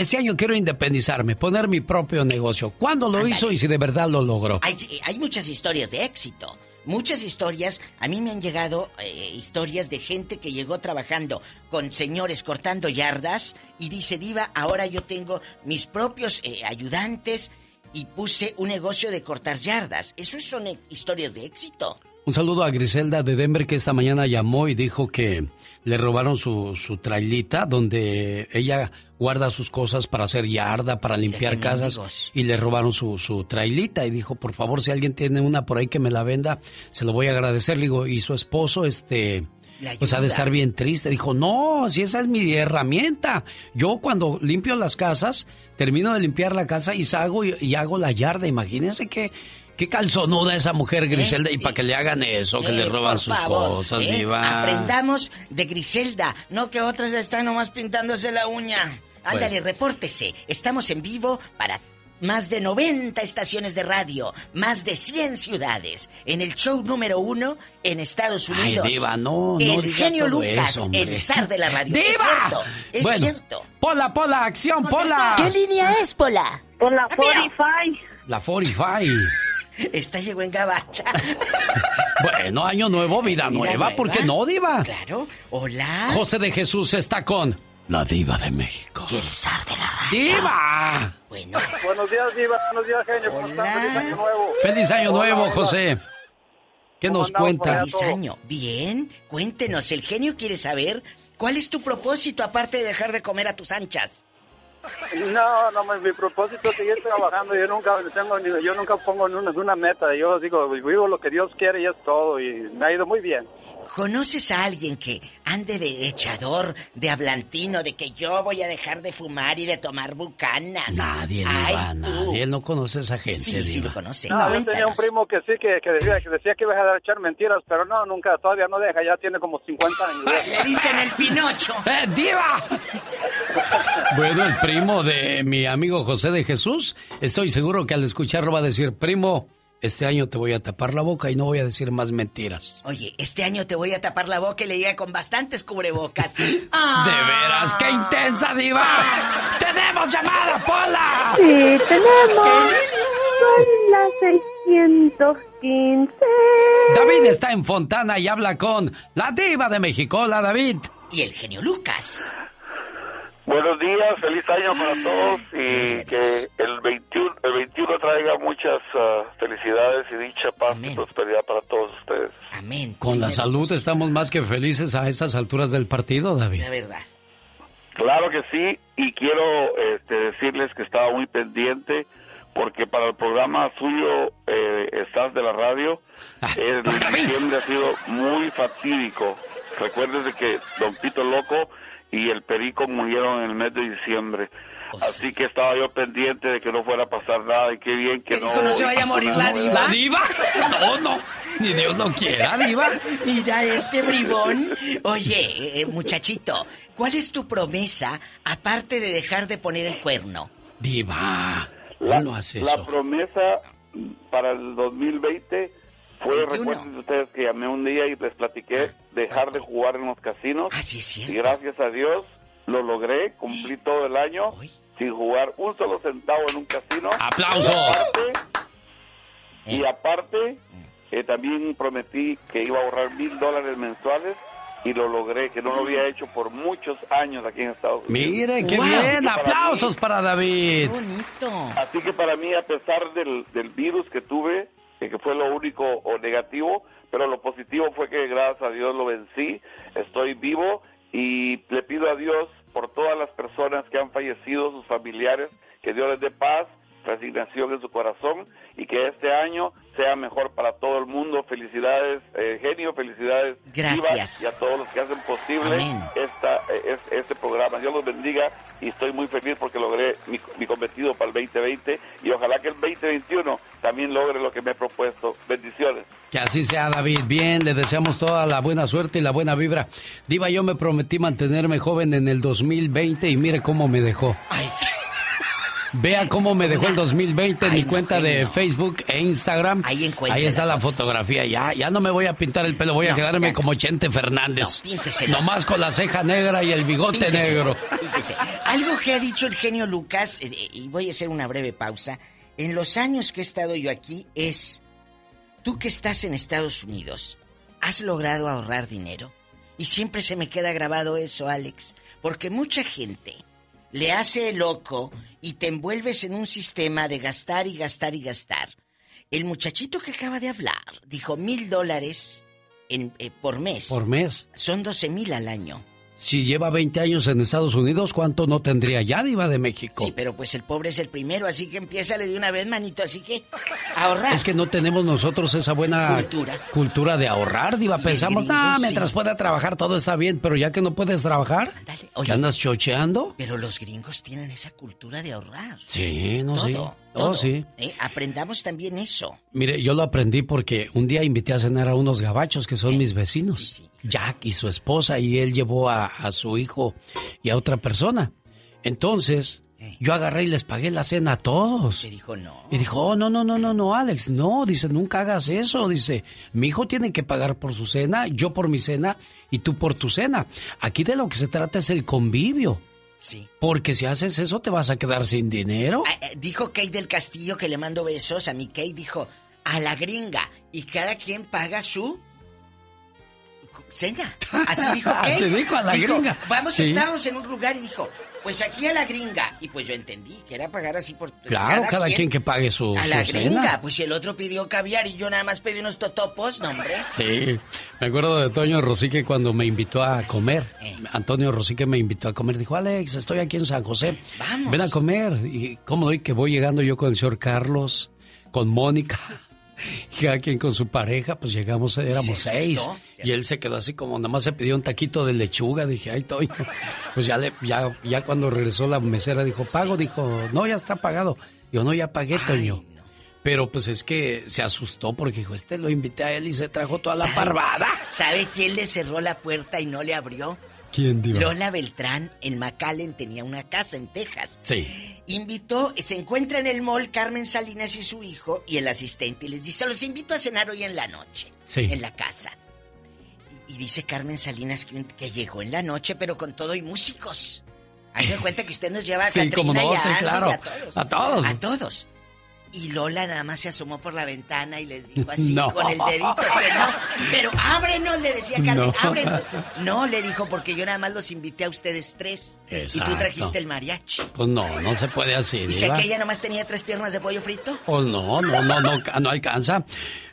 este año quiero independizarme, poner mi propio negocio. ¿Cuándo lo hizo y si de verdad lo logró? Hay, hay muchas historias de éxito. Muchas historias, a mí me han llegado eh, historias de gente que llegó trabajando con señores cortando yardas y dice, Diva, ahora yo tengo mis propios eh, ayudantes y puse un negocio de cortar yardas. Eso son eh, historias de éxito. Un saludo a Griselda de Denver que esta mañana llamó y dijo que le robaron su, su trailita donde ella guarda sus cosas para hacer yarda, para limpiar casas y le robaron su, su trailita y dijo, por favor, si alguien tiene una por ahí que me la venda, se lo voy a agradecer. Le digo, y su esposo, este, pues ha de estar bien triste. Dijo, no, si esa es mi herramienta. Yo cuando limpio las casas, termino de limpiar la casa y salgo y, y hago la yarda. Imagínense que Qué calzonuda esa mujer Griselda y para que le hagan eso, que le Eh, roban por sus favor, cosas, eh, diva. Aprendamos de Griselda, no que otras están nomás pintándose la uña. Ándale, Bueno. repórtese. Estamos en vivo para más de 90 estaciones de radio, más de 100 ciudades, en el show número uno en Estados Ay, Unidos. diva, no, no El diga genio Lucas, eso, el zar de la radio. Es ¡Diva! cierto, es Bueno, cierto. Pola, Pola, acción, Pola. ¿Qué línea es, Pola? Por la 45. La 45. Esta llegó en gabacha. Bueno, año nuevo, vida, Vida nueva, nueva. ¿por qué no, diva? Claro. Hola. José de Jesús está con la diva de México. Y el zar de la radio. ¡Diva! Bueno. Buenos días, Diva. Buenos días, genio. ¿Cómo están? Feliz año nuevo. Feliz año Hola, nuevo, hola. José. ¿Qué ¿Cómo nos cuenta? Feliz año. Bien, cuéntenos, el genio quiere saber cuál es tu propósito aparte de dejar de comer a tus anchas. No, no, mi, mi propósito es seguir trabajando. Yo nunca tengo, ni- yo nunca pongo en una, una meta. Yo digo, vivo lo que Dios quiere y es todo. Y me ha ido muy bien. ¿Conoces a alguien que ande de echador, de hablantino, de que yo voy a dejar de fumar y de tomar bucanas? Nadie, Ay, nadie. Él no conoce a esa gente, Sí, sí diva. lo conoce. No, yo tenía un primo que sí, que, que decía, que decía que iba a dejar de echar mentiras, pero no, nunca, todavía no deja. Ya tiene como 50 años. Le dicen el Pinocho. ¡Eh, diva! Bueno, el primo de mi amigo José de Jesús, estoy seguro que al escucharlo va a decir, primo, este año te voy a tapar la boca y no voy a decir más mentiras. Oye, este año te voy a tapar la boca y le diga con bastantes cubrebocas. Ah. De veras, qué intensa, diva. ¡Tenemos llamada, Pola! Sí, tenemos. Son las 615. David está en Fontana y habla con la diva de México. Hola, David. Y el genio Lucas. Buenos días, feliz año para todos y que el 21, el 21 traiga muchas ah, felicidades y dicha, paz y prosperidad para todos ustedes. Amén. Con la salud estamos más que felices a estas alturas del partido, David. La verdad. Claro que sí, y quiero este, decirles que estaba muy pendiente porque para el programa suyo, eh, Estás de la Radio, el diciembre ha sido muy fatídico. Recuerden que Don Pito Loco y el Perico murieron en el mes de diciembre. Así que estaba yo pendiente de que no fuera a pasar nada y qué bien que no... no se vaya a morir la diva? ¿La diva? No, no. Ni Dios lo quiera, diva. Mira este bribón. Oye, eh, muchachito, ¿cuál es tu promesa aparte de dejar de poner el cuerno? Diva. La, no hace la eso. promesa para el 2020 fue, recuerden ustedes que llamé un día y les platiqué dejar de jugar en los casinos. Así es cierto. Y gracias a Dios lo logré, cumplí todo el año sin jugar un solo centavo en un casino. ¡Aplauso! Y aparte, eh, también prometí que iba a ahorrar mil dólares mensuales y lo logré, que no lo había hecho por muchos años aquí en Estados Unidos. Mire, qué Wow. bien. Y para Aplausos mí- para David. Así que para mí, a pesar del, del virus que tuve, eh, que fue lo único o negativo, pero lo positivo fue que gracias a Dios lo vencí, estoy vivo y le pido a Dios por todas las personas que han fallecido, sus familiares, que Dios les dé paz resignación en su corazón y que este año sea mejor para todo el mundo. Felicidades, eh, genio, felicidades. Gracias. Y a todos los que hacen posible esta, eh, es- este programa. Dios los bendiga y estoy muy feliz porque logré mi, mi cometido para el 2020 y ojalá que el 2021 también logre lo que me he propuesto. Bendiciones. Que así sea, David. Bien, le deseamos toda la buena suerte y la buena vibra. Diva, yo me prometí mantenerme joven en el 2020 y mire cómo me dejó. Vea cómo me dejó el 2020 en mi cuenta de Facebook e Instagram. Ahí encuentra está la la fotografía. Ya, ya no me voy a pintar el pelo, voy a quedarme como Chente Fernández. pínteselo. Nomás con la ceja negra y el bigote negro. fíjese. Algo que ha dicho el genio Lucas, eh, y voy a hacer una breve pausa, en los años que he estado yo aquí es, tú que estás en Estados Unidos, ¿has logrado ahorrar dinero? Y siempre se me queda grabado eso, Alex, porque mucha gente le hace el loco y te envuelves en un sistema de gastar y gastar y gastar. El muchachito que acaba de hablar dijo mil dólares eh, por mes. Por mes. Son 12 mil al año. Si lleva 20 años en Estados Unidos, ¿cuánto no tendría ya, Diva de México? Sí, pero pues el pobre es el primero, así que empieza de una vez, manito, así que ahorrar. Es que no tenemos nosotros esa buena Cultura. cultura de ahorrar, Diva. Pensamos, gringo, sí. mientras pueda trabajar todo está bien, pero ya que no puedes trabajar, ¿que andas chocheando? Pero los gringos tienen esa cultura de ahorrar. Sí, no, sí. Todo, Oh, sí. Eh, Aprendamos también eso. Mire, yo lo aprendí porque un día invité a cenar a unos gabachos que son mis vecinos. Jack y su esposa, y él llevó a, a su hijo y a otra persona. Entonces, yo agarré y les pagué la cena a todos. Te dijo no. Y dijo, oh, no, no, no, no, no, Alex, no, dice, nunca hagas eso. Dice, mi hijo tiene que pagar por su cena, yo por mi cena y tú por tu cena. Aquí de lo que se trata es el convivio. Sí. Porque si haces eso te vas a quedar sin dinero. Eh, dijo Kate del Castillo que le mando besos. A mi Kate dijo, a la gringa. Y cada quien paga su cena. Así dijo Kate. Así dijo, a la gringa. Vamos, Sí. estábamos en un lugar y dijo, pues aquí a la gringa. Y pues yo entendí que era pagar así por... Claro, cada, quien, que pague su, A su la cena. gringa, pues si el otro pidió caviar y yo nada más pedí unos totopos, no hombre. Sí, me acuerdo de Toño Rosique cuando me invitó a comer. Antonio Rosique me invitó a comer. Dijo, Alex, estoy aquí en San José. Vamos. Ven a comer. Y cómo doy que voy llegando yo con el señor Carlos, con Mónica. Y cada quien con su pareja, pues llegamos, éramos Se seis. Y él se quedó así como, nada más se pidió un taquito de lechuga. Dije, ay, Toño. Pues ya, le, ya, ya cuando regresó la mesera dijo, pago. Dijo, no, ya está pagado. Yo no, ya pagué, Toño. Pero pues es que se asustó porque dijo, este lo invité a él y se trajo toda la ¿Sabe- parvada. ¿Sabe quién le cerró la puerta y no le abrió? ¿Quién, Diva? Lola Beltrán en McAllen tenía una casa en Texas. Sí. Invitó, se encuentra en el mall Carmen Salinas y su hijo y el asistente y les dice, los invito a cenar hoy en la noche. Sí. En la casa. Y, y dice Carmen Salinas que, que llegó en la noche, pero con todo y músicos. Ahí me cuenta que usted nos lleva a Sí, Catrina como no, y a sí, Andy y claro. a todos. A todos. A todos. Y Lola nada más se asomó por la ventana y les dijo así No. con el dedito que no. Pero ábrenos, le decía Carmen, No. ábrenos. No, le dijo, porque yo nada más los invité a ustedes tres. Y Exacto. tú trajiste el mariachi. Pues no, no se puede así, ¿Y si aquella nomás tenía tres piernas de pollo frito? Pues no, no, no, no, no alcanza.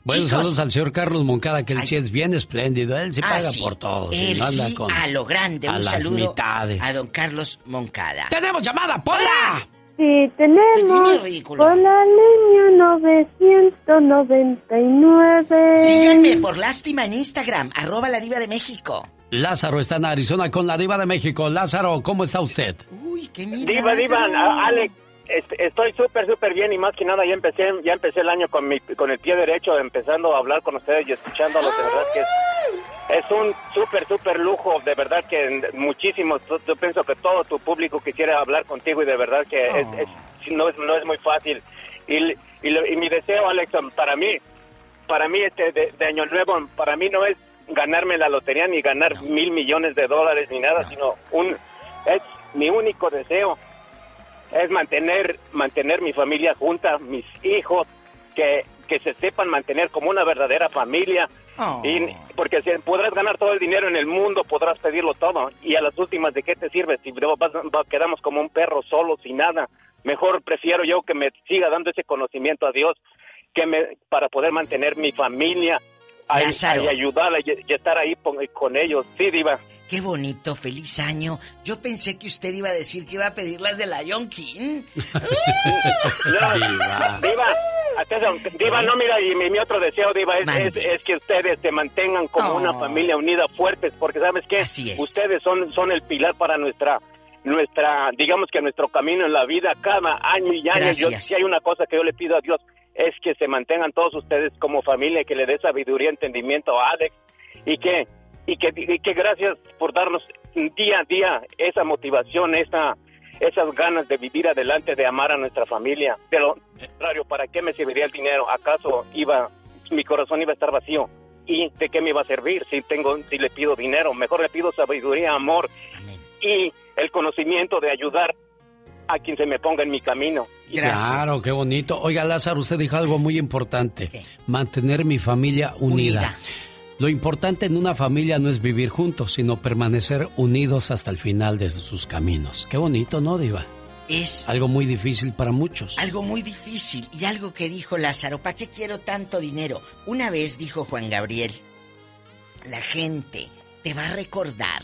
Bueno, Chicos. saludos al señor Carlos Moncada, que él sí es bien espléndido. Él sí Ah, paga sí. por todo. Él anda sí, con- a lo grande. a Un las saludo mitades. a don Carlos Moncada. ¡Tenemos llamada, Pola! Sí, tenemos ridículo. por la línea 999. Síganme por lástima en Instagram, arroba la diva de México. Lázaro está en Arizona con la diva de México. Lázaro, ¿cómo está usted? Uy, qué Diva, Diva, a- Alex, estoy súper, súper bien y más que nada ya empecé, ya empecé el año con mi, con el pie derecho, empezando a hablar con ustedes y escuchándolos, de verdad que es, es un súper, súper lujo, de verdad que muchísimos, yo, pienso que todo tu público quisiera hablar contigo y de verdad que es, es- no, es, no es muy fácil. Y, y, y mi deseo, Alex, para mí, para mí este de, de año nuevo, para mí no es ganarme la lotería ni ganar mil millones de dólares ni nada, sino un es mi único deseo es mantener mantener mi familia junta, mis hijos que que se sepan mantener como una verdadera familia. Y, porque si podrás ganar todo el dinero en el mundo, podrás pedirlo todo. Y a las últimas, ¿de qué te sirve? Si vas- va- quedamos como un perro solo, sin nada. Mejor prefiero yo que me siga dando ese conocimiento a Dios que me, para poder mantener mi familia a- y ayudarla y, y estar ahí con, con ellos. Sí, Diva. Qué bonito, feliz año. Yo pensé que usted iba a decir que iba a pedir las de Lion King. Diva. Diva, atención, Diva, no, mira, y mi, mi otro deseo, Diva, es, es, es que ustedes se mantengan como una familia unida, fuertes, porque ¿sabes qué? Ustedes son, son el pilar para nuestra, nuestra, digamos que nuestro camino en la vida, cada año y año. Yo, Gracias. si hay una cosa que yo le pido a Dios, es que se mantengan todos ustedes como familia, que le dé sabiduría, entendimiento a Alex, y que, y que, y que gracias por darnos día a día esa motivación, esa, esas ganas de vivir adelante, de amar a nuestra familia. De lo contrario, ¿para qué me serviría el dinero? ¿Acaso iba, mi corazón iba a estar vacío? ¿Y de qué me iba a servir si tengo, si le pido dinero? Mejor le pido sabiduría, amor y el conocimiento de ayudar a quien se me ponga en mi camino. Y- Claro, qué bonito. Oiga, Lázaro, usted dijo algo muy importante. Mantener mi familia unida. Lo importante en una familia no es vivir juntos, sino permanecer unidos hasta el final de sus caminos. Qué bonito, ¿no, Diva? Es Algo muy difícil para muchos. algo muy difícil y algo que dijo Lázaro, ¿para qué quiero tanto dinero? Una vez dijo Juan Gabriel, la gente te va a recordar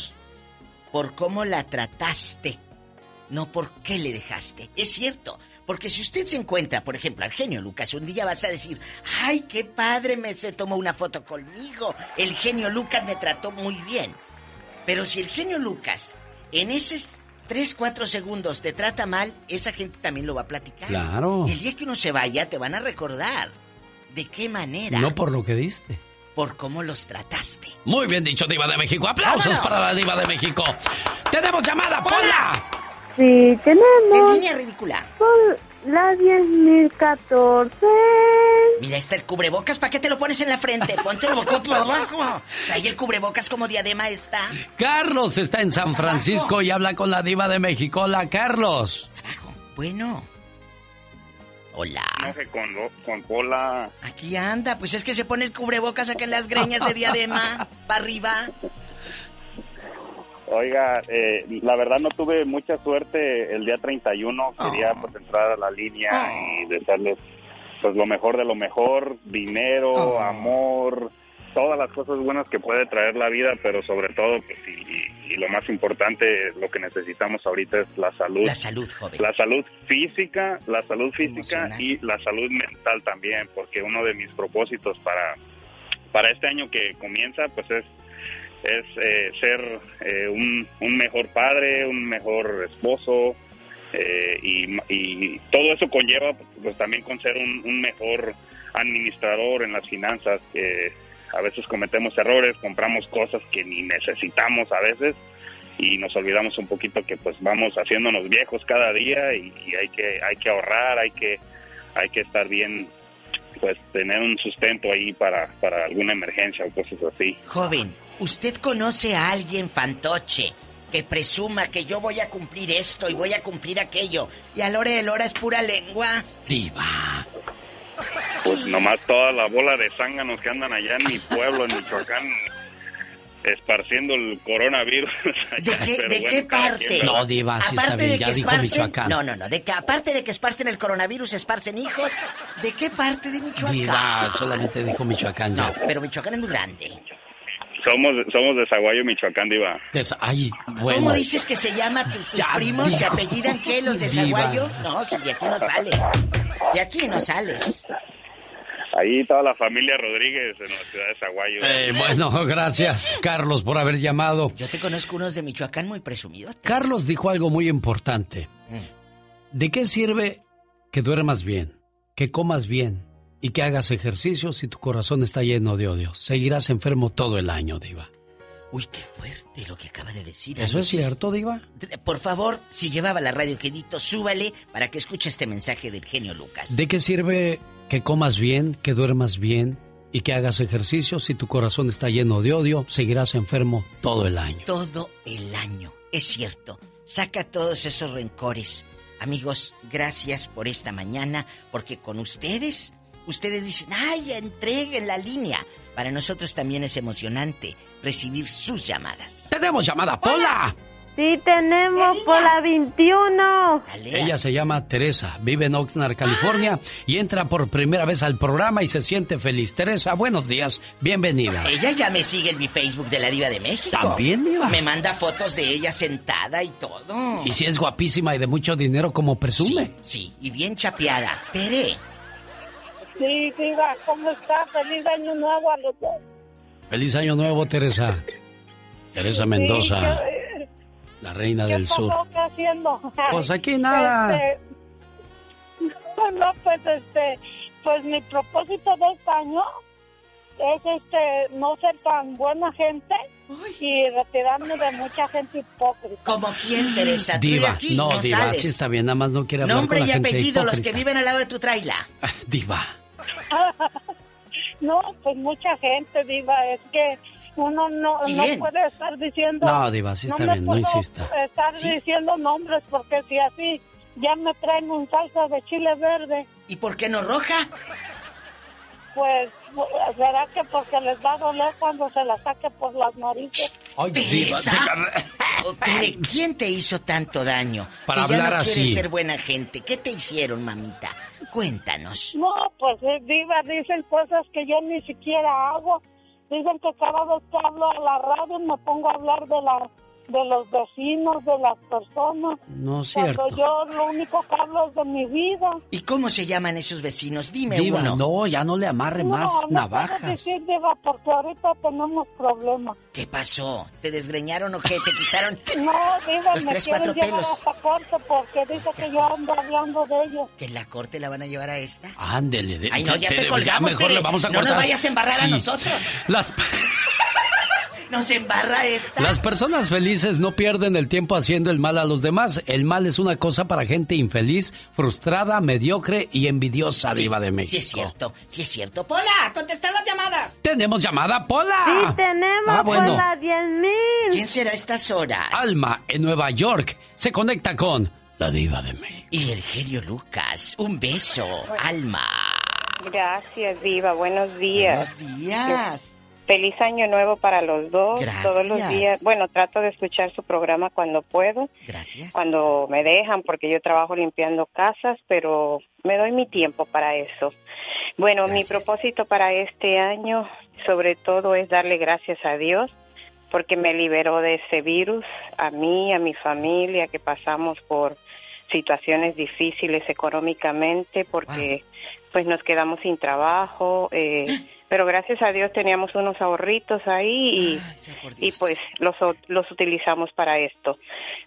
por cómo la trataste, no por qué le dejaste. Es cierto, porque si usted se encuentra, por ejemplo, al genio Lucas, un día vas a decir, ay, qué padre me se tomó una foto conmigo, el genio Lucas me trató muy bien. Pero si el genio Lucas en esos 3, 4 segundos te trata mal, esa gente también lo va a platicar. Claro. Y el día que uno se vaya, te van a recordar. ¿De qué manera? No por lo que diste. Por cómo los trataste. Muy bien dicho, Diva de México. Aplausos ¡Vámonos! para la Diva de México. ¡Tenemos llamada, Pola! Sí, tenemos. En línea ridícula. Por la 10.014. Mira, está el cubrebocas. ¿Para qué te lo pones en la frente? Póntelo por abajo. Trae el cubrebocas como diadema está. Carlos está en San Francisco y habla con la Diva de México. Hola, Carlos. Bueno. Hola. No sé, con, con Pola. Aquí anda. Pues es que se pone el cubrebocas acá en las greñas de diadema. Para arriba. Oiga, eh, la verdad no tuve mucha suerte el día 31. Quería pues entrar a la línea y desearles pues lo mejor de lo mejor, dinero, amor, todas las cosas buenas que puede traer la vida, pero sobre todo pues y, y lo más importante, lo que necesitamos ahorita es la salud. La salud, joven. La salud física, la salud física y la salud mental también, porque uno de mis propósitos para para este año que comienza pues es es eh, ser eh, un, un mejor padre, un mejor esposo eh, y, y todo eso conlleva pues también con ser un, un mejor administrador en las finanzas que a veces cometemos errores, compramos cosas que ni necesitamos a veces y nos olvidamos un poquito que pues vamos haciéndonos viejos cada día y, y hay que hay que ahorrar, hay que hay que estar bien pues tener un sustento ahí para, para alguna emergencia o cosas así. Joven, ¿usted conoce a alguien fantoche que presuma que yo voy a cumplir esto y voy a cumplir aquello? Y a la hora de la hora es pura lengua. Diva. Pues nomás toda la bola de zánganos que andan allá en mi pueblo, en Michoacán, esparciendo el coronavirus. ¿De qué, de qué parte? No, Diva, sí está aparte bien, de ya que dijo esparcen- Michoacán. No, no, no. De que, aparte de que esparcen el coronavirus, esparcen hijos. ¿De qué parte de Michoacán? Diva, solamente dijo Michoacán ya. Pero Michoacán es muy grande. Somos, somos de Zaguayo, Michoacán, Diva. Des- Ay, bueno. ¿Cómo dices que se llama tus, tus Ya, primos? ¿Se apellidan qué? ¿Los de Diva. Zaguayo? No, si de aquí no sale. De aquí no sales. Ahí toda la familia Rodríguez en la ciudad de Zaguayo. Eh, bueno, gracias, Carlos, por haber llamado. Yo te conozco unos de Michoacán muy presumidos. Carlos dijo algo muy importante. Mm. ¿De qué sirve que duermas bien, que comas bien y que hagas ejercicio si tu corazón está lleno de odio? Seguirás enfermo todo el año, Diva. Uy, qué fuerte lo que acaba de decir. ¿Eso es cierto, Diva? Por favor, si llevaba la radio quedito, súbale para que escuche este mensaje del genio Lucas. ¿De qué sirve que comas bien, que duermas bien y que hagas ejercicio si tu corazón está lleno de odio? Seguirás enfermo todo el año. Todo el año. Es cierto. Saca todos esos rencores. Amigos, gracias por esta mañana, porque con ustedes, ustedes dicen, ay, entreguen la línea. Para nosotros también es emocionante recibir sus llamadas. Tenemos llamada, Pola. Sí, tenemos por la 21. Ella se llama Teresa, vive en Oxnard, California, y entra por primera vez al programa y se siente feliz. Teresa, buenos días, bienvenida. Ella ya me sigue en mi Facebook de la Diva de México. ¿También, Diva? Me manda fotos de ella sentada y todo. Y si es guapísima y de mucho dinero como presume. Sí, y bien chapeada. Tere, Sí, diva, ¿cómo está? Feliz año nuevo a los dos. Feliz año nuevo, Teresa. Teresa Mendoza, Sí, ¿qué- la reina ¿Qué del sur. pasó? ¿Qué haciendo? Pues aquí nada. Este, no, pues este, pues mi propósito de este año es este, no ser tan buena gente y retirarme de mucha gente hipócrita. ¿Como quién, Teresa? Tú de Diva, aquí no, Diva, sales. sí está bien, nada más no quiere hablar Nombre con y la gente apellido, los que hipócrita. viven al lado de tu traila. Diva, no, pues mucha gente, diva, es que uno no, no puede estar diciendo... No, diva, sí está me bien, no insista. estar diciendo nombres porque si así ya me traen un salsa de chile verde, ¿Y por qué no roja? pues será que porque les va a doler cuando se la saque por las narices. Ay, Tere, ¿quién te hizo tanto daño? Para que ya hablar no quieres así. ser buena gente. ¿Qué te hicieron, mamita? Cuéntanos. No, pues eh, diva, dicen cosas que yo ni siquiera hago. Dicen que cada vez que hablo a la radio me pongo a hablar de la de los vecinos, de las personas. no es Cuando cierto. yo lo único que hablo es de mi vida. ¿Y cómo se llaman esos vecinos? Dime Diva, uno. no, ya no le amarre no, más no navajas. decir, diva, porque ahorita tenemos problemas. ¿Qué pasó? ¿Te desgreñaron o qué? ¿Te quitaron No, diva, los me tres, quieren cuatro llevar pelos? hasta corte porque dice que yo ando hablando de ellos. ¿Que en la corte la van a llevar a esta? Ándele. de- Ay, no, ya te colgamos, mejor le vamos a No nos vayas a embarrar a nosotros. Las, ¿Nos embarra esta? las personas felices no pierden el tiempo haciendo el mal a los demás. El mal es una cosa para gente infeliz, frustrada, mediocre y envidiosa, Sí, Diva de México. Sí es cierto, sí es cierto. Pola, contesta las llamadas. Tenemos llamada, Pola. Sí, tenemos Ah, bueno. por la 10.000. ¿Quién será a estas horas? Alma, en Nueva York, se conecta con la Diva de México. Y el genio Lucas. Un beso, Alma. Gracias, Diva. Buenos días. Buenos días. Feliz año nuevo para los dos. Gracias. Todos los días. Bueno, trato de escuchar su programa cuando puedo, Gracias. cuando me dejan, porque yo trabajo limpiando casas, pero me doy mi tiempo para eso. Bueno, mi propósito para este año, sobre todo, es darle gracias a Dios porque me liberó de ese virus, a mí, a mi familia, que pasamos por situaciones difíciles económicamente, porque pues nos quedamos sin trabajo, eh, pero gracias a Dios teníamos unos ahorritos ahí y, y pues los, o- los utilizamos para esto.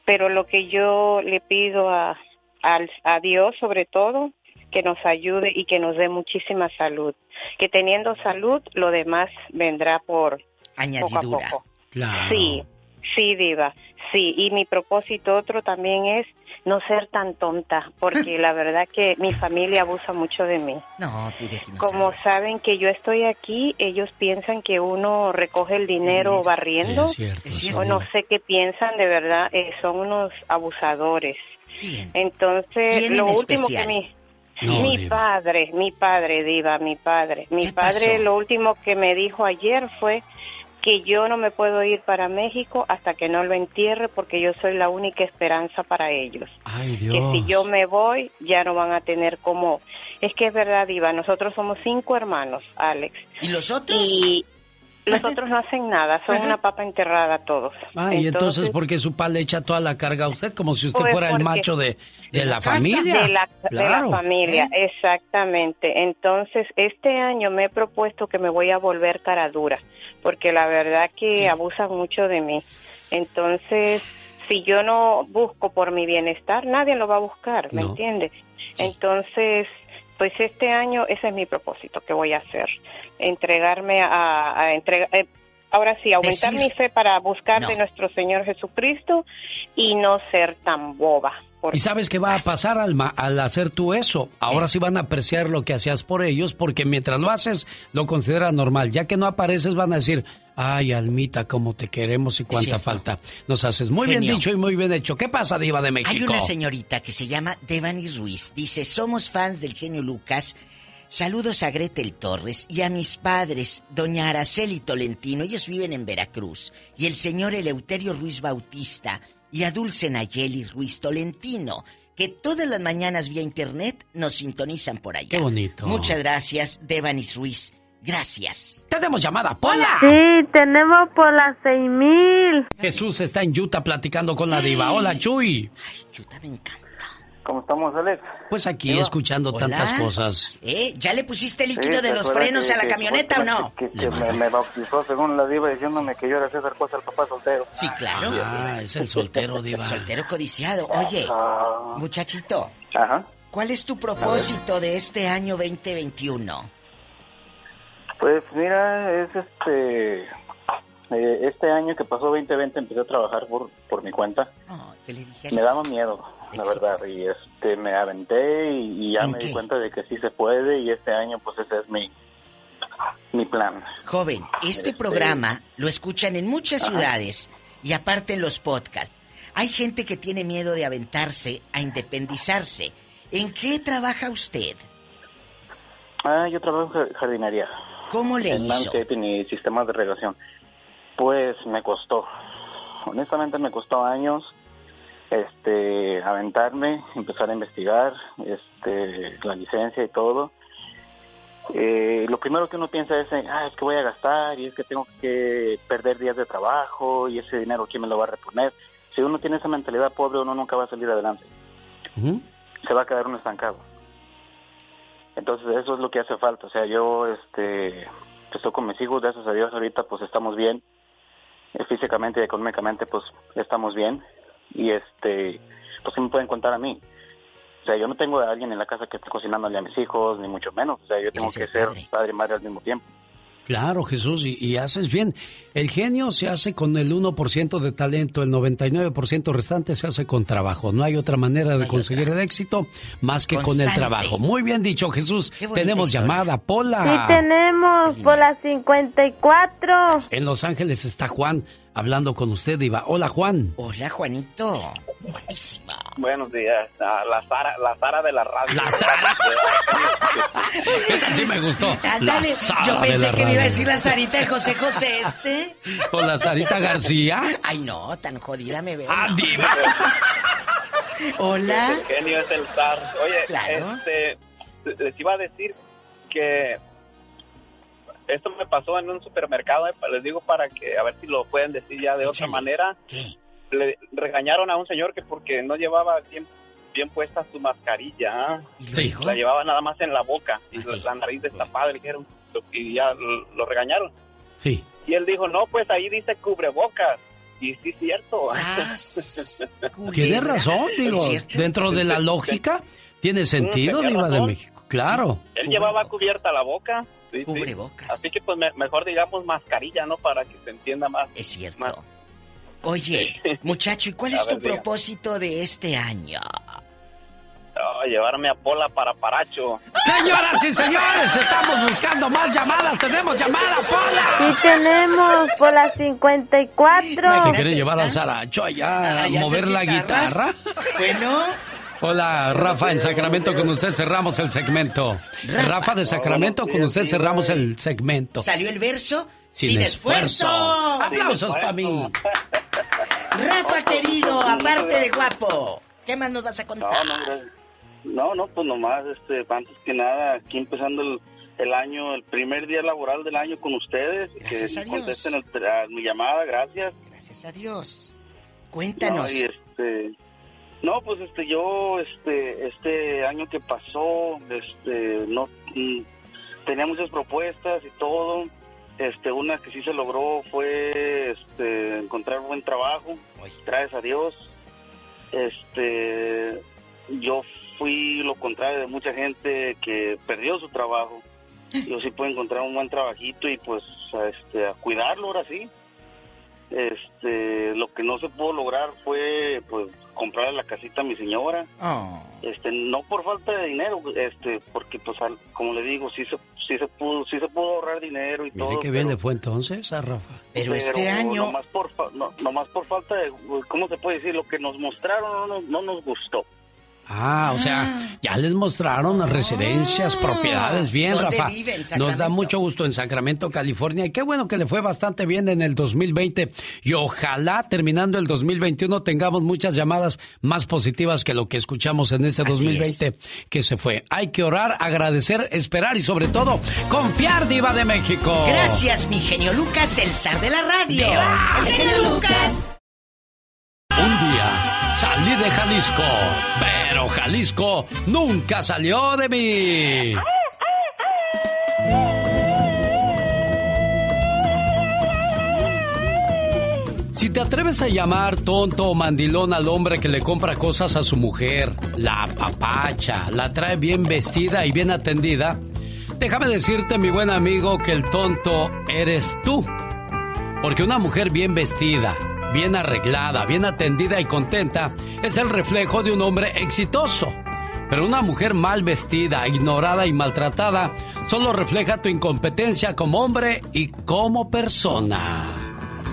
Pero lo que yo le pido a, al- a Dios sobre todo, que nos ayude y que nos dé muchísima salud, que teniendo salud lo demás vendrá por Añadidura. poco a poco. Claro. Sí, sí, Diva, sí. Y mi propósito otro también es no ser tan tonta, porque la verdad que mi familia abusa mucho de mí. No, tú de aquí no Como sabes. saben que yo estoy aquí, ellos piensan que uno recoge el dinero barriendo. Sí, es cierto, o no sé qué piensan, de verdad, eh, son unos abusadores. ¿Quién? Entonces, ¿Quién lo en último especial? que mi... No, mi Diva. padre, mi padre, Diva, mi padre. Mi ¿Qué padre pasó? lo último que me dijo ayer fue que yo no me puedo ir para México hasta que no lo entierre porque yo soy la única esperanza para ellos. Ay, Que Dios. si yo me voy, ya no van a tener como... Es que es verdad, Diva, nosotros somos cinco hermanos, Alex. ¿Y los otros? Y los otros no hacen nada, son una papa enterrada todos. Ah, y entonces, ¿por qué su pa le echa toda la carga a usted? Como si usted Pues fuera el macho de, de la, familia. De la, de la Claro. familia, exactamente. Entonces, este año me he propuesto que me voy a volver cara dura, porque la verdad que abusan mucho de mí. Entonces, si yo no busco por mi bienestar, nadie lo va a buscar, ¿me No. entiendes? Entonces, pues este año ese es mi propósito que voy a hacer, entregarme a, a entregar... eh, Ahora sí, aumentar Decir- mi fe para buscar No. de nuestro Señor Jesucristo y no ser tan boba. Y sabes qué va a pasar, Alma, al hacer tú eso. Ahora sí van a apreciar lo que hacías por ellos, porque mientras lo haces, lo consideran normal. Ya que no apareces, van a decir, ay, Almita, cómo te queremos y cuánta falta nos haces. Muy bien dicho y muy bien hecho. ¿Qué pasa, Diva de Hay México? una señorita que se llama Devani Ruiz. Dice, somos fans del genio Lucas. Saludos a Gretel Torres y a mis padres, doña Araceli Tolentino. Ellos viven en Veracruz. Y el señor Eleuterio Ruiz Bautista y a Dulce Nayeli Ruiz Tolentino, que todas las mañanas vía internet nos sintonizan por allá. Qué bonito. Muchas gracias, Devanis Ruiz. Gracias. Tenemos llamada, Pola. Sí, tenemos por las seis mil. Jesús está en Utah platicando con la diva. Hola, Chuy. Utah me encanta. ¿Cómo estamos, Alex? Pues aquí Diva. escuchando Hola. tantas cosas. ¿Eh? ¿Ya le pusiste Sí, líquido ¿te de los frenos que- a la que camioneta o no? Que, que me, me bautizó según la diva diciéndome que yo era César Cosa, el papá soltero. Sí, claro. Ah, es el soltero, diva. Soltero codiciado. Oye, Ah. muchachito, Ajá. ¿cuál es tu propósito de este año 2021? Pues mira, es este... eh, este año que pasó 2020 empecé a trabajar por, por mi cuenta. ¿Qué le dije? Me daba miedo, la verdad, y este me aventé y, y ya ¿En me qué? di cuenta de que sí se puede y este año pues ese es mi, mi plan. Joven, este programa lo escuchan en muchas Ajá. ciudades y aparte en los podcasts. Hay gente que tiene miedo de aventarse a independizarse. ¿En qué trabaja usted? Ah, yo trabajo en jar- jardinería. ¿Cómo le en hizo? landscaping y sistemas de regación. Pues me costó. Honestamente me costó años este aventarme, empezar a investigar, este la licencia y todo. Eh, lo primero que uno piensa es, en, ah, es que voy a gastar y es que tengo que perder días de trabajo y ese dinero quién me lo va a reponer. Si uno tiene esa mentalidad pobre, uno nunca va a salir adelante. Se va a quedar uno estancado. Entonces eso es lo que hace falta. O sea, yo este estoy con mis hijos, gracias a Dios ahorita pues estamos bien. Físicamente y económicamente pues estamos bien. Y este, pues sí me pueden contar a mí. O sea, yo no tengo a alguien en la casa que esté cocinándole a mis hijos, ni mucho menos. O sea, yo tengo que ser padre y madre al mismo tiempo. Claro, Jesús, y, y haces bien. El genio se hace con el 1% de talento, el 99% restante se hace con trabajo. No hay otra manera de conseguir el éxito más que con el trabajo. Muy bien dicho, Jesús. Tenemos llamada, Sí, Pola. tenemos por las 54. En Los Ángeles está Juan hablando con usted, Iba. Hola, Juan. Hola, Juanito. Guapísima. Buenos días. Ah, la Sara, la Sara de la radio. La Sara. Esa sí me gustó. La Ándale, Sara yo de pensé la que me iba a decir la Sarita de José José este. ¿O la Sarita García? Ay, no, tan jodida me veo. Ah, no. diva. Hola. El genio es el zar. Oye, Claro. este, les iba a decir que esto me pasó en un supermercado. eh, Les digo para que, a ver si lo pueden decir ya de otra manera. Le regañaron a un señor que porque no llevaba bien, bien puesta su mascarilla. ¿ah? La llevaba nada más en la boca y la nariz destapada. Le dijeron y ya lo, lo regañaron. Sí. Y él dijo, no, pues ahí dice cubrebocas. Y sí, es cierto. Tiene razón, digo. Dentro de la lógica, tiene sentido, Diva de. México. Claro. Él llevaba cubierta la boca. Sí, sí. Cubrebocas. Así que pues me- mejor digamos mascarilla, ¿no? Para que se entienda más. Es cierto. Oye, muchacho, ¿y cuál A es ver, tu diga. propósito de este año? Oh, llevarme a Pola para Paracho. Señoras y señores, estamos buscando más llamadas. Tenemos llamada, Pola. Sí, tenemos por las 54. ¿Te quiere llevar a Saracho allá a Allá mover la guitarra? Bueno. Hola, Rafa, en Sacramento con usted cerramos el segmento. Rafa de Sacramento con usted cerramos el segmento. ¿Salió el verso? Sin Sin, esfuerzo. esfuerzo. Aplausos para mí. Rafa, querido, aparte de guapo, ¿qué más nos vas a contar? No, no, gracias. no, no, pues nomás, este, antes que nada, aquí empezando el, el año, el primer día laboral del año con ustedes. Gracias que a Dios. contesten el- a mi llamada, gracias. Gracias a Dios. Cuéntanos. No, y este, no, pues este, yo, este, este año que pasó, este, no, mm, tenía muchas propuestas y todo. Este, una que sí se logró fue, este, encontrar buen trabajo, gracias a Dios. Este, yo fui lo contrario de mucha gente que perdió su trabajo. Yo sí pude encontrar un buen trabajito y pues, este, a cuidarlo ahora sí. Este, lo que no se pudo lograr fue, pues, comprarle la casita a mi señora. Oh. Este, no por falta de dinero, este, porque pues, al- como le digo, sí se, sí se pudo, sí se pudo ahorrar dinero y Mire todo. qué bien le fue entonces a Rafa. Pero este año- Nomás por, fa- no, nomás por falta de, ¿cómo se puede decir? Lo que nos mostraron no nos, no nos gustó. Ah, o sea, ya les mostraron las residencias, propiedades, bien, ¿Dónde Rafa. Nos da mucho gusto en Sacramento, California. Y qué bueno que le fue bastante bien en el 2020. Y ojalá terminando el 2021 tengamos muchas llamadas más positivas que lo que escuchamos en ese Así 2020 que se fue. Hay que orar, agradecer, esperar y sobre todo confiar, Diva de México. Gracias, mi genio Lucas, el zar de la radio. ¡El genio Lucas! Un día salí de Jalisco, pero Jalisco nunca salió de mí. Si te atreves a llamar tonto o mandilón al hombre que le compra cosas a su mujer, la apapacha, la trae bien vestida y bien atendida, déjame decirte, mi buen amigo, que el tonto eres tú. Porque una mujer bien vestida, bien arreglada, bien atendida y contenta es el reflejo de un hombre exitoso. Pero una mujer mal vestida, ignorada y maltratada solo refleja tu incompetencia como hombre y como persona.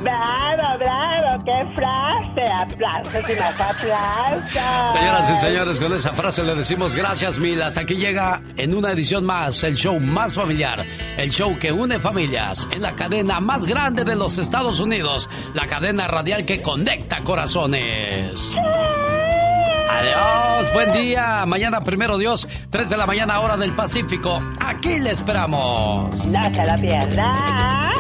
Bravo, bravo, qué frase. Aplausos y más aplausos. Señoras y señores, con esa frase le decimos gracias mil. Hasta aquí llega en una edición más el show más familiar, el show que une familias en la cadena más grande de los Estados Unidos, la cadena radial que conecta corazones. Adiós, buen día. Mañana, primero Dios, 3 de la mañana, hora del Pacífico. Aquí le esperamos. No se lo pierda.